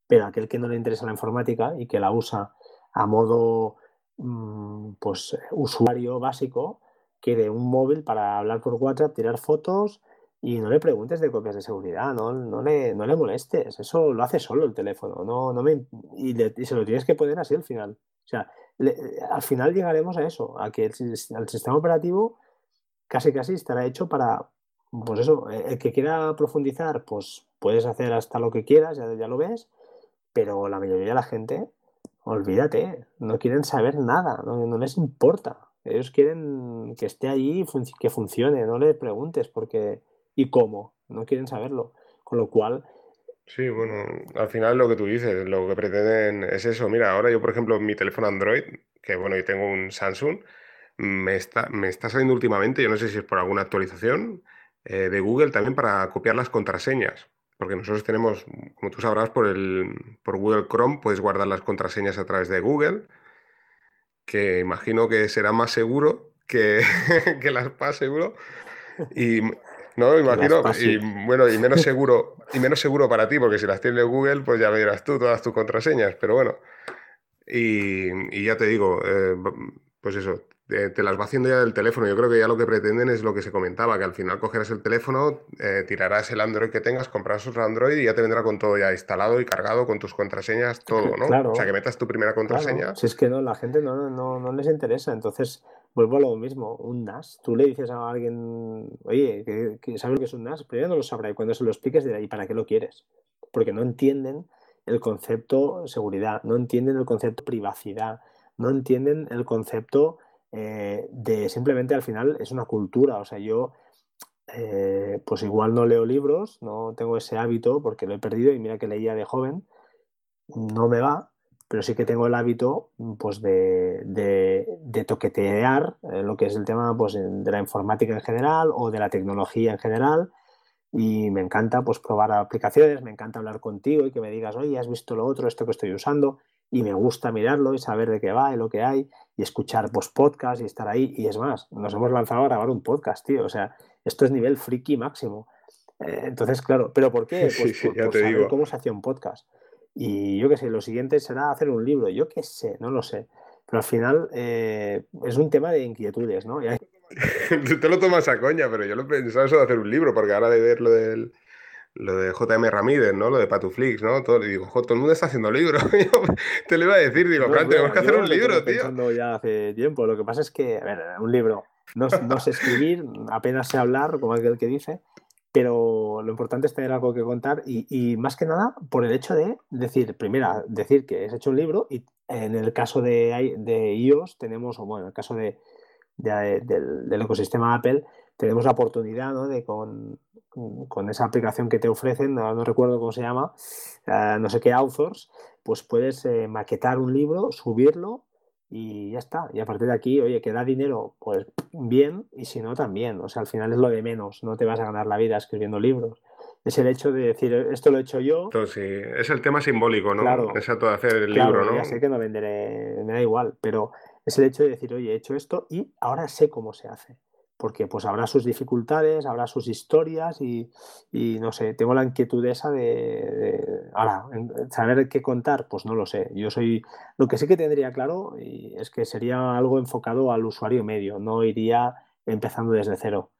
pero aquel que no le interesa la informática y que la usa a modo mm, pues usuario básico, quiere un móvil para hablar por WhatsApp, tirar fotos y no le preguntes de copias de seguridad, no, no, le, no le molestes, eso lo hace solo el teléfono, no, no me, y, se lo tienes que poner así al final. O sea, al final llegaremos a eso, a que el, el sistema operativo casi casi estará hecho para, pues eso, eh, el que quiera profundizar, pues puedes hacer hasta lo que quieras, ya, lo ves, pero la mayoría de la gente, olvídate, no quieren saber nada, no, les importa. Ellos quieren que esté allí, que funcione, no le preguntes porque y cómo, no quieren saberlo. Con lo cual... Sí, bueno, al final lo que tú dices, lo que pretenden es eso. Mira, ahora yo, por ejemplo, mi teléfono Android, que bueno, yo tengo un Samsung, me está, me está saliendo últimamente, yo no sé si es por alguna actualización, eh, de Google también para copiar las contraseñas. Porque nosotros tenemos, como tú sabrás, por, el, por Google Chrome puedes guardar las contraseñas a través de Google, que imagino que será más seguro que, que las PAS seguro. Y, No, imagino, y bueno, y menos seguro, y menos seguro para ti, porque si las tienes Google, pues ya verás tú todas tus contraseñas, pero bueno. Y, ya te digo, eh, pues eso, te, las va haciendo ya del teléfono. Yo creo que ya lo que pretenden es lo que se comentaba, que al final cogerás el teléfono, eh, tirarás el Android que tengas, comprarás otro Android y ya te vendrá con todo ya instalado y cargado, con tus contraseñas, todo, ¿no? O sea, que metas tu primera contraseña. Si es que no, la gente no, no, no les interesa. Entonces, vuelvo a lo mismo, un NAS. Tú le dices a alguien, oye, que, ¿sabes lo que es un NAS? Primero no lo sabrá y cuando se lo expliques dirá, ¿y para qué lo quieres? Porque no entienden el concepto seguridad, no entienden el concepto privacidad, no entienden el concepto eh, de simplemente al final es una cultura. O sea, yo eh, pues igual no leo libros, no tengo ese hábito porque lo he perdido y mira que leía de joven, no me va, pero sí que tengo el hábito pues de, de, toquetear eh, lo que es el tema pues, de la informática en general o de la tecnología en general. Y me encanta pues probar aplicaciones, me encanta hablar contigo y que me digas, oye, has visto lo otro, esto que estoy usando y me gusta mirarlo y saber de qué va y lo que hay y escuchar pues podcast y estar ahí y es más, nos hemos lanzado a grabar un podcast, tío, o sea, esto es nivel friki máximo. Eh, entonces, claro, ¿pero por qué? Pues por, saber cómo se hacía un podcast. Y yo qué sé, lo siguiente será hacer un libro, yo qué sé, no lo sé. Pero al final eh, es un tema de inquietudes, ¿no? Tú te lo tomas a coña, pero yo lo he pensado eso de hacer un libro, porque ahora de ver lo del lo de JM Ramírez, ¿no? Lo de Patuflix, ¿no? Todo, y digo, todo el mundo está haciendo libros. te lo iba a decir, digo, no, tenemos que hacer un libro, tío. ya hace tiempo. Lo que pasa es que, a ver, un libro, no, no sé escribir, apenas sé hablar, como aquel que dice, pero lo importante es tener algo que contar y, más que nada por el hecho de decir, primero, decir que has hecho un libro y en el caso de, de iOS tenemos, o bueno, en el caso de, del, ecosistema Apple, tenemos la oportunidad ¿no? de con, con, esa aplicación que te ofrecen, no, recuerdo cómo se llama, eh, no sé qué authors, pues puedes eh, maquetar un libro, subirlo y ya está. Y a partir de aquí, oye, que da dinero, pues bien, y si no, también. O sea, al final es lo de menos, no te vas a ganar la vida escribiendo libros. Es el hecho de decir, esto lo he hecho yo. sí, es el tema simbólico, ¿no? Claro, Exacto, de hacer el libro, ¿no? Ya sé que no venderé, me da igual, pero es el hecho de decir, oye, he hecho esto y ahora sé cómo se hace porque pues habrá sus dificultades, habrá sus historias y, no sé, tengo la inquietud esa de, ahora, saber qué contar, pues no lo sé. Yo soy, lo que sí que tendría claro y es que sería algo enfocado al usuario medio, no iría empezando desde cero.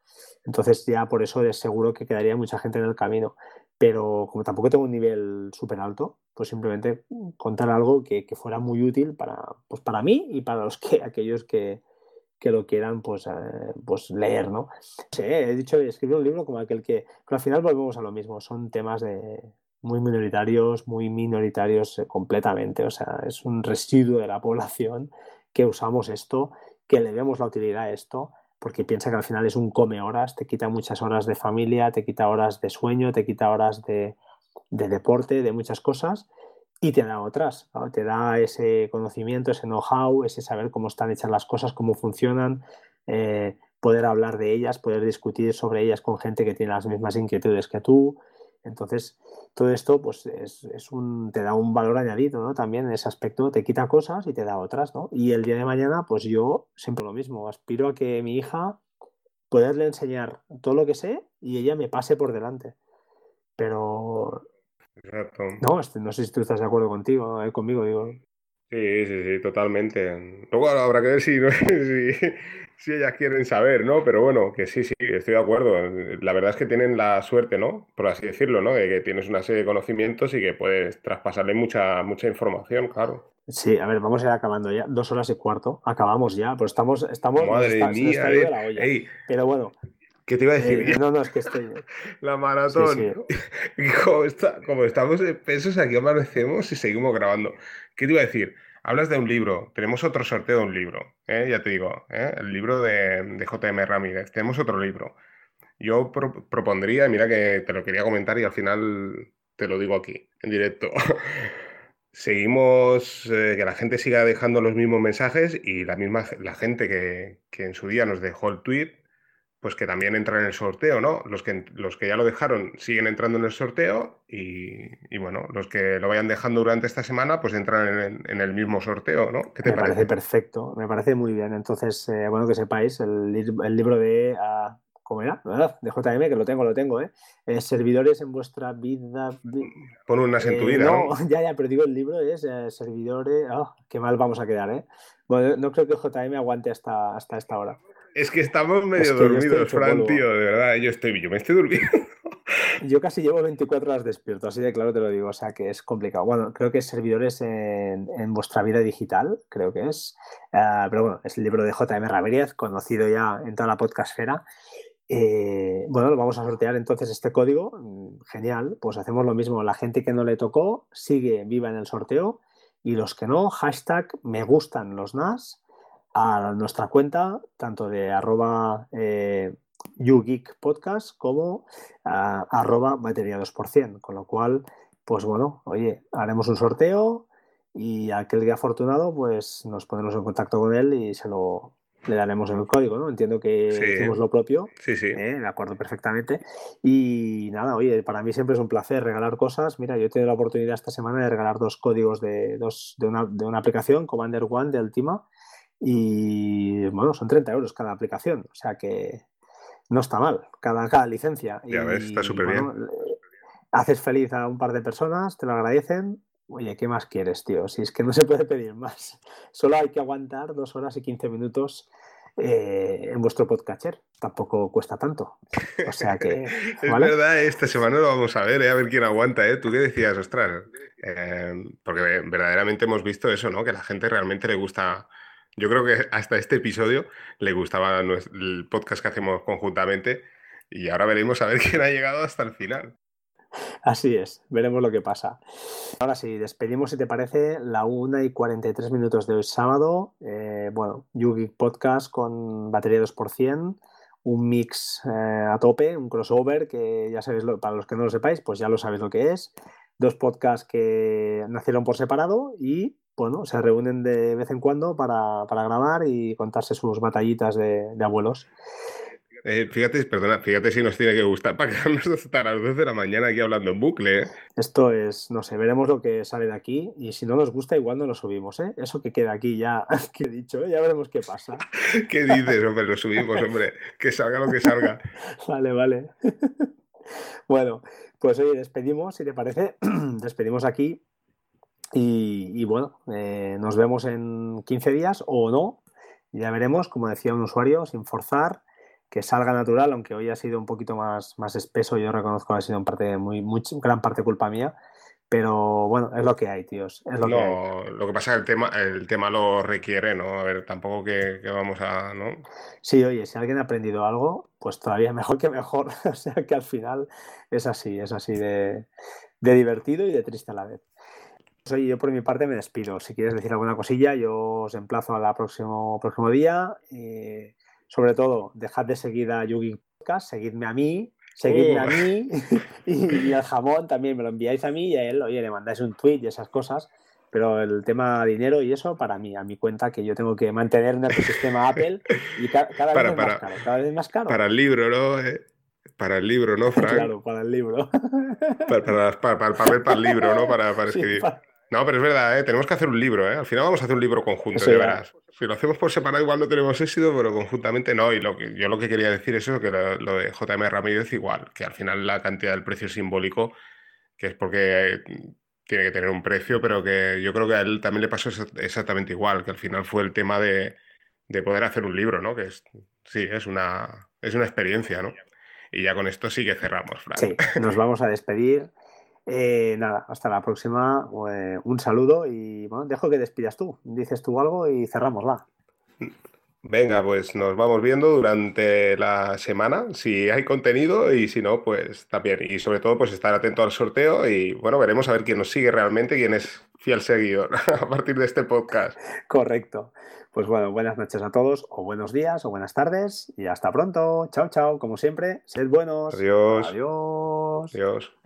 Entonces ya por eso es seguro que quedaría mucha gente en el camino. Pero como tampoco tengo un nivel súper alto, pues simplemente contar algo que, que, fuera muy útil para, pues para mí y para los que, aquellos que, que lo quieran pues, eh, pues leer, ¿no? Sí, he dicho escribir un libro como aquel que, pero al final volvemos a lo mismo, son temas de muy minoritarios, muy minoritarios eh, completamente, o sea, es un residuo de la población que usamos esto, que le vemos la utilidad a esto, porque piensa que al final es un come horas, te quita muchas horas de familia, te quita horas de sueño, te quita horas de, de deporte, de muchas cosas, y te da otras, te da ese conocimiento, ese know-how, ese saber cómo están hechas las cosas, cómo funcionan, eh, poder hablar de ellas, poder discutir sobre ellas con gente que tiene las mismas inquietudes que tú. Entonces, todo esto pues es, un, te da un valor añadido, ¿no? También en ese aspecto te quita cosas y te da otras, ¿no? Y el día de mañana, pues yo siempre lo mismo, aspiro a que mi hija poderle enseñar todo lo que sé y ella me pase por delante. Pero Exacto. No, este, no sé si tú estás de acuerdo contigo, eh, conmigo, digo. Sí, sí, sí, totalmente. Luego habrá que ver si, si, ellas quieren saber, ¿no? Pero bueno, que sí, sí, estoy de acuerdo. La verdad es que tienen la suerte, ¿no? Por así decirlo, ¿no? De que tienes una serie de conocimientos y que puedes traspasarle mucha, mucha información, claro. Sí, a ver, vamos a ir acabando ya. Dos horas y cuarto. Acabamos ya, pues estamos, estamos. Madre mía, eh. Pero bueno, ¿Qué te iba a decir? Eh, no, no, es que estoy. La maratón. Como, estamos de pesos, aquí amanecemos y seguimos grabando. ¿Qué te iba a decir? Hablas de un libro. Tenemos otro sorteo de un libro. ¿eh? Ya te digo, ¿eh? el libro de, de, JM Ramírez. Tenemos otro libro. Yo propondría, mira que te lo quería comentar y al final te lo digo aquí, en directo. Seguimos, que la gente siga dejando los mismos mensajes y la misma la gente que, que en su día nos dejó el tweet pues que también entran en el sorteo, ¿no? Los que, los que ya lo dejaron siguen entrando en el sorteo y, bueno, los que lo vayan dejando durante esta semana, pues entran en, el mismo sorteo, ¿no? ¿Qué te me parece? perfecto, me parece muy bien. Entonces, eh, bueno, que sepáis, el, libro de ¿cómo era? ¿Verdad? De JM, que lo tengo, lo tengo, ¿eh? eh servidores en vuestra vida. Pon unas en tu vida. No, ya, ya, pero digo el libro es servidores. Oh, qué mal vamos a quedar, ¿eh? Bueno, no creo que JM aguante hasta, hasta esta hora. Es que estamos medio dormidos, Fran, tío, de verdad. Yo, estoy, yo me estoy durmiendo. Yo casi llevo 24 horas despierto, así de claro te lo digo, o sea que es complicado. Bueno, creo que es servidores en, vuestra vida digital, creo que es. Ah, pero bueno, es el libro de JM Ramírez, conocido ya en toda la podcastfera. Eh, bueno, lo vamos a sortear entonces este código. Mm, genial, pues hacemos lo mismo. La gente que no le tocó sigue viva en el sorteo y los que no, hashtag me gustan los NAS a nuestra cuenta, tanto de arroba eh, YouGeek Podcast como arroba batería 2%. Con lo cual, pues bueno, oye, haremos un sorteo y aquel día afortunado, pues nos ponemos en contacto con él y se lo le daremos el código, ¿no? Entiendo que hicimos lo propio. Sí, sí. ¿eh? De acuerdo, perfectamente. Y nada, oye, para mí siempre es un placer regalar cosas. Mira, yo he tenido la oportunidad esta semana de regalar dos códigos de, dos, de, una, de una aplicación, Commander One de Altima. Y bueno, son 30 euros cada aplicación. O sea que, no está mal, cada, cada licencia. Ya ves, está súper bien. Haces feliz a un par de personas, te lo agradecen. Oye, ¿qué más quieres, tío? Si es que no se puede pedir más. Solo hay que aguantar dos horas y quince minutos eh, en vuestro podcatcher. Tampoco cuesta tanto. O sea que. es verdad, esta semana lo vamos a ver, eh, a ver quién aguanta. ¿eh? ¿Tú qué decías, ostras? Eh, porque verdaderamente hemos visto eso, ¿no? Que a la gente realmente le gusta yo creo que hasta este episodio le gustaba el podcast que hacemos conjuntamente y ahora veremos a ver quién ha llegado hasta el final. Así es, veremos lo que pasa. Ahora sí, despedimos, si te parece, la 1 y 43 minutos de hoy sábado. Eh, bueno, Yugi Podcast con batería 2%, un mix eh, a tope, un crossover que ya sabéis, para los que no lo sepáis, pues ya lo sabéis lo que es. Dos podcasts que nacieron por separado y bueno, se reúnen de vez en cuando para, grabar y contarse sus batallitas de, abuelos. Eh, fíjate, perdona, fíjate si nos tiene que gustar para quedarnos hasta las 12 de la mañana aquí hablando en bucle. ¿eh? Esto es, no sé, veremos lo que sale de aquí y si no nos gusta igual no lo subimos, ¿eh? Eso que queda aquí ya, que he dicho, ¿eh? ya veremos qué pasa. ¿Qué dices, hombre? Lo subimos, hombre, que salga lo que salga. vale, vale. bueno, pues oye, despedimos, si te parece, despedimos aquí y, bueno, eh, nos vemos en 15 días o no. Ya veremos, como decía un usuario, sin forzar, que salga natural, aunque hoy ha sido un poquito más, más espeso. Yo reconozco que ha sido en parte, muy, muy, gran parte culpa mía. Pero bueno, es lo que hay, tíos. Es lo, que lo que pasa es que el tema, el tema lo requiere, ¿no? A ver, tampoco que, que, vamos a. ¿no? Sí, oye, si alguien ha aprendido algo, pues todavía mejor que mejor. o sea que al final es así, es así de, de divertido y de triste a la vez. Pues yo por mi parte me despido. Si quieres decir alguna cosilla, yo os emplazo al próximo, próximo día. Eh, sobre todo, dejad de seguir a Yugi Podcast, seguidme a mí, seguidme a uh. mí y, al jamón también me lo enviáis a mí y a él, oye, le mandáis un tweet y esas cosas. Pero el tema dinero y eso, para mí, a mi cuenta, que yo tengo que mantener un ecosistema Apple y cada, vez más caro, cada vez más caro. Para el libro, ¿no? Eh, para el libro, ¿no, Frank? Claro, para el libro. Para, para, el papel, para el libro, ¿no? Para, escribir. No, pero es verdad, ¿eh? tenemos que hacer un libro. ¿eh? Al final vamos a hacer un libro conjunto, de verás. Si lo hacemos por separado, igual no tenemos éxito, pero conjuntamente no. Y lo que, yo lo que quería decir es eso, que lo, de JM Ramírez igual, que al final la cantidad del precio simbólico, que es porque tiene que tener un precio, pero que yo creo que a él también le pasó exactamente igual, que al final fue el tema de, poder hacer un libro, ¿no? Que es, sí, es una, es una experiencia, ¿no? Y ya con esto sí que cerramos, Fran. Sí, nos vamos a despedir. Eh, nada, hasta la próxima. Eh, un saludo y bueno, dejo que despidas tú. Dices tú algo y cerramosla. Venga, pues nos vamos viendo durante la semana, si hay contenido y si no, pues también. Y sobre todo, pues estar atento al sorteo y bueno, veremos a ver quién nos sigue realmente, quién es fiel seguidor a partir de este podcast. Correcto. Pues bueno, buenas noches a todos, o buenos días, o buenas tardes, y hasta pronto. Chao, chao. Como siempre, sed buenos. Adiós. Adiós. Adiós.